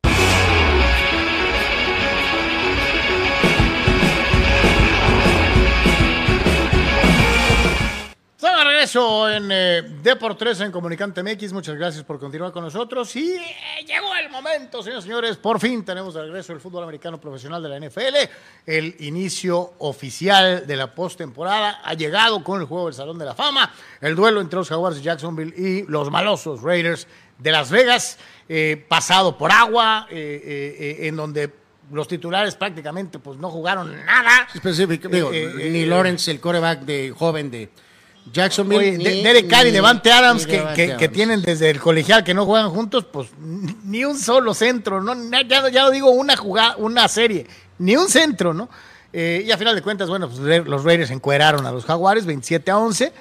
Regreso en eh, Deportes en Comunicante MX. Muchas gracias por continuar con nosotros. Y eh, llegó el momento, señores y señores. Por fin tenemos de regreso el fútbol americano profesional de la NFL. El inicio oficial de la postemporada ha llegado con el juego del Salón de la Fama. El duelo entre los Jaguars de Jacksonville y los malosos Raiders de Las Vegas. eh, pasado por agua, eh, en donde los titulares prácticamente pues no jugaron nada. Específico, digo, ni Lawrence, el coreback de joven de Jacksonville. Oye, Derek Carr y Devante Adams, que, Devante que- que Adams. tienen desde el colegial que no juegan juntos, pues ni- un solo centro, ¿no? Ya, ya digo una jugada, una serie, ni un centro, ¿no? Eh, y a final de cuentas, bueno, pues los Raiders encueraron a los Jaguares 27 a 11.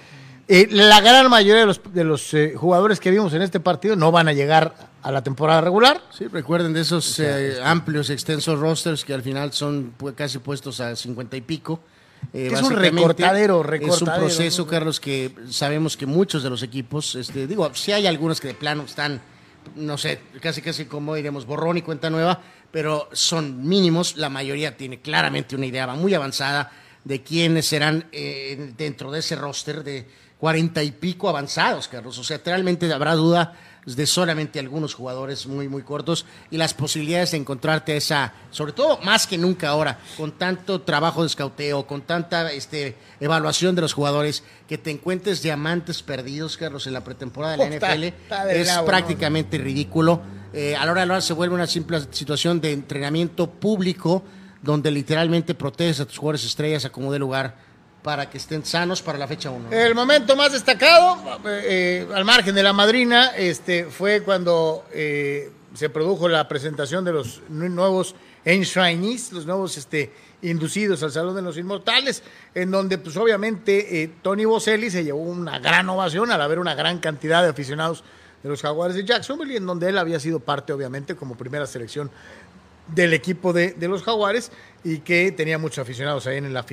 Eh, la gran mayoría de los, de los eh, jugadores que vimos en este partido no van a llegar a la temporada regular. Sí, recuerden de esos eh, amplios, extensos rosters que al final son pues, casi puestos a 50 y pico. Eh, Es un básicamente, recortadero, Es un recortadero, proceso. Carlos, que sabemos que muchos de los equipos, este, digo, sí hay algunos que de plano están, no sé, casi casi como diremos, borrón y cuenta nueva, pero son mínimos. La mayoría tiene claramente una idea muy avanzada de quiénes serán eh, dentro de ese roster de cuarenta y pico avanzados, Carlos. O sea, realmente habrá duda de solamente algunos jugadores muy, muy cortos y las posibilidades de encontrarte esa, sobre todo más que nunca ahora, con tanto trabajo de escauteo, con tanta este, evaluación de los jugadores, que te encuentres diamantes perdidos, Carlos, en la pretemporada de la Oh, NFL, está es prácticamente ridículo. Eh, a la hora de la hora se vuelve una simple situación de entrenamiento público, donde literalmente proteges a tus jugadores estrellas a como de lugar para que estén sanos para la fecha 1. El momento más destacado, eh, al margen de la madrina, este, fue cuando eh, se produjo la presentación de los nu- nuevos enshrinees, los nuevos este, inducidos al Salón de los Inmortales, en donde pues obviamente eh, Tony Boselli se llevó una gran ovación al haber una gran cantidad de aficionados de los Jaguares de Jacksonville en donde él había sido parte obviamente como primera selección del equipo de, de los Jaguares y que tenía muchos aficionados ahí en, la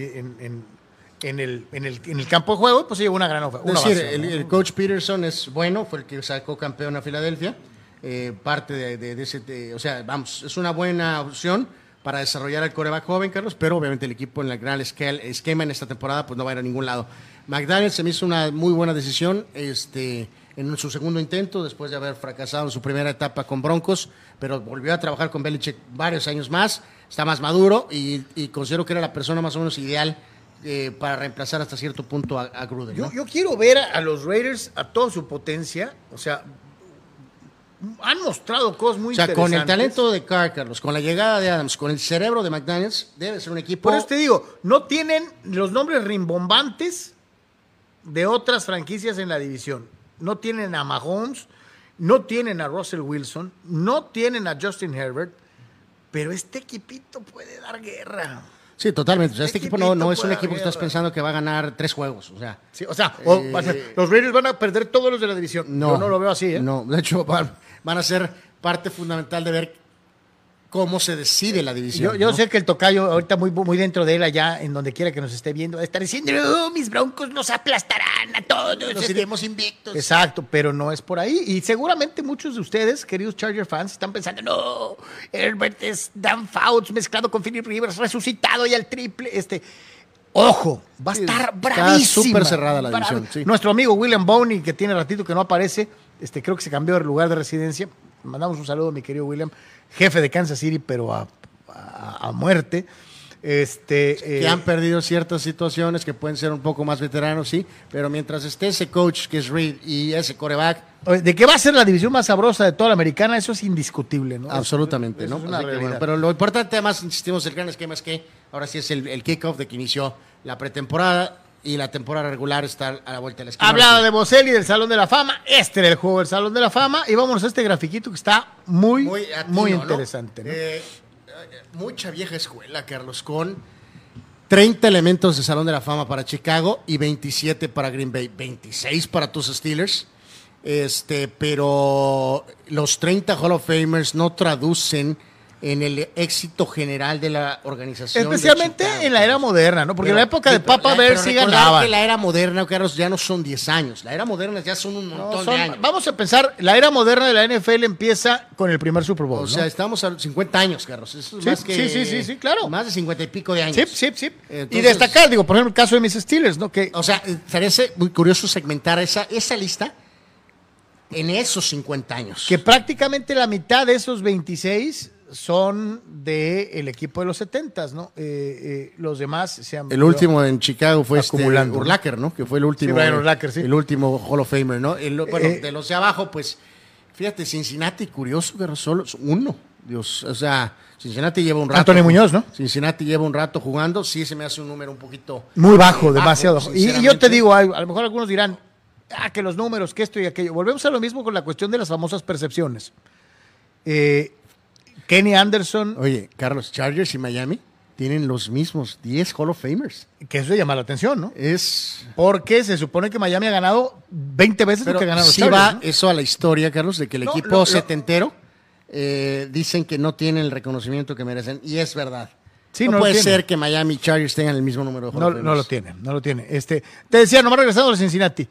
en el, en, el, en el campo de juego, pues se llevó una gran ova- Es decir, el, coach Peterson es bueno, fue el que sacó campeón a Filadelfia. eh, parte de, de- de ese, de- o sea, vamos, es una buena opción para desarrollar al coreback joven, Carlos, pero obviamente el equipo en el gran esquema en esta temporada pues no va a ir a ningún lado. McDaniel se me hizo una muy buena decisión este, en su segundo intento, después de haber fracasado en su primera etapa con Broncos, pero volvió a trabajar con Belichick varios años más, está más maduro y, y considero que era la persona más o menos ideal eh, para reemplazar hasta cierto punto a, a Gruden. ¿no? Yo, yo quiero ver a, a los Raiders a toda su potencia, o sea, han mostrado cosas muy O sea, con el interesantes. talento de Carr, Carlos, con la llegada de Adams, con el cerebro de McDaniels, debe ser un equipo. Por eso te digo, no tienen los nombres rimbombantes de otras franquicias en la división. No tienen a Mahomes, no tienen a Russell Wilson, no tienen a Justin Herbert, pero este equipito puede dar guerra. Sí, totalmente. O sea, este Este equipo no, no es un equipo que estás pensando que va a ganar tres juegos. O sea, Sí, o sea, o Eh, ser- los Raiders van a perder todos los de la división. no. Yo no lo veo así, ¿eh? No, de hecho, van, van a ser parte fundamental de ver cómo se decide la división. Yo, yo ¿no? sé que el tocayo, ahorita muy, muy dentro de él, allá, en donde quiera que nos esté viendo, va a estar diciendo, "Oh, mis broncos los aplastarán a todos. Nos Este, iremos invictos. Exacto, pero no es por ahí. Y seguramente muchos de ustedes, queridos Charger fans, están pensando, no, Herbert es Dan Fouts mezclado con Philip Rivers, resucitado y al triple. Este, ojo, va a estar está bravísima. súper cerrada la división, sí. Nuestro amigo William Boney, que tiene ratito que no aparece, este, creo que se cambió de lugar de residencia. Mandamos un saludo a mi querido William, jefe de Kansas City, pero a, a- a muerte. Este, que eh, han perdido ciertas situaciones que pueden ser un poco más veteranos, sí, pero mientras esté ese coach que es Reed y ese coreback, De que va a ser la división más sabrosa de toda la americana, eso es indiscutible, ¿no? absolutamente, Eso ¿no? es una bueno, pero lo importante, además, insistimos, el gran esquema es que ahora sí es el, el kickoff de que inició la pretemporada y la temporada regular está a la vuelta de la esquina. Hablaba Ahora de Boselli del Salón de la Fama. Este era el juego del Salón de la Fama. Y vámonos a este grafiquito que está muy, muy, interesante. ¿no? Eh, eh, mucha vieja escuela, Carlos, con 30 elementos de Salón de la Fama para Chicago y 27 para Green Bay, 26 para tus Steelers. Este, pero los 30 Hall of Famers no traducen en el éxito general de la organización. Especialmente Chicago, en la era moderna, ¿no? Porque Pero- en la época de Papa Bear sí ganaba. que la era moderna, Carlos, ya no son 10 años. La era moderna ya son un No, montón son- de años. vamos a pensar, la era moderna de la NFL empieza con el primer Super Bowl. O ¿no? sea, estamos a 50 años, Carlos. Eso es Sí, más que, sí, sí, sí, sí, claro. Más de 50 y pico de años. sí, sí, sí. y destacar, digo, por ejemplo, el caso de mis Steelers, ¿no? Que O sea, parece muy curioso segmentar esa, esa lista en esos 50 años. que prácticamente la mitad de esos 26 son del equipo de los 70, ¿no? Eh, eh, los demás se han el último en Chicago fue este Acumulando. Urlacher, ¿no? Que fue el último. Brian Urlacher, sí. El último Hall of Famer, ¿no? El- bueno, Eh, de los de abajo, pues, fíjate, Cincinnati, curioso, pero solo es uno. Dios, o sea, Cincinnati lleva un rato. Antonio Muñoz, ¿no? Cincinnati lleva un rato jugando, sí se me hace un número un poquito Muy bajo, demasiado bajo. Y- Y, yo te digo, a lo mejor algunos dirán, ah, que los números, que esto y aquello. Volvemos a lo mismo con la cuestión de las famosas percepciones. Eh, Kenny Anderson, Oye, Carlos, Chargers y Miami tienen los mismos 10 Hall of Famers. que eso llama la atención, ¿no? Es Porque se supone que Miami ha ganado 20 veces pero lo que ganaron los sí Chargers, va ¿no? eso a la historia, Carlos, de que el No, equipo lo- lo- setentero eh, dicen que no tienen el reconocimiento que merecen y es verdad. Sí, no, puede tienen. ser que Miami y Chargers tengan el mismo número de Hall No, lo tiene, no lo tiene. Este, te decía, nomás regresando a Cincinnati.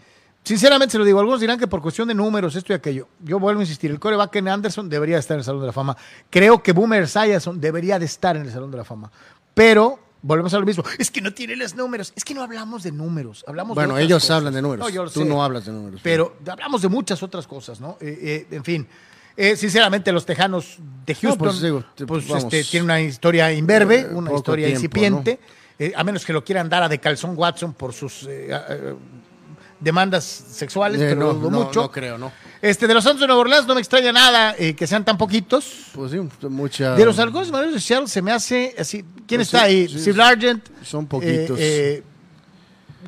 Sinceramente se lo digo, algunos dirán que por cuestión de números, esto y aquello. Yo vuelvo a insistir, el coreback Ken Anderson debería estar en el Salón de la Fama. Creo que Boomer Sayerson debería de estar en el Salón de la Fama. Pero volvemos a lo mismo. Es que no tiene los números. Es que no hablamos de números. Hablamos de Bueno, ellos cosas. hablan de números. yo Tú sé. no hablas de números. Pero hablamos de muchas otras cosas, ¿no? Eh, eh, en fin. Eh, sinceramente, los Tejanos de Houston pues, digo, pues, este, tienen una historia imberbe, una historia tiempo, incipiente. Eh, a menos que lo quieran dar a de calzón Watson por sus eh, demandas sexuales, Eh, pero no, dudo no, mucho. no creo, ¿no? Este, de los Santos de Nueva Orleans no me extraña nada eh, que sean tan poquitos. Pues sí, mucha. De los halcones marinos de Seattle se me hace así. ¿Quién Pues está sí, ahí? sí, Steve Largent. son poquitos. eh, eh,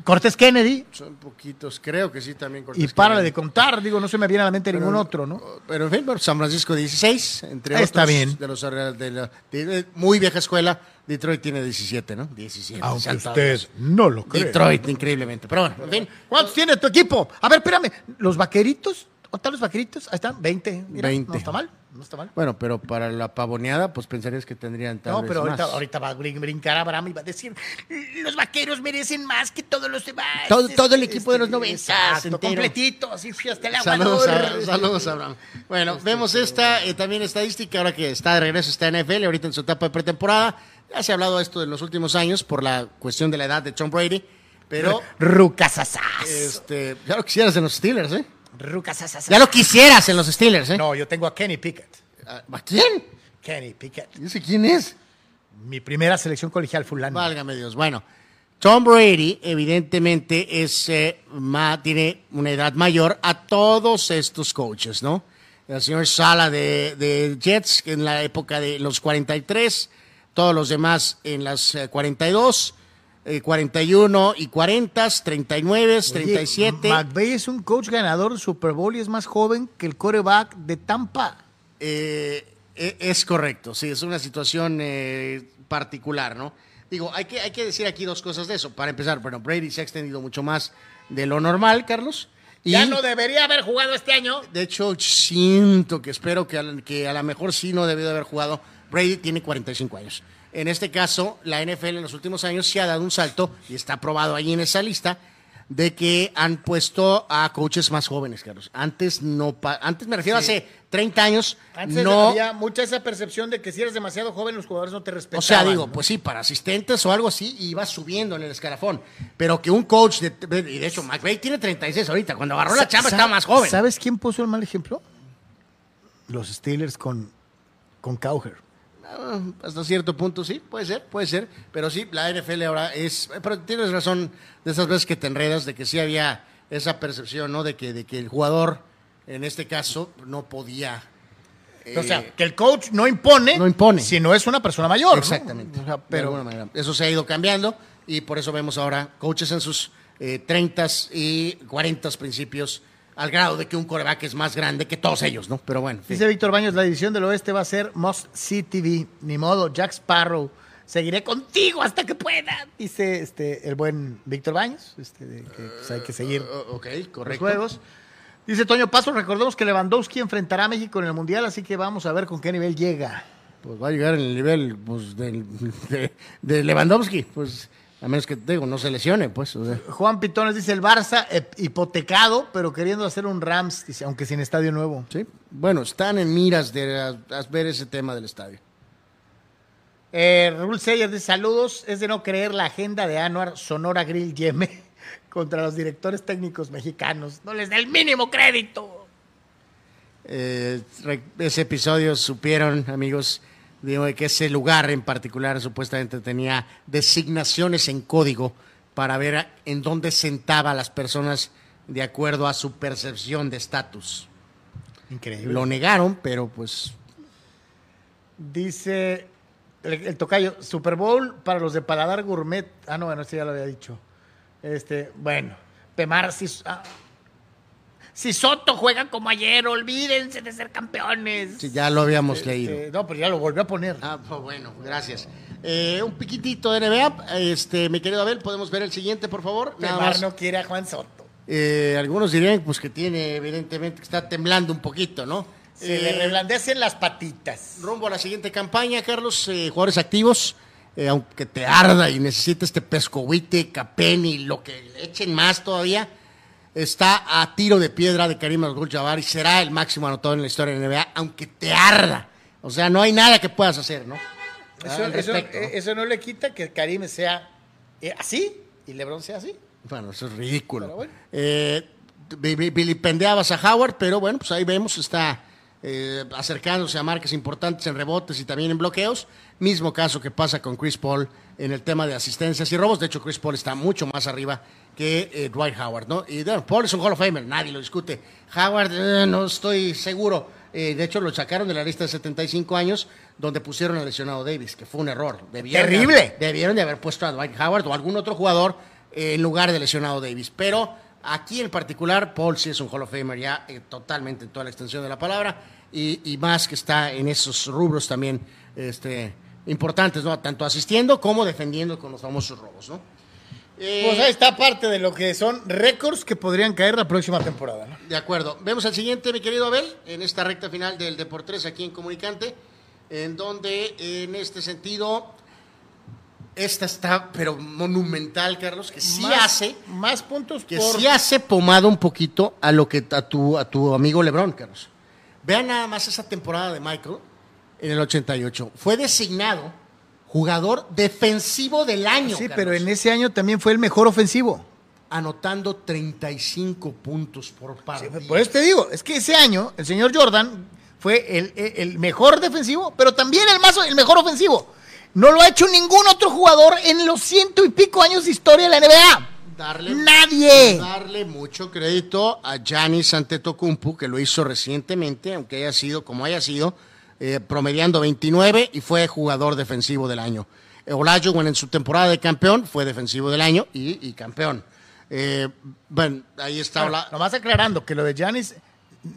Cortés Kennedy. Son poquitos, creo que sí también. Y Cortés para Kennedy. de contar, digo, no se me viene a la mente ningún otro, ¿no? Pero en fin, San Francisco 16, entre Ahí otros. está bien. De los de la de- de muy vieja escuela, Detroit tiene 17, ¿no? 17. Aunque Santa usted Dios. no lo cree. Detroit, increíblemente. Pero bueno, en fin. ¿Cuántos tiene tu equipo? A ver, espérame. ¿Los vaqueritos? ¿Dónde están los vaqueritos? Ahí están, 20. Mira, 20. No está mal, no está mal. Bueno, pero para la pavoneada, pues pensarías que tendrían tal No, vez pero ahorita, más. ahorita va a brin- brincar Abraham y va a decir, los vaqueros merecen más que todos los demás. Todo- todo el equipo de los 90, Exacto, entero. completito, así fui hasta el Saludos, aguador. a, saludos, Abraham. Bueno, vemos esta eh, también estadística ahora que está de regreso, está en NFL, ahorita en su etapa de pretemporada. Ya se ha hablado de esto en los últimos años por la cuestión de la edad de Tom Brady, pero Rucasasas. este, ya lo quisieras en los Steelers, ¿eh? Rucasasas. Ya lo quisieras en los Steelers, ¿eh? No, yo tengo a Kenny Pickett. ¿A quién? Kenny Pickett. ¿Y ese quién es? Mi primera selección colegial fulano. Válgame Dios. Bueno, Tom Brady evidentemente es, eh, ma- tiene una edad mayor a todos estos coaches, ¿no? El señor Sala de, de Jets en la época de los 43, todos los demás en las eh, 42, eh, 41 y 40, 39, Oye, 37. McVay es un coach ganador de Super Bowl y es más joven que el coreback de Tampa. Eh, e- es correcto, sí, es una situación eh, particular, ¿no? Digo, hay que, hay que decir aquí dos cosas de eso. Para empezar, bueno, Brady se ha extendido mucho más de lo normal, Carlos. Y, Ya no debería haber jugado este año. de hecho, siento que espero que que a lo mejor sí no debió de haber jugado. Brady tiene 45 años. En este caso, la NFL en los últimos años sí ha dado un salto, y está aprobado ahí en esa lista, de que han puesto a coaches más jóvenes, Carlos. Antes no, pa- antes me refiero a hace 30 años, Antes no, había mucha esa percepción de que si eres demasiado joven los jugadores no te respetaban. o sea, digo, ¿no? pues sí, para asistentes o algo así, iba subiendo en el escalafón. Pero que un coach, de, y de hecho, McVay tiene 36 ahorita. Cuando agarró la chamba estaba más joven. ¿Sabes quién puso el mal ejemplo? Los Steelers con, con Cowher. Ah, hasta cierto punto sí, puede ser, puede ser. Pero sí, la NFL ahora es. Pero tienes razón de esas veces que te enredas, de que sí había esa percepción, ¿no? De que, de que el jugador, en este caso, no podía. o sea, eh, que el coach no impone, no impone. si no es una persona mayor. Exactamente. De pero alguna manera. Eso se ha ido cambiando y por eso vemos ahora coaches en sus eh, 30 y 40 principios, al grado de que un coreback es más grande que todos ellos, ¿no? Pero bueno, en fin. dice Víctor Baños, la división del oeste va a ser Must See TV. Ni modo, Jack Sparrow. Seguiré contigo hasta que pueda. Dice este, el buen Víctor Baños. Este, de que pues, hay que seguir Uh, ok, los juegos. Dice Toño Paso, recordemos que Lewandowski enfrentará a México en el Mundial, así que vamos a ver con qué nivel llega. Pues va a llegar en el nivel pues, del- de, de Lewandowski, pues a menos que digo, no se lesione, pues. o sea. Juan Pitones dice el Barça eh, hipotecado, pero queriendo hacer un Rams, dice, aunque sin estadio nuevo. Sí. Bueno, están en miras de a- a ver ese tema del estadio. Eh, Raúl Seyer dice saludos, es de no creer la agenda de Anuar Sonora Grill Yeme contra los directores técnicos mexicanos. No les da el mínimo crédito. Eh, ese episodio supieron, amigos, digo, de que ese lugar en particular supuestamente tenía designaciones en código para ver en dónde sentaba a las personas de acuerdo a su percepción de estatus. Increíble. Lo negaron, pero pues Dice el, el tocayo, Super Bowl para los de Paladar Gourmet. Ah, no, bueno, este ya lo había dicho. Este, bueno, Pemar, si, ah. Si Soto juega como ayer, olvídense de ser campeones. Sí, ya lo habíamos Este, leído. no, pero ya lo volvió a poner. Ah, pues bueno, gracias. Eh, un piquitito de NBA. Este, mi querido Abel, ¿podemos ver el siguiente, por favor? Nada más. no quiere a Juan Soto. Eh, algunos dirían pues que tiene, evidentemente, que está temblando un poquito, ¿no? Se Eh, le reblandecen las patitas. Rumbo a la siguiente campaña, Carlos, eh, jugadores activos, eh, aunque te arda y necesites este pescohuite, capeni, lo que le echen más todavía, está a tiro de piedra de Karim Abdul-Jabbar y será el máximo anotador en la historia de la NBA, aunque te arda. O sea, no hay nada que puedas hacer, ¿no? Eso, ¿no? eh, eso no le quita que Karim sea eh, así y LeBron sea así. Bueno, eso es ridículo. Bueno. Eh, a Howard, pero bueno, pues ahí vemos, está eh, acercándose a marcas importantes en rebotes y también en bloqueos. Mismo caso que pasa con Chris Paul en el tema de asistencias y robos. De hecho, Chris Paul está mucho más arriba que eh, Dwight Howard, ¿no? Y bueno, Paul es un Hall of Famer, nadie lo discute. Howard, eh, no estoy seguro. Eh, de hecho, lo sacaron de la lista de 75 años, donde pusieron al lesionado Davis, que fue un error. Debieron de- Terrible. debieron de haber puesto a Dwight Howard o algún otro jugador en lugar de lesionado Davis. Pero aquí en particular, Paul sí es un Hall of Famer ya totalmente en toda la extensión de la palabra y, y más que está en esos rubros también este, importantes, ¿no? Tanto asistiendo como defendiendo con los famosos robos, ¿no? Eh, Pues ahí está parte de lo que son récords que podrían caer la próxima temporada. ¿no? De acuerdo. Vemos al siguiente, mi querido Abel, en esta recta final del Deportes aquí en Comunicante, en donde en este sentido, esta está, pero monumental, Carlos, que sí Más- hace, más puntos que por sí hace pomada un poquito a lo que a tu, a tu amigo Lebron, Carlos. Vean nada más esa temporada de Michael en el 88. Fue designado jugador defensivo del año. Sí, Carlos, pero en ese año también fue el mejor ofensivo. anotando 35 puntos por partido. Por eso te digo, es que ese año el señor Jordan fue el mejor defensivo, pero también el, más, el mejor ofensivo. No lo ha hecho ningún otro jugador en los ciento y pico años de historia de la NBA. darle, Nadie. darle mucho crédito a Giannis Antetokounmpo, que lo hizo recientemente, aunque haya sido como haya sido, eh, promediando 29 y fue jugador defensivo del año. Olajuwon en su temporada de campeón fue defensivo del año y, y campeón. Eh, bueno, ahí está. Ola- nomás aclarando que lo de Giannis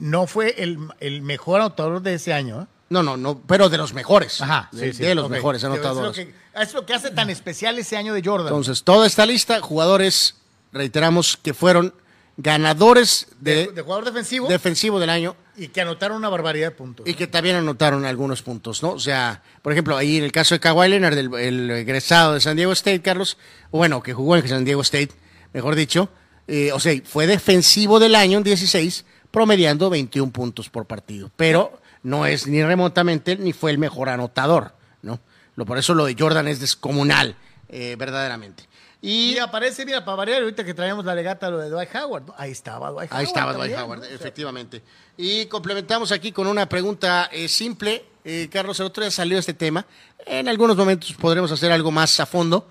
no fue el, el mejor anotador de ese año. ¿eh? No, no, no, pero de los mejores. Ajá, de, sí, sí, de los mejores anotadores. Es lo, que, es lo que hace tan especial ese año de Jordan. Entonces, toda esta lista, jugadores, reiteramos, que fueron ganadores de, de, de jugador defensivo defensivo del año y que anotaron una barbaridad de puntos. y que también anotaron algunos puntos, ¿no? O sea, por ejemplo, ahí en el caso de Kawhi Leonard, el, el egresado de San Diego State, Carlos, bueno, que jugó en San Diego State, mejor dicho, eh, o sea, fue defensivo del año en 16, promediando 21 puntos por partido, pero no es ni remotamente ni fue el mejor anotador, ¿no? Lo, por eso lo de Jordan es descomunal, eh, verdaderamente. Y Y aparece, mira, para variar, ahorita que traemos la legata lo de Dwight Howard. ¿no? Ahí estaba Dwight Howard. Ahí estaba Dwight también, Howard, ¿no? O sea, efectivamente. Y complementamos aquí con una pregunta eh, simple. Eh, Carlos, el otro día salió este tema. En algunos momentos podremos hacer algo más a fondo.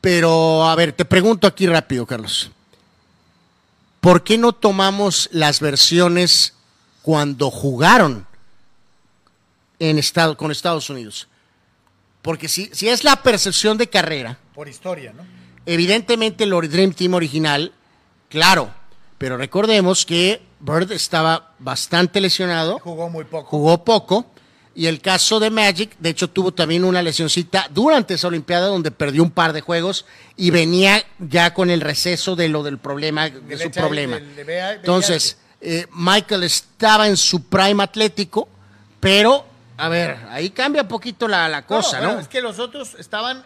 Pero, a ver, te pregunto aquí rápido, Carlos. ¿Por qué no tomamos las versiones cuando jugaron en estado, con Estados Unidos? Porque si, si es la percepción de carrera, por historia, ¿no? Evidentemente el Dream Team original, claro, pero recordemos que Bird estaba bastante lesionado, Jugó muy poco. jugó poco, y el caso de Magic, de hecho, tuvo también una lesioncita durante esa Olimpiada donde perdió un par de juegos y venía ya con el receso de lo del problema, de su problema. Entonces, eh, Michael estaba en su prime atlético, pero, a ver, ahí cambia un poquito la, la cosa, ¿no? bueno, es que los otros estaban,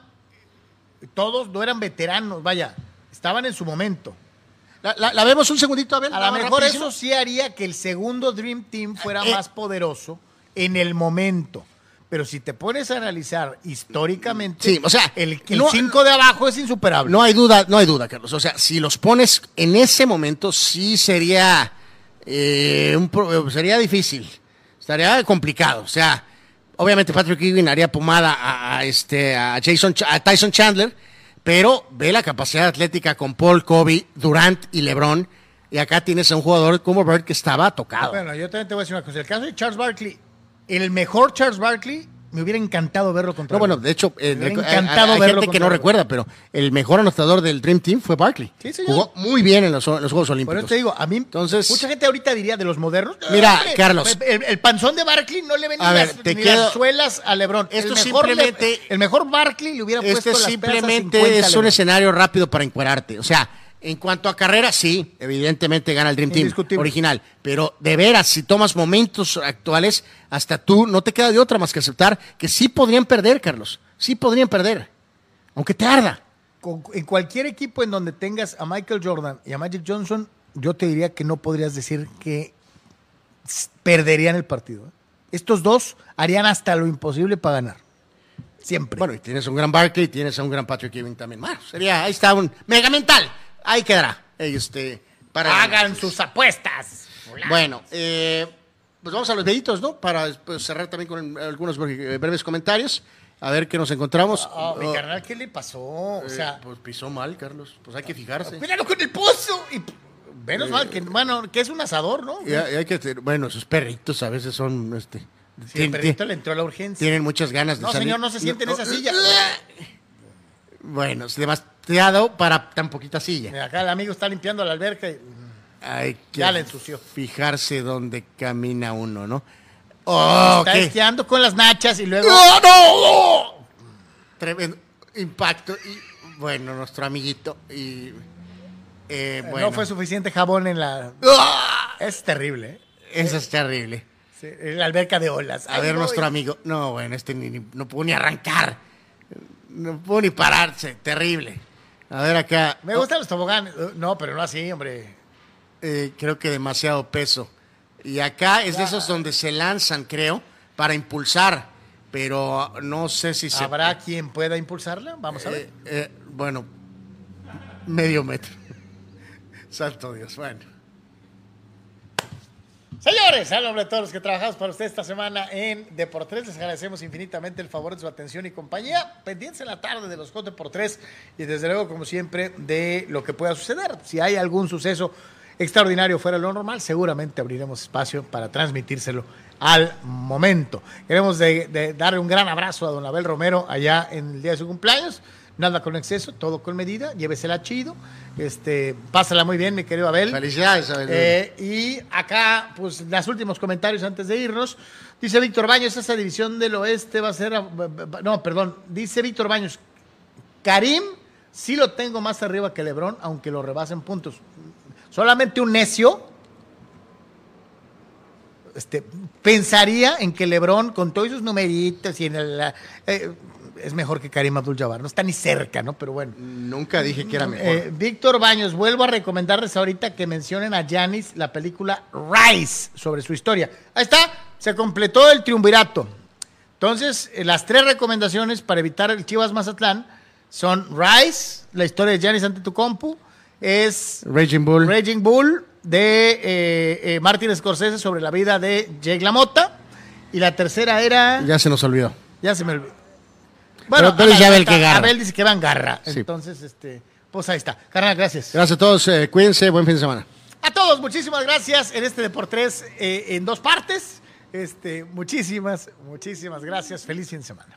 todos no eran veteranos, vaya, estaban en su momento. La, la- la vemos un segundito, a ver. A lo mejor rapidísimo. eso sí haría que el segundo Dream Team fuera Eh, más poderoso en el momento. Pero si te pones a analizar históricamente, Sí, o sea, el no- 5 de abajo es insuperable. No hay duda, no hay duda, Carlos. O sea, si los pones en ese momento, sí sería, eh, un sería difícil. Estaría complicado. O sea, obviamente Patrick Ewing haría pomada a, este, a, Jason, a Tyson Chandler, pero ve la capacidad atlética con Paul, Kobe, Durant y LeBron. Y acá tienes a un jugador como Bird que estaba tocado. Bueno, yo también te voy a decir una cosa. El caso de Charles Barkley el mejor Charles Barkley, me hubiera encantado verlo contra No, bueno, de hecho, eh, Me encantado hay, hay verlo gente que no recuerda, pero el mejor anotador del Dream Team fue Barkley. Sí, señor. Jugó muy bien en los, en los Juegos Por Olímpicos. eso te digo, a mí, Entonces- mucha gente ahorita diría de los modernos. Mira, "Hombre, Carlos. El, el panzón de Barkley no le ven A ni, ver, las, te ni quedo- las suelas a LeBron. Esto el mejor, simplemente- Le- el mejor Barkley le hubiera puesto Este las a simplemente 50 a es un escenario rápido para encuadrarte. O sea, en cuanto a carrera, sí, evidentemente gana el Dream Team original. Pero de veras, si tomas momentos actuales, hasta tú no te queda de otra más que aceptar que sí podrían perder, Carlos. Sí podrían perder. Aunque te arda. Con- en cualquier equipo en donde tengas a Michael Jordan y a Magic Johnson, yo te diría que no podrías decir que perderían el partido. ¿eh? Estos dos harían hasta lo imposible para ganar. Siempre. Bueno, y tienes un gran Barkley y tienes a un gran Patrick Ewing también. Bueno, sería, ahí está un mega mental. Ahí quedará. Este, para hagan sus apuestas. Bueno, eh, pues vamos a los deditos, ¿no? Para pues, cerrar también con algunos bre- breves comentarios. A ver qué nos encontramos. Ah, mi Oh, carnal, ¿qué le pasó? O eh, sea, pues pisó mal, Carlos. Pues hay que fijarse. míralo con el pozo. Y, menos mal que, bueno, que es un asador, ¿no? Y hay, que, bueno, esos perritos a veces son, este, Sí, el perrito le entró a la urgencia. tienen muchas ganas de No, salir. señor, no se siente en esa silla. Bueno, es demasiado para tan poquita silla. Mira, Acá el amigo está limpiando la alberca y Hay que Ya le ensució. fijarse dónde camina uno, ¿no? Oh, está qué esquiando con las nachas y luego... ¡No, no, no! Tremendo impacto. Y bueno, nuestro amiguito. Y, eh, bueno. No fue suficiente jabón en la... ¡Ah! Es terrible, ¿eh? Eso es terrible. Sí, en la alberca de olas. A ver, nuestro amigo. No, bueno, este ni- ni- no pudo ni arrancar. No pudo ni pararse. Terrible. A ver acá. Me gustan los toboganes. Uh, No, pero no así, hombre. Eh, creo que demasiado peso. Y acá es de esos donde se lanzan, creo, para impulsar. Pero no sé si se. ¿Habrá quien pueda impulsarla? Vamos a ver. Eh, eh, bueno, medio metro. Santo Dios, bueno. Señores, al nombre de todos los que trabajamos para usted esta semana en Deportes, les agradecemos infinitamente el favor de su atención y compañía. Pendientes en la tarde de los Hot Deportes y desde luego, como siempre, de lo que pueda suceder. Si hay algún suceso extraordinario fuera de lo normal, seguramente abriremos espacio para transmitírselo al momento. Queremos de darle un gran abrazo a don Abel Romero allá en el día de su cumpleaños. Nada con exceso, todo con medida, llévesela chido. Este, pásala muy bien, mi querido Abel. Felicidades, Abel. Eh, y acá, pues, los últimos comentarios antes de irnos. Dice Víctor Baños, esa división del oeste va a ser... a- No, perdón. Dice Víctor Baños, Karim sí lo tengo más arriba que Lebron, aunque lo rebasen puntos. Solamente un necio este, pensaría en que Lebron, con todos sus numeritos y en el... eh, es mejor que Karim Abdul-Jabbar. No está ni cerca, ¿no? Pero bueno. Nunca dije que era mejor. Eh, Víctor Baños, vuelvo a recomendarles ahorita que mencionen a Janis la película Rise sobre su historia. Ahí está, se completó el triunvirato. Entonces, eh, las tres recomendaciones para evitar el Chivas Mazatlán son Rise, la historia de Janis ante tu compu, es Raging Bull. Raging Bull de eh, eh, Martin Scorsese sobre la vida de Jake LaMotta y la tercera era... Ya se nos olvidó. Ya se me olvidó. Pero- pero la ya Abel que garra. Abel dice que va en garra. Sí. Entonces, este, pues ahí está. Carnal, gracias. Gracias a todos. eh, cuídense. Buen fin de semana. A todos, muchísimas gracias en este Deportes eh, en dos partes. Este, muchísimas, muchísimas gracias. Feliz fin de semana.